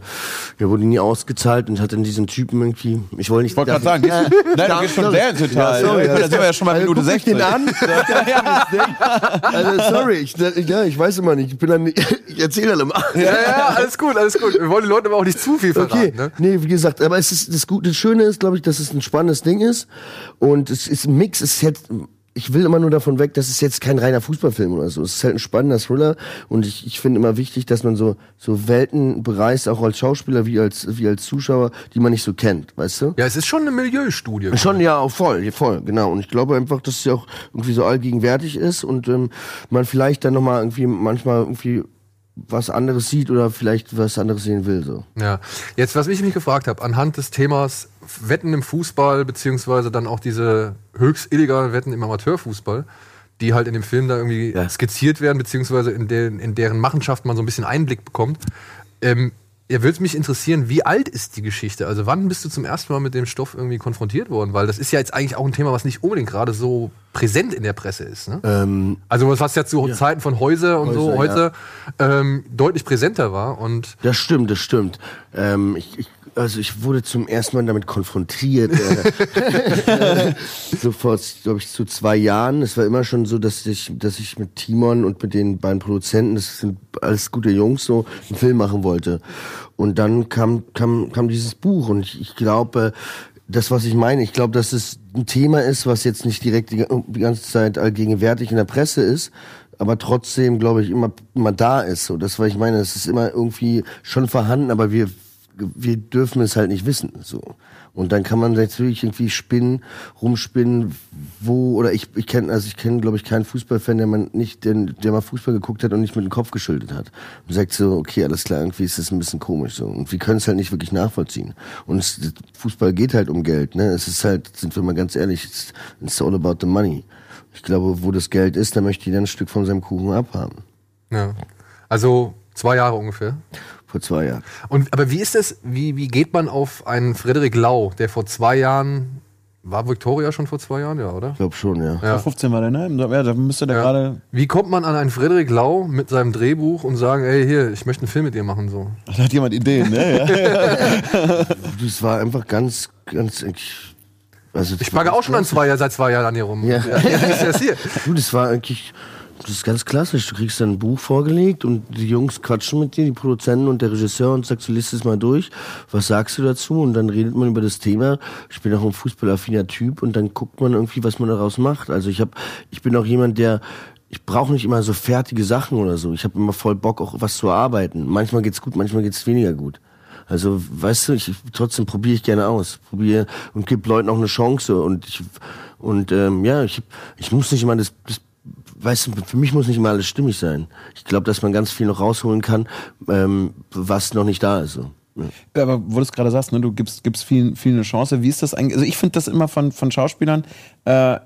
er wurde nie ausgezahlt und hat dann diesen Typen irgendwie. Ich wollte nicht. Ich wollte gerade sagen, du- (laughs) nein, du gehst schon sehr ins Detail. Ja, sorry, Da sind wir ja schon bei also, Minute guck mich 60. Den an. (laughs) also sorry, ich, ja, ich weiß immer nicht. Ich bin dann, (laughs) ich erzähle dann immer. Ja, ja, alles gut, alles gut. Wir wollen den Leuten aber auch nicht zu viel verraten. Okay, Ne? nee, wie gesagt, aber es ist das Gute, das Schöne ist, glaube ich, dass es ein spannendes Ding ist und es ist ein Mix. Es ist jetzt, ich will immer nur davon weg, dass es jetzt kein reiner Fußballfilm oder so. Es ist halt ein spannender Thriller und ich, ich finde immer wichtig, dass man so so Welten bereist, auch als Schauspieler wie als wie als Zuschauer, die man nicht so kennt, weißt du? Ja, es ist schon eine Milieustudie. Schon ja, auch voll, voll, genau. Und ich glaube einfach, dass es ja auch irgendwie so allgegenwärtig ist und ähm, man vielleicht dann nochmal irgendwie manchmal irgendwie was anderes sieht oder vielleicht was anderes sehen will. So. Ja, jetzt, was ich mich gefragt habe, anhand des Themas Wetten im Fußball, beziehungsweise dann auch diese höchst illegalen Wetten im Amateurfußball, die halt in dem Film da irgendwie skizziert werden, beziehungsweise in, den, in deren Machenschaften man so ein bisschen Einblick bekommt. Ähm, ja, würde mich interessieren, wie alt ist die Geschichte? Also wann bist du zum ersten Mal mit dem Stoff irgendwie konfrontiert worden? Weil das ist ja jetzt eigentlich auch ein Thema, was nicht unbedingt gerade so präsent in der Presse ist. Ne? Ähm, also was ja zu Zeiten von Häuser und so Häuser, heute ähm, deutlich präsenter war. Und Das stimmt, das stimmt. Ähm, ich, ich, also ich wurde zum ersten Mal damit konfrontiert. Äh, (laughs) so vor, glaube ich, zu zwei Jahren. Es war immer schon so, dass ich, dass ich mit Timon und mit den beiden Produzenten, das sind alles gute Jungs, so einen Film machen wollte. Und dann kam, kam, kam dieses Buch und ich, ich glaube, das, was ich meine, ich glaube, dass es ein Thema ist, was jetzt nicht direkt die, die ganze Zeit allgegenwärtig in der Presse ist, aber trotzdem, glaube ich, immer, immer da ist. So, das, was ich meine, es ist immer irgendwie schon vorhanden, aber wir, wir dürfen es halt nicht wissen. So. Und dann kann man natürlich irgendwie spinnen, rumspinnen, wo, oder ich, ich kenne, also ich kenne, glaube ich, keinen Fußballfan, der man nicht, der, der mal Fußball geguckt hat und nicht mit dem Kopf geschüttelt hat. Und sagt so, okay, alles klar, irgendwie ist das ein bisschen komisch so. Und wir können es halt nicht wirklich nachvollziehen. Und es, Fußball geht halt um Geld, ne? Es ist halt, sind wir mal ganz ehrlich, it's, it's all about the money. Ich glaube, wo das Geld ist, da möchte jeder ein Stück von seinem Kuchen abhaben. ja. Also zwei Jahre ungefähr. Vor zwei Jahren. Und aber wie ist es, wie, wie geht man auf einen Frederik Lau, der vor zwei Jahren, war Victoria schon vor zwei Jahren, ja, oder? Ich glaube schon, ja. Ja. Vor 15 war der, ne? Ja, da müsste der gerade. Wie kommt man an einen Frederik Lau mit seinem Drehbuch und sagen, ey, hier, ich möchte einen Film mit dir machen, so? (laughs) Da hat jemand Ideen, ne? Ja. (laughs) Das war einfach ganz, ganz, ich, also Ich packe auch schon an zwei, seit zwei Jahren an dir rum. Ja. ja ist das hier. Du, das war eigentlich, das ist ganz klassisch. Du kriegst dann ein Buch vorgelegt und die Jungs quatschen mit dir, die Produzenten und der Regisseur und sagst, du liest es mal durch. Was sagst du dazu? Und dann redet man über das Thema. Ich bin auch ein fußballaffiner Typ und dann guckt man irgendwie, was man daraus macht. Also ich habe, ich bin auch jemand, der ich brauche nicht immer so fertige Sachen oder so. Ich habe immer voll Bock, auch was zu arbeiten. Manchmal geht's gut, manchmal geht's weniger gut. Also, weißt du, ich trotzdem probiere ich gerne aus, probiere und gebe Leuten auch eine Chance und ich und ähm, ja, ich ich muss nicht immer das, das weißt du, für mich muss nicht immer alles stimmig sein. Ich glaube, dass man ganz viel noch rausholen kann, ähm, was noch nicht da ist. So. Ja. Aber wo du es gerade sagst, ne, du gibst, gibst vielen, vielen eine Chance. Wie ist das eigentlich? Also ich finde das immer von, von Schauspielern, äh,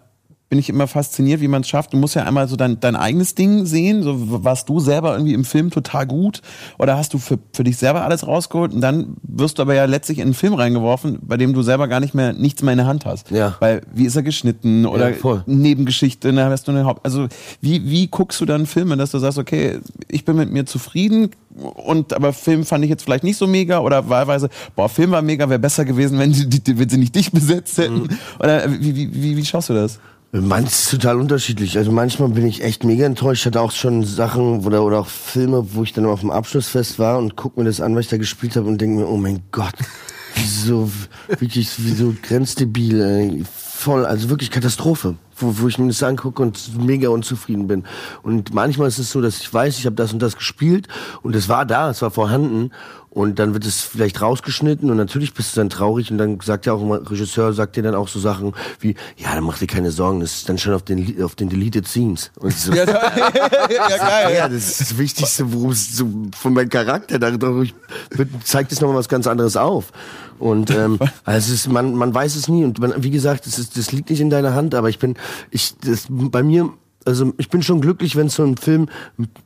bin ich immer fasziniert, wie man es schafft. Du musst ja einmal so dein, dein eigenes Ding sehen. So warst du selber irgendwie im Film total gut oder hast du für, für dich selber alles rausgeholt und dann wirst du aber ja letztlich in einen Film reingeworfen, bei dem du selber gar nicht mehr nichts mehr in der Hand hast. Ja. Weil wie ist er geschnitten oder Ja. Nebengeschichte, ne, hast du eine Haupt also wie wie guckst du dann Filme, dass du sagst, okay, ich bin mit mir zufrieden und aber Film fand ich jetzt vielleicht nicht so mega oder wahlweise, boah, Film war mega, wäre besser gewesen, wenn, die, die, wenn sie nicht dich besetzt hätten Mhm. oder wie, wie, wie, wie schaust du das? Manches total unterschiedlich. Also manchmal bin ich echt mega enttäuscht. Ich hatte auch schon Sachen oder, oder auch Filme, wo ich dann auf dem Abschlussfest war und guck mir das an, was ich da gespielt habe und denke mir, oh mein Gott, (laughs) wieso, wirklich, wieso grenzdebil, ey. voll, also wirklich Katastrophe, wo, wo ich mir das angucke und mega unzufrieden bin. Und manchmal ist es so, dass ich weiß, ich habe das und das gespielt und es war da, es war vorhanden und dann wird es vielleicht rausgeschnitten und natürlich bist du dann traurig und dann sagt ja auch immer, Regisseur sagt dir dann auch so Sachen wie, ja, dann mach dir keine Sorgen, das ist dann schon auf den, auf den Deleted Scenes. Und so, (laughs) Ja, geil. ja, das ist das Wichtigste, worum es so von meinem Charakter, dadurch wird- zeigt es nochmal was ganz anderes auf. Und ähm, (laughs) also es ist, man, man weiß es nie. Und man, wie gesagt, es ist, das liegt nicht in deiner Hand, aber ich bin, ich, das, bei mir also ich bin schon glücklich, wenn so ein Film,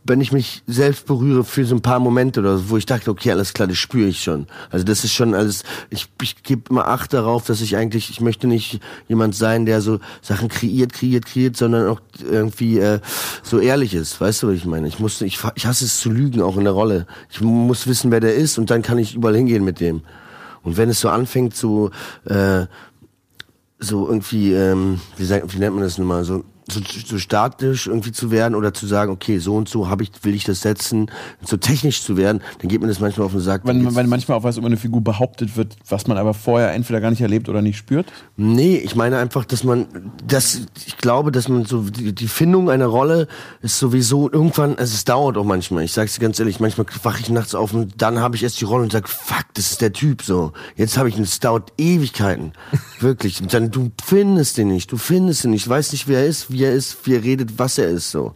wenn ich mich selbst berühre für so ein paar Momente oder so, wo ich dachte, okay, alles klar, das spüre ich schon. Also das ist schon alles, ich, ich gebe immer Acht darauf, dass ich eigentlich, ich möchte nicht jemand sein, der so Sachen kreiert, kreiert, kreiert, sondern auch irgendwie äh, so ehrlich ist. Weißt du, was ich meine? Ich muss, ich, ich hasse es zu lügen, auch in der Rolle. Ich muss wissen, wer der ist und dann kann ich überall hingehen mit dem. Und wenn es so anfängt, so äh, so irgendwie, ähm, wie, sagt, wie nennt man das nochmal, so, so, so statisch irgendwie zu werden oder zu sagen, okay, so und so habe ich, will ich das setzen, so technisch zu werden, dann geht mir das manchmal auf den Sack. Wenn, wenn manchmal auch was über eine Figur behauptet wird, was man aber vorher entweder gar nicht erlebt oder nicht spürt? Nee, ich meine einfach, dass man, das, ich glaube, dass man so, die, die Findung einer Rolle ist sowieso irgendwann, also es dauert auch manchmal, ich sag's dir ganz ehrlich, manchmal wache ich nachts auf und dann habe ich erst die Rolle und sag, fuck, das ist der Typ so. Jetzt habe ich es dauert Ewigkeiten. (laughs) Wirklich. Und dann, du findest den nicht, du findest ihn nicht, weißt nicht, wer er ist, wie er ist, wie er redet, was er ist so.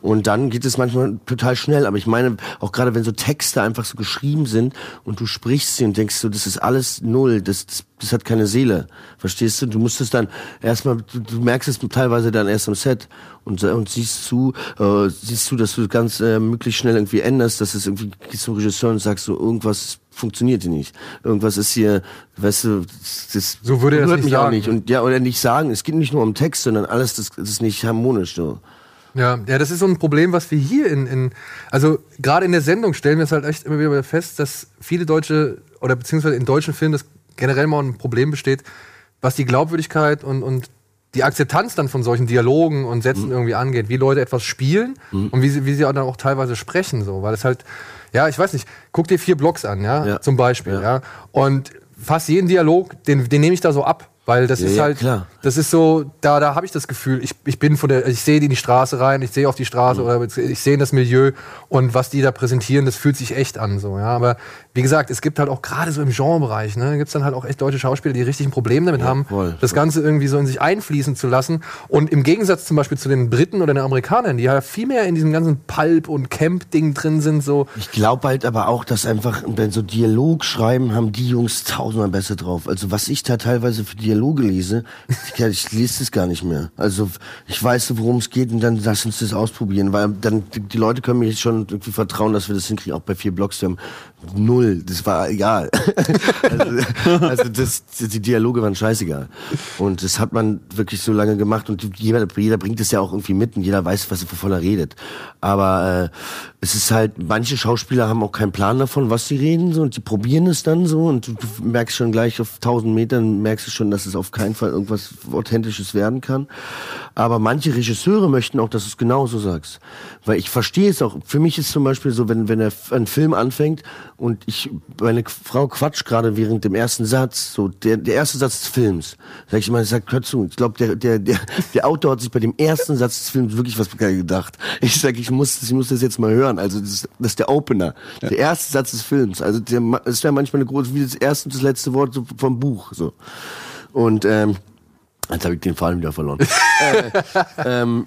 Und dann geht es manchmal total schnell. Aber ich meine, auch gerade wenn so Texte einfach so geschrieben sind und du sprichst sie und denkst so, das ist alles null, das, das, das hat keine Seele. Verstehst du? Du musst es dann erstmal, du, du merkst es teilweise dann erst am Set und, und siehst zu, äh, siehst zu, dass du ganz äh, möglichst schnell irgendwie änderst, dass es irgendwie zum Regisseur und sagst so, irgendwas funktioniert hier nicht. Irgendwas ist hier, weißt du, das, So würde er das nicht mich auch sagen. nicht. Und ja, oder nicht sagen, es geht nicht nur um Text, sondern alles, das, das ist nicht harmonisch so. Ja, ja, das ist so ein Problem, was wir hier in, in also gerade in der Sendung stellen wir es halt echt immer wieder fest, dass viele deutsche oder beziehungsweise in deutschen Filmen das generell mal ein Problem besteht, was die Glaubwürdigkeit und, und die Akzeptanz dann von solchen Dialogen und Sätzen irgendwie angeht, wie Leute etwas spielen und wie sie, wie sie auch dann auch teilweise sprechen, so, weil es halt, ja, ich weiß nicht, guck dir vier Blogs an, ja, Ja. zum Beispiel, ja. und fast jeden Dialog, den, den nehme ich da so ab, weil das Ja, ist ja, halt, klar. das ist so, da, da habe ich das Gefühl, ich, ich bin von der, ich sehe in die Straße rein, ich sehe auf die Straße oder ich sehe in das Milieu und was die da präsentieren, das fühlt sich echt an, so, ja. Aber wie gesagt, es gibt halt auch gerade so im Genrebereich, ne, gibt's dann halt auch echt deutsche Schauspieler, die richtig ein Problem damit haben, voll, das Ganze irgendwie so in sich einfließen zu lassen. Und im Gegensatz zum Beispiel zu den Briten oder den Amerikanern, die ja viel mehr in diesem ganzen Pulp- und Camp-Ding drin sind, so, Ich glaube halt aber auch, dass einfach, wenn so Dialog schreiben, haben die Jungs tausendmal besser drauf. Also was ich da teilweise für Dialoge lese, ich, ich lese das gar nicht mehr. Also ich weiß, worum es geht und dann lass uns das ausprobieren, weil dann die, die Leute können mir jetzt schon irgendwie vertrauen, dass wir das hinkriegen. Auch bei vier Blogs, wir haben null. Das war egal. (laughs) also also das, die Dialoge waren scheißegal. Und das hat man wirklich so lange gemacht und jeder, jeder bringt es ja auch irgendwie mit und jeder weiß, was wovon er redet. Aber äh, es ist halt, manche Schauspieler haben auch keinen Plan davon, was sie reden, so und die probieren es dann so und du, merkst schon gleich auf 1000 Metern merkst du schon, dass es auf keinen Fall irgendwas authentisches werden kann. Aber manche Regisseure möchten auch, dass du es genauso sagst, weil ich verstehe es auch. Für mich ist zum Beispiel so, wenn wenn ein Film anfängt und ich meine Frau quatscht gerade während dem ersten Satz, so der der erste Satz des Films, sag ich immer, sag hör zu, ich glaube der der der der Autor hat sich bei dem ersten Satz des Films wirklich was gedacht. Ich sag, ich muss ich muss das jetzt mal hören. Also das, ist- das ist der Opener, der erste Satz des Films. Also das wäre manchmal eine große wie das erste und das letzte Wort so vom Buch so. Und ähm, Jetzt habe ich den Faden wieder verloren. (laughs) äh, ähm,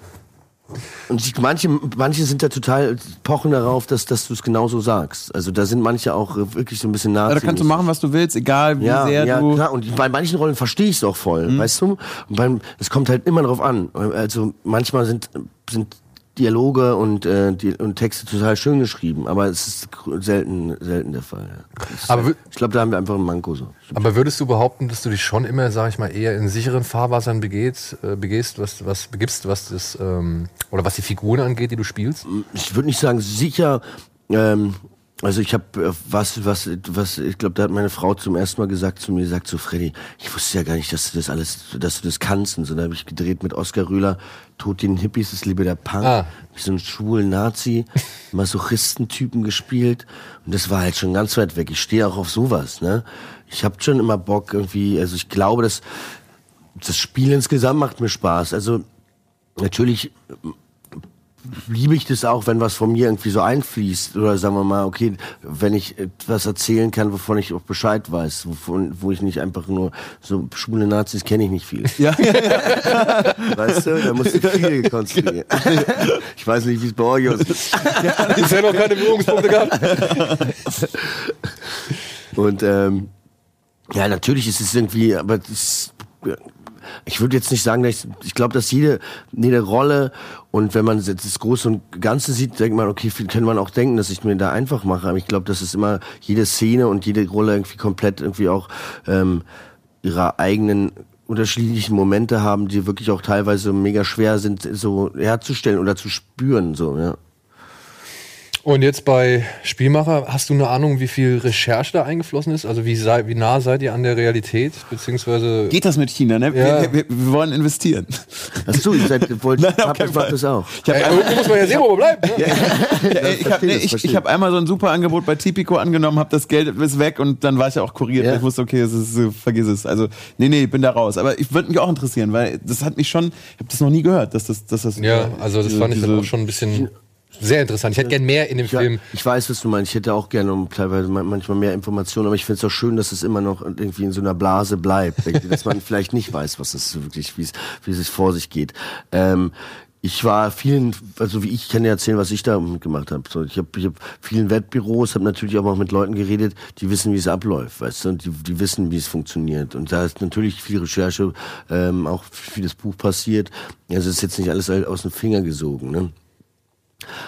und ich, manche, manche sind da total pochen darauf, dass, dass du es genauso sagst. Also da sind manche auch wirklich so ein bisschen Ja, Nazi. da kannst du machen, was du willst, egal wie ja, sehr ja, du. klar. Und bei manchen Rollen verstehe ich es auch voll, weißt du? Und beim, es kommt halt immer drauf an. Also manchmal sind, sind Dialoge und, äh, die, und Texte total schön geschrieben, aber es ist selten, selten der Fall. Ja. Aber ich glaube, da haben wir einfach einen Manko so. Aber würdest du behaupten, dass du dich schon immer, sag ich mal, eher in sicheren Fahrwassern begehst, äh, begehst, was, was begibst, was das ähm, oder was die Figuren angeht, die du spielst? ich würde nicht sagen sicher. Ähm, also ich habe äh, was, was, was. Ich glaube, da hat meine Frau zum ersten Mal gesagt zu mir, sagt so, Freddy, ich wusste ja gar nicht, dass du das alles, dass du das kannst. Und so, da habe ich gedreht mit Oskar Rühler, Tod den Hippies, ist lieber der Punk. Ah. Wie so einen schwulen Nazi, (laughs) Masochistentypen gespielt. Und das war halt schon ganz weit weg. Ich stehe auch auf sowas, ne? Ich habe schon immer Bock irgendwie. Also ich glaube, dass das Spiel insgesamt macht mir Spaß. Also natürlich liebe ich das auch, wenn was von mir irgendwie so einfließt. Oder sagen wir mal, okay, wenn ich etwas erzählen kann, wovon ich auch Bescheid weiß, wovon, wo ich nicht einfach nur so schwule Nazis kenne ich nicht viel. Ja. (laughs) Weißt du, da musst du viel (laughs) konstruieren. (laughs) Ich weiß nicht, wie es bei euch aussieht. Bisher noch keine Berührungspunkte gehabt. Und ähm, ja, natürlich ist es irgendwie, aber das, ich würde jetzt nicht sagen, ich, ich glaube, dass jede, jede Rolle und wenn man jetzt das Große und Ganze sieht, denkt man, okay, viel kann man auch denken, dass ich mir da einfach mache. Aber ich glaube, dass es immer jede Szene und jede Rolle irgendwie komplett irgendwie auch ähm, ihre eigenen unterschiedlichen Momente haben, die wirklich auch teilweise mega schwer sind, so herzustellen oder zu spüren, so, ja. Und jetzt bei Spielmacher, hast du eine Ahnung, wie viel Recherche da eingeflossen ist? Also wie, sei, wie nah seid ihr an der Realität? Beziehungsweise. Geht das mit China, ne? Ja. Wir, wir, wir wollen investieren. Achso, ihr seid, wollt, (laughs) Nein, habt, Fall. das auch. Ich habe Ey, irgendwo muss man ja sehen, wo man bleibt. Ne? Ja, ich habe ich, ich hab einmal so ein super Angebot bei Tipico angenommen, habe das Geld ist weg und dann war ich ja auch kuriert. Ja. Ich wusste, okay, es ist, äh, vergiss es. Also, nee, nee, ich bin da raus. Aber ich würde mich auch interessieren, weil das hat mich schon, ich habe das noch nie gehört, dass das, dass das Ja, also das diese- fand ich dann auch schon ein bisschen sehr interessant. Ich hätte gern mehr in dem Ja, Film. ich weiß, was du meinst. Ich hätte auch gerne um teilweise man- manchmal mehr Informationen, aber ich finde es auch schön, dass es immer noch irgendwie in so einer Blase bleibt, (laughs) dass man vielleicht nicht weiß, was es wirklich, wie es, wie es vor sich geht. Ähm, ich war vielen, also wie ich kann dir erzählen, was ich da mitgemacht habe. So, ich habe ich hab vielen Wettbüros, habe natürlich auch mal mit Leuten geredet, die wissen, wie es abläuft, weißt du, und die, die wissen, wie es funktioniert. Und da ist natürlich viel Recherche, ähm, auch vieles Buch passiert. Also es ist jetzt nicht alles aus dem Finger gesogen, ne?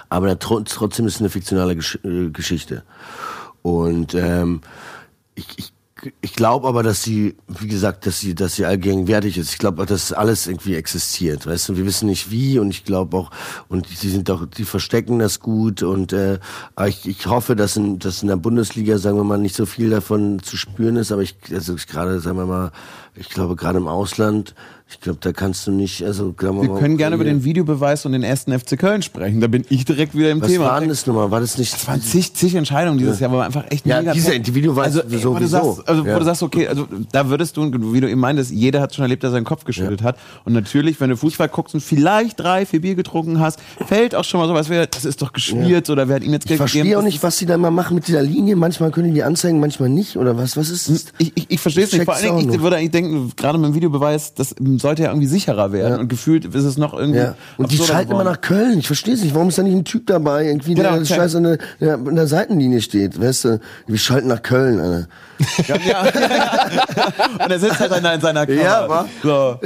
Aber trotzdem ist es eine fiktionale Gesch äh, Geschichte. Und ähm, ich, ich, ich glaube aber, dass sie, wie gesagt, dass sie, dass sie allgegenwärtig ist. Ich glaube, dass alles irgendwie existiert, weißt du. Wir wissen nicht wie und ich glaube auch, und sie sind auch, die verstecken das gut und äh, ich, ich hoffe, dass in, dass in der Bundesliga, sagen wir mal, nicht so viel davon zu spüren ist. Aber ich, also ich gerade, sagen wir mal, ich glaube gerade im Ausland, ich glaube, da kannst du nicht, also sagen Wir können gerne über den Videobeweis und den ersten FC Köln sprechen. Da bin ich direkt wieder im Was Thema. war denn das nochmal? War das nicht? Das waren zig, zig Entscheidungen dieses Jahr, man einfach echt Ja, mega diese Videobeweis also, ey, wo sowieso. du sagst, also Ja. wo du sagst, okay, also da würdest du, wie du eben meintest, jeder hat schon erlebt, dass er seinen Kopf geschüttelt hat. Und natürlich, wenn du Fußball guckst und vielleicht drei, vier Bier getrunken hast, fällt auch schon mal sowas, wie, das ist doch gespielt oder wer hat ihm jetzt Ich Geld gegeben? verstehe auch nicht, was sie da mal machen mit dieser Linie. Manchmal können die anzeigen, manchmal nicht. Oder was? Was ist das? Ich, ich, ich verstehe es nicht. Vor allen Dingen, ich noch. würde eigentlich denken, gerade mit dem Videobeweis, das sollte ja irgendwie sicherer werden. Ja. Und gefühlt ist es noch irgendwie. Ja. Und die schalten immer nach Köln. Ich verstehe es nicht. Warum ist da nicht ein Typ dabei, irgendwie, Genau, der okay. scheiße an der, der, an der Seitenlinie steht? Weißt du? Wir schalten nach Köln, Alter. Ja, ja. (laughs) und er sitzt halt dann in seiner Kammer. Ja, wa? so.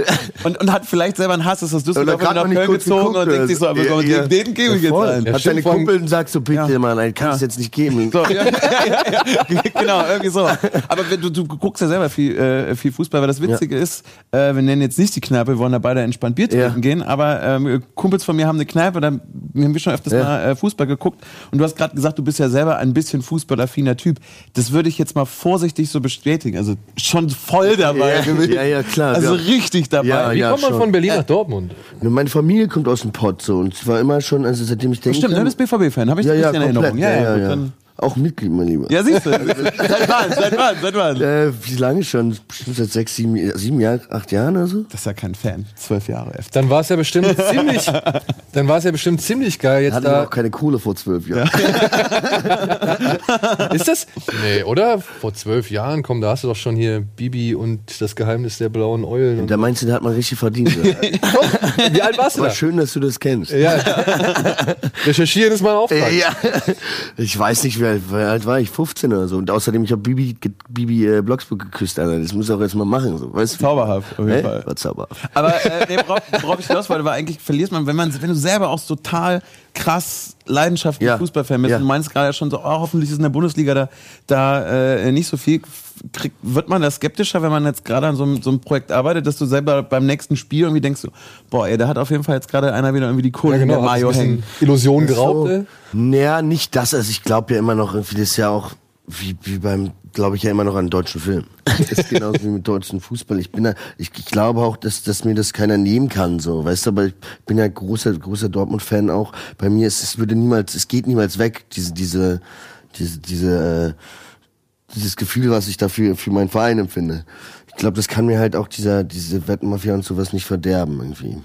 und, und hat vielleicht selber einen Hass, ist das Düsseldorf nach Köln gezogen geguckt, und denkt sich so, aber komm, Ja, den, gebe ich Ja, jetzt ein. Hat seine Kumpel und sagt so, bitte, Ja. Mann, ey, kann es jetzt nicht geben. So, ja, (laughs) ja, ja, ja, genau, irgendwie so. Aber wenn du, du guckst ja selber viel, äh, viel Fußball, weil das Witzige ist, äh, wir nennen jetzt nicht die Kneipe, wir wollen da beide entspannt Bier trinken Ja. gehen, aber ähm, Kumpels von mir haben eine Kneipe, da haben wir schon öfters Ja. mal äh, Fußball geguckt und du hast gerade gesagt, du bist ja selber ein bisschen fußballaffiner Typ. Das würde ich jetzt mal vorsichtig so bestätigen. Also schon voll dabei Ja, gewesen. ja, ja, klar, Also ja. richtig dabei. Ja, Wie ja, kommt man schon. von Berlin nach Dortmund? Nur Meine Familie kommt aus dem Pott so und ich war immer schon, also seitdem ich denke. Stimmt, du bist BVB-Fan, habe ich ja, nicht ja, in. Erinnerung. Ja, ja, gut, ja. Auch Mitglied, mein Lieber. Ja, siehst du. (laughs) seit wann? Seit wann? Seit wann? Äh, wie lange schon? Bestimmt seit sechs, sieben, sieben Jahren, acht Jahren oder so? Das ist ja kein Fan. Zwölf Jahre FC. Dann war es ja bestimmt (laughs) ziemlich, dann war es ja bestimmt ziemlich geil jetzt Hatte da. auch keine Kohle vor zwölf Jahren. (laughs) Ist das? Nee, oder? Vor zwölf Jahren, komm, da hast du doch schon hier Bibi und das Geheimnis der blauen Eulen. Und Da meinst du, da hat man richtig verdient. Ja. Wie alt warst du Aber da? schön, dass du das kennst. Ja. Recherchieren ist mein Auftrag. Ja. Ich weiß nicht, wie alt, wie alt war ich? 15 oder so. Und außerdem, ich habe Bibi, Bibi äh, Blocksburg geküsst, Alter. Das muss ich auch jetzt mal machen. So. Weißt? Zauberhaft, auf jeden? Fall. War zauberhaft. Aber äh, (laughs) nee, worauf, worauf ich hinaus wollte, war eigentlich verlierst man, wenn man, wenn du selber auch total krass leidenschaftlich Ja. Fußballfan bist Ja. und du meinst gerade schon so, oh, hoffentlich ist in der Bundesliga da, da äh, nicht so viel. Krieg, wird man da skeptischer, wenn man jetzt gerade an so einem, so einem Projekt arbeitet, dass du selber beim nächsten Spiel irgendwie denkst, so, boah, ey, da hat auf jeden Fall jetzt gerade einer wieder irgendwie die Kohle Ja, in genau. der Hat Mayo hängen. Illusion geraubt. So. Naja, nicht das. Also ich glaube ja immer noch, irgendwie das ist ja auch, wie, wie beim, glaube ich ja immer noch an deutschen Film. Das ist genauso wie mit deutschen Fußball. Ich bin da, ich, ich glaube auch, dass, dass mir das keiner nehmen kann, so, weißt du, aber ich bin ja großer, großer Dortmund-Fan auch. Bei mir ist, es würde niemals, es geht niemals weg, diese, diese, diese, diese, äh, dieses Gefühl, was ich dafür für meinen Verein empfinde. Ich glaube, das kann mir halt auch dieser, diese Wettenmafia und sowas nicht verderben, irgendwie.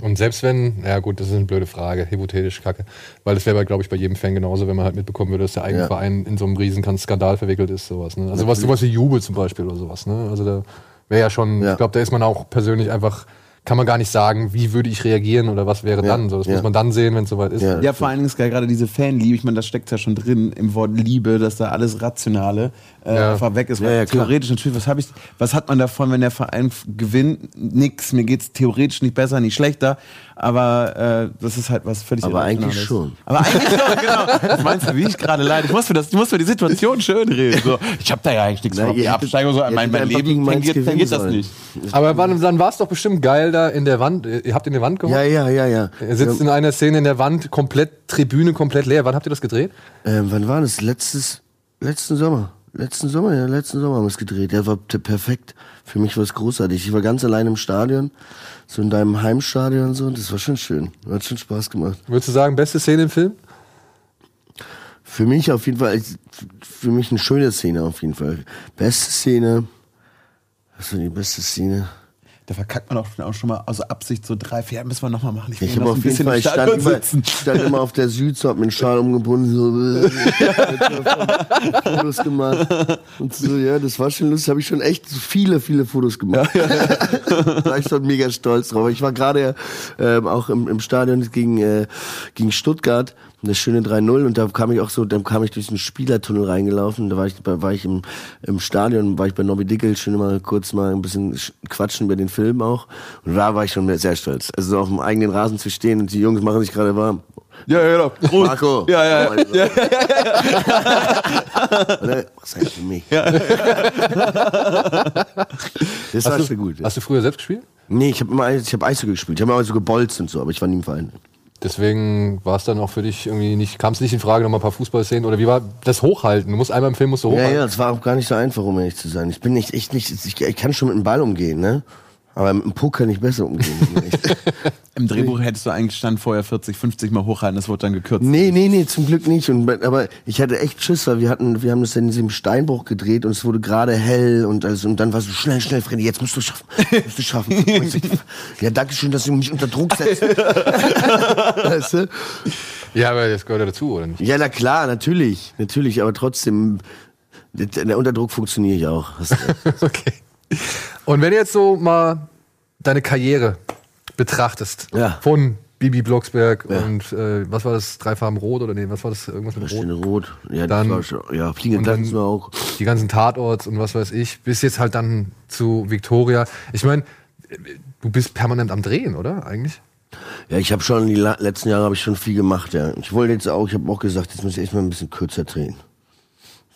Und selbst wenn, ja gut, das ist eine blöde Frage, hypothetisch kacke. Weil das wäre, glaube ich, bei jedem Fan genauso, wenn man halt mitbekommen würde, dass der eigene Ja. Verein in so einem riesen Skandal verwickelt ist, sowas. Ne? Also was sowas wie Jubel zum Beispiel oder sowas. Ne? Also da wäre ja schon, Ja. ich glaube, da ist man auch persönlich einfach kann man gar nicht sagen, wie würde ich reagieren oder was wäre dann. So, das ja. muss man dann sehen, wenn es soweit ist. Ja, vor allen Dingen ist geil, gerade diese Fanliebe, ich meine, das steckt ja schon drin im Wort Liebe, dass da alles Rationale äh, Ja. einfach weg ist. Ja, Weil ja, klar. theoretisch natürlich, was, hab ich, was hat man davon, wenn der Verein gewinnt? Nix, mir geht's theoretisch nicht besser, nicht schlechter, aber äh, das ist halt was völlig Aber eigentlich schon. Aber eigentlich schon, genau. Was meinst du, wie ich gerade leide? Ich muss für, das, ich muss für die Situation schön reden. So, ich habe da ja eigentlich nichts Na, von. Absteigung, so, mein, mein Leben tangiert, tangiert das nicht. Aber wann, dann war es doch bestimmt geil da in der Wand. Ihr habt in der Wand geholt? Ja, ja, ja, ja. Er sitzt in einer Szene in der Wand, komplett, Tribüne komplett leer. Wann habt ihr das gedreht? Ähm, wann war das? Letztes, letzten Sommer. Letzten Sommer, ja, letzten Sommer haben wir es gedreht. Der war perfekt. Für mich war es großartig. Ich war ganz allein im Stadion, so in deinem Heimstadion und so. Und das war schon schön. Hat schon Spaß gemacht. Würdest du sagen, beste Szene im Film? Für mich auf jeden Fall, für mich eine schöne Szene auf jeden Fall. Beste Szene. Was war die beste Szene? Da verkackt man auch, schon mal aus Absicht so drei, vier, müssen wir nochmal machen. Ich noch habe ein auf jeden bisschen Fall, ich stand, sitzen. stand immer auf der Süd, so hab mir einen Schal umgebunden, so äh, (laughs) Fotos gemacht. Und so, ja, das war schon lustig. Habe ich schon echt viele, viele Fotos gemacht. (laughs) da war ich schon mega stolz drauf. Ich war gerade ähm, auch im, im Stadion gegen, äh, gegen Stuttgart. Das schöne 3-0 und da kam ich auch so, dann kam ich durch den Spielertunnel reingelaufen. Da war ich, da war ich im, im Stadion, war ich bei Nobby Dickel, schön mal kurz mal ein bisschen sch- quatschen über den Film auch. Und da war ich schon sehr stolz. Also so auf dem eigenen Rasen zu stehen und die Jungs machen sich gerade warm. Ja, ja, genau. Prost. Marco. Ja, ja, Oh, ja. Was heißt für mich? Das war Hast schon du, gut. hast du früher selbst gespielt? Nee, ich habe immer ich hab Eishockey gespielt. Ich habe immer so gebolzt und so, aber ich war nie im Verein. Deswegen war es dann auch für dich irgendwie nicht, kam es nicht in Frage, nochmal ein paar Fußballszenen oder wie war das Hochhalten? Du musst einmal im Film musst du Ja, hochhalten. ja, es war auch gar nicht so einfach, um ehrlich zu sein. Ich bin nicht, echt nicht, ich, ich kann schon mit dem Ball umgehen, ne? Aber mit dem Puck kann ich besser umgehen. (laughs) Im Drehbuch hättest du eigentlich stand vorher 40, 50 Mal hochhalten, das wurde dann gekürzt. nee, nee, nee, zum Glück nicht. Und, aber ich hatte echt Schiss, weil wir hatten, wir haben das in diesem Steinbruch gedreht und es wurde gerade hell und also, und dann war so schnell, schnell, Freddy, jetzt musst du es schaffen. Musst du schaffen. (laughs) Ja, danke schön, dass du mich unter Druck setzt. (laughs) weißt du? Ja, aber das gehört ja dazu, oder nicht? Ja, na klar, natürlich, natürlich, aber trotzdem, der, Unterdruck funktioniere ich auch. Okay. Und wenn du jetzt so mal deine Karriere betrachtest, Ja. von Bibi Blocksberg Ja. und äh, was war das, drei Farben rot oder nee, was war das, irgendwas mit rot? Rot. Ja, Dann- das war schon, ja, Tassen dann- war auch. Die ganzen Tatorts und was weiß ich, bis jetzt halt dann zu Victoria. Ich meine, du bist permanent am Drehen, oder eigentlich? Ja, ich habe schon die letzten Jahre habe ich schon viel gemacht, ja. Ich wollte jetzt auch, ich habe auch gesagt, jetzt muss ich echt mal ein bisschen kürzer drehen.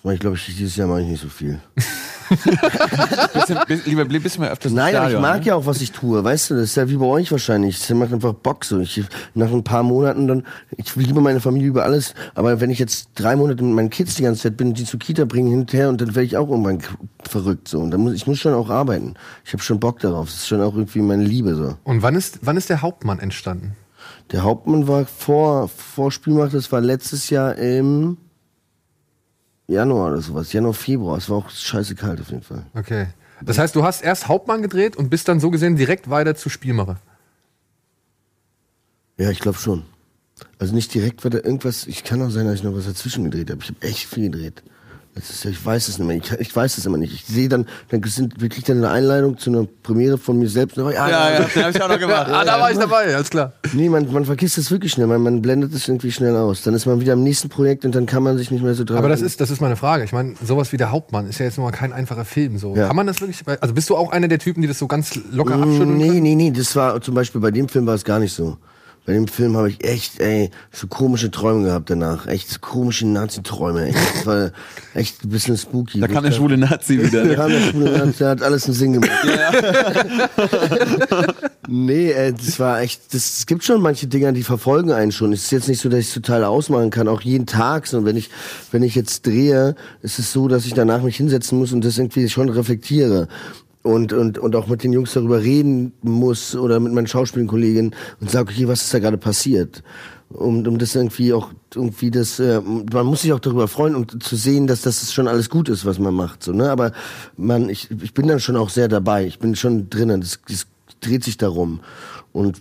Weil ich glaube, ich, dieses Jahr mache ich nicht so viel. (laughs) Bisschen, bis- lieber ein bisschen mehr öfters Nein, aber ich Stadion, mag ne? ja auch, was ich tue, weißt du, das ist ja wie bei euch wahrscheinlich. Das macht einfach Bock so. Ich, nach ein paar Monaten dann, ich liebe meine Familie über alles, aber wenn ich jetzt drei Monate mit meinen Kids die ganze Zeit bin, die zur Kita bringen hinterher und dann werde ich auch irgendwann verrückt so. Und dann muss, ich muss schon auch arbeiten. Ich habe schon Bock darauf. Das ist schon auch irgendwie meine Liebe so. Und wann ist, wann ist der Hauptmann entstanden? Der Hauptmann war vor, vor Spielmacht, das war letztes Jahr im Januar oder sowas. Januar, Februar. Es war auch scheiße kalt auf jeden Fall. Okay. Das heißt, du hast erst Hauptmann gedreht und bist dann so gesehen direkt weiter zu Spielmacher. Ja, ich glaube schon. Also nicht direkt weiter irgendwas, ich kann auch sein, dass ich noch was dazwischen gedreht habe. Ich habe echt viel gedreht. Ist, ja- ich weiß es nicht mehr. Ich, ich weiß es immer nicht. Ich sehe dann, dann sind, wir kriegen dann eine Einladung zu einer Premiere von mir selbst. Und dann, Ja, ja, den hab ich auch noch gemacht. Ah, da war ich dabei, alles klar. Nee, man, man vergisst es wirklich schnell. Man, man blendet es irgendwie schnell aus. Dann ist man wieder am nächsten Projekt und dann kann man sich nicht mehr so dran Aber das ist, das ist meine Frage. Ich meine, sowas wie der Hauptmann ist ja jetzt nun mal kein einfacher Film. So. Ja. Kann man das wirklich? Also bist du auch einer der Typen, die das so ganz locker abschütteln? Nee, können? nee, nee, das war zum Beispiel bei dem Film war es gar nicht so. Bei dem Film habe ich echt, ey, so komische Träume gehabt danach. Echt so komische Nazi-Träume. Echt, Das war echt ein bisschen spooky. Da kam der schwule Nazi wieder. Da kam der schwule Nazi, der hat alles einen Sinn gemacht. (laughs) nee, äh, das war echt, das, es gibt schon manche Dinger, die verfolgen einen schon. Es ist jetzt nicht so, dass ich es total ausmachen kann, auch jeden Tag. So, wenn ich, wenn ich jetzt drehe, ist es so, dass ich danach mich hinsetzen muss und das irgendwie schon reflektiere und, und, und auch mit den Jungs darüber reden muss oder mit meinen Schauspielkolleginnen und sage, okay, was ist da gerade passiert? Um, um das irgendwie auch, irgendwie das, äh, man muss sich auch darüber freuen und zu sehen, dass das schon alles gut ist, was man macht, so, ne? Aber man, ich, ich bin dann schon auch sehr dabei. Ich bin schon drinnen. Das, das dreht sich darum. Und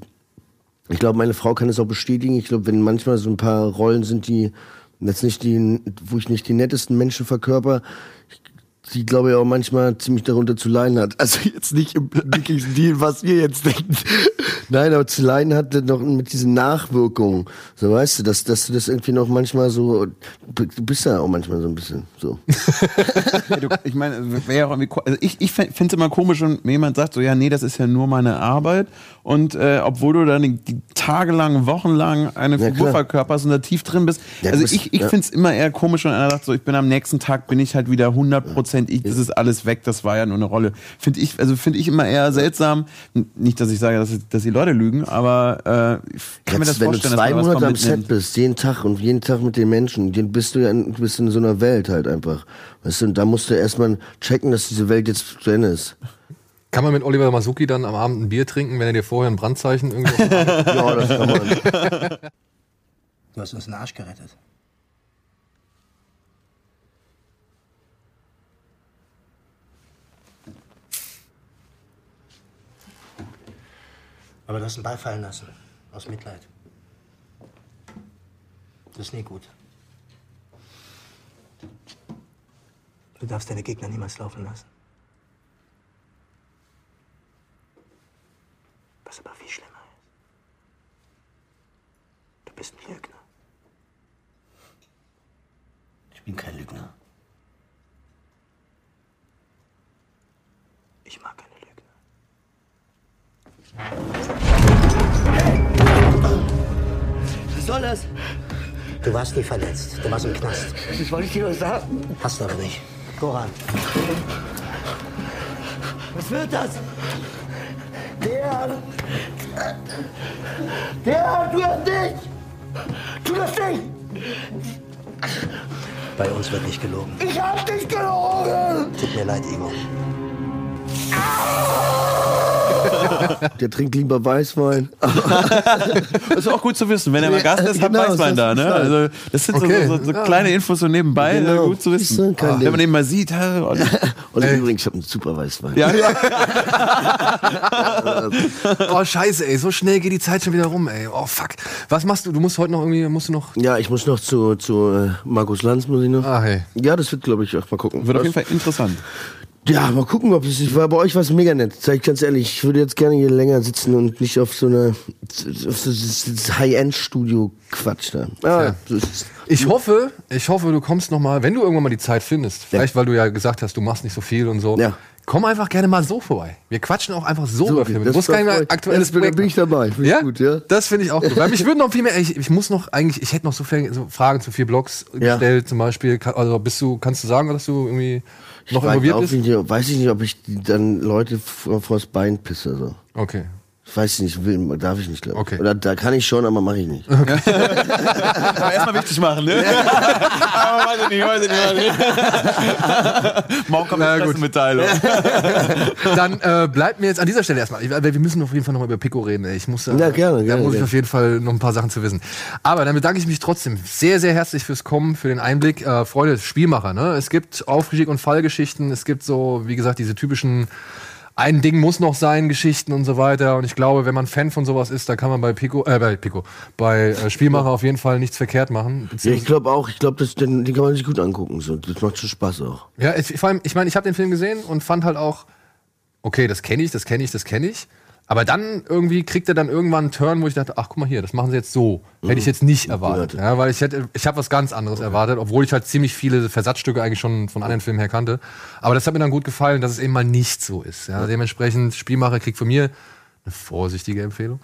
ich glaube, meine Frau kann es auch bestätigen. Ich glaube, wenn manchmal so ein paar Rollen sind, die jetzt nicht die, wo ich nicht die nettesten Menschen verkörper, die, glaube ich, auch manchmal ziemlich darunter zu leiden hat. Also jetzt nicht im wirklichen Deal, was wir jetzt denken. Nein, aber zu leiden hat noch mit diesen Nachwirkungen. So weißt du, dass, dass du das irgendwie noch manchmal so, du bist ja auch manchmal so ein bisschen so. (laughs) Ich meine, wäre ja auch irgendwie, also ich, ich finde es immer komisch, wenn jemand sagt, so, ja, nee, das ist ja nur meine Arbeit. Und äh, obwohl du dann tagelang, wochenlang eine Ja, Figur verkörperst und da tief drin bist. Ja, also bist- ich, ich ja. finde es immer eher komisch, wenn einer sagt, so, ich bin am nächsten Tag, bin ich halt wieder 100% ich, das ist alles weg, das war ja nur eine Rolle. Finde ich, also finde ich immer eher seltsam. Nicht, dass ich sage, dass, dass die Leute lügen, aber äh, ich kann mir das Jetzt, wenn du vorstellen, zwei dass Monate am Set bist, jeden Tag und jeden Tag mit den Menschen, dann bist du ja in, du bist in so einer Welt halt einfach. Weißt du, und da musst du erstmal checken, dass diese Welt jetzt zu Ende ist. Kann man mit Oliver Masuki dann am Abend ein Bier trinken, wenn er dir vorher ein Brandzeichen irgendwie den (laughs) Ja, das kann man. Du hast uns den Arsch gerettet. Aber du hast einen Ball fallen lassen. Aus Mitleid. Das ist nie gut. Du darfst deine Gegner niemals laufen lassen. Was aber viel schlimmer ist. Du bist ein Lügner. Ich bin kein Lügner. Ich mag keine Lügner. Was soll das? Du warst nie verletzt. Du warst im Knast. Das wollte ich dir nur sagen. Hast du aber nicht. Goran. Was wird das? Der. Der, tu das nicht! Tu das nicht! Bei uns wird nicht gelogen. Ich hab dich gelogen! Tut mir leid, Ivo. (laughs) Der trinkt lieber Weißwein. Das (laughs) ist auch gut zu wissen. Wenn er mal Gast ist, hat Genau, Weißwein da. das Ne? Also, das sind Okay. so, so, so kleine Infos so nebenbei, Genau. äh, gut zu wissen. Ding. wenn man den mal sieht, (laughs) und, Und übrigens, ich habe einen super Weißwein. ja, ja. Oh, scheiße, ey, so schnell geht die Zeit schon wieder rum, ey. Oh, fuck. Was machst du? Du musst heute noch irgendwie, musst du noch. Ja, ich muss noch zu, zu äh, Markus Lanz, muss ich noch. Ah, hey. Ja, das wird, glaube ich, auch mal gucken. Wird auf Was? jeden Fall interessant. Ja, mal gucken, ob es. War bei euch was mega nett. Sag ich ganz ehrlich, ich würde jetzt gerne hier länger sitzen und nicht auf so einer auf so dieses High-End-Studio Quatsch da. Ah, Ja. Ich hoffe, ich hoffe, du kommst noch mal, wenn du irgendwann mal die Zeit findest, vielleicht weil du ja gesagt hast, du machst nicht so viel und so. Ja. Komm einfach gerne mal so vorbei. Wir quatschen auch einfach so, So, über Filme. Du das musst kein aktuelles Ja, das- da bin ich dabei. Finde ich ja? gut, ja. Das finde ich auch gut. Weil mich würden noch viel mehr, ich, ich muss noch eigentlich, ich hätte noch so viele so Fragen zu vier Blogs Ja. gestellt, zum Beispiel. Also bist du, kannst du sagen, dass du irgendwie noch weiß involviert bist? nicht, weiß ich nicht, ob ich dann Leute vor, vors Bein pisse. So. Okay. Ich weiß nicht, will, darf ich nicht, glaube ich. Okay. Oder da kann ich schon, aber mache ich nicht. (laughs) Aber erstmal wichtig machen, ne? (laughs) Aber weiß ich nicht, weiß ich nicht, ich. Morgen kommt eine gut. Pressemitteilung. (laughs) Dann äh, bleibt mir jetzt an dieser Stelle erstmal, ich- weil wir müssen auf jeden Fall noch mal über Pico reden. Ey. Ich muss, äh, Ja, gerne, Da gerne, muss ich gerne. auf jeden Fall noch ein paar Sachen zu wissen. Aber dann bedanke ich mich trotzdem sehr, sehr herzlich fürs Kommen, für den Einblick. Äh, Freunde, Spielmacher, ne? Es gibt Aufstieg- und Fallgeschichten, es gibt so, wie gesagt, diese typischen ein Ding muss noch sein, Geschichten und so weiter. Und ich glaube, wenn man Fan von sowas ist, da kann man bei Pico, äh, bei Pico, bei äh, Spielmacher auf jeden Fall nichts verkehrt machen. Ja, ich glaube auch, ich glaube, den, den kann man sich gut angucken. So. Das macht schon Spaß auch. Ja, ich, vor allem, ich meine, ich habe den Film gesehen und fand halt auch, okay, das kenne ich, das kenne ich, das kenne ich. Aber dann irgendwie kriegt er dann irgendwann einen Turn, wo ich dachte, ach guck mal hier, das machen sie jetzt so. Hätte ich jetzt nicht erwartet. Ja, weil ich hätte, ich habe was ganz anderes erwartet, obwohl ich halt ziemlich viele Versatzstücke eigentlich schon von anderen Filmen her kannte. Aber das hat mir dann gut gefallen, dass es eben mal nicht so ist. Ja, dementsprechend, Spielmacher kriegt von mir eine vorsichtige Empfehlung.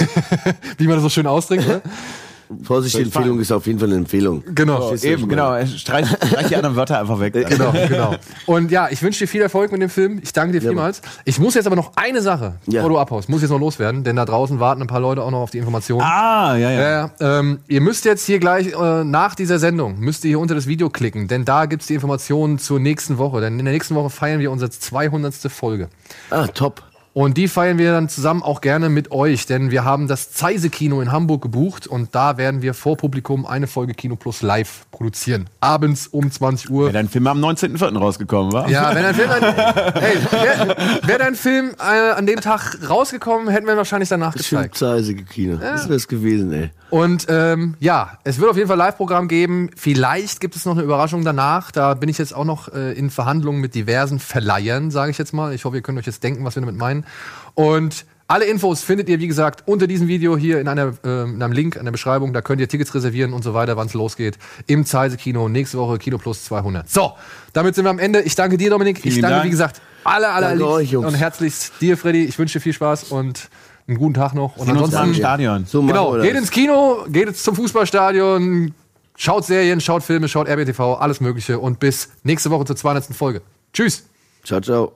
(laughs) Wie man das so schön ausdrückt, ne? (laughs) Vorsicht, die Empfehlung ist auf jeden Fall eine Empfehlung. Genau. Ich Eben, meine? genau. Streich, streich die anderen Wörter einfach weg. Genau, (laughs) genau. Und ja, ich wünsche dir viel Erfolg mit dem Film. Ich danke dir vielmals. Ich muss jetzt aber noch eine Sache, Ja. bevor du abhaust, muss jetzt noch loswerden, denn da draußen warten ein paar Leute auch noch auf die Informationen. Ah, ja, ja. Ja, ja. Ähm, ihr müsst jetzt hier gleich äh, nach dieser Sendung, müsst ihr hier unter das Video klicken, denn da gibt's die Informationen zur nächsten Woche. Denn in der nächsten Woche feiern wir unsere 200. Folge. Ah, top. Und die feiern wir dann zusammen auch gerne mit euch, denn wir haben das Zeise-Kino in Hamburg gebucht und da werden wir vor Publikum eine Folge Kino Plus live produzieren. Abends um 20 Uhr. Wäre dein Film am 19.04. rausgekommen, war? Ja, wenn ein Film, an, (laughs) hey, wäre wär dein Film äh, an dem Tag rausgekommen, hätten wir ihn wahrscheinlich danach gezeigt. Schönzeisige Kino. Das wär's gewesen, ey. Und ähm, ja, es wird auf jeden Fall Live-Programm geben. Vielleicht gibt es noch eine Überraschung danach. Da bin ich jetzt auch noch äh, in Verhandlungen mit diversen Verleihern, sage ich jetzt mal. Ich hoffe, ihr könnt euch jetzt denken, was wir damit meinen. Und alle Infos findet ihr, wie gesagt, unter diesem Video hier in, einer, äh, in einem Link in der Beschreibung. Da könnt ihr Tickets reservieren und so weiter, wann es losgeht. Im Zeise Kino. Nächste Woche Kino Plus 200. So, damit sind wir am Ende. Ich danke dir, Dominik. ich Vielen danke, Dank. wie gesagt, alle, alle, alle und herzlichst dir, Freddy. Ich wünsche dir viel Spaß und einen guten Tag noch. Und mal im ansonsten, Stadion. So genau, geht ins Kino, geht zum Fußballstadion, schaut Serien, schaut Filme, schaut RBTV, alles Mögliche und bis nächste Woche zur 200. Folge. Tschüss. Ciao, ciao.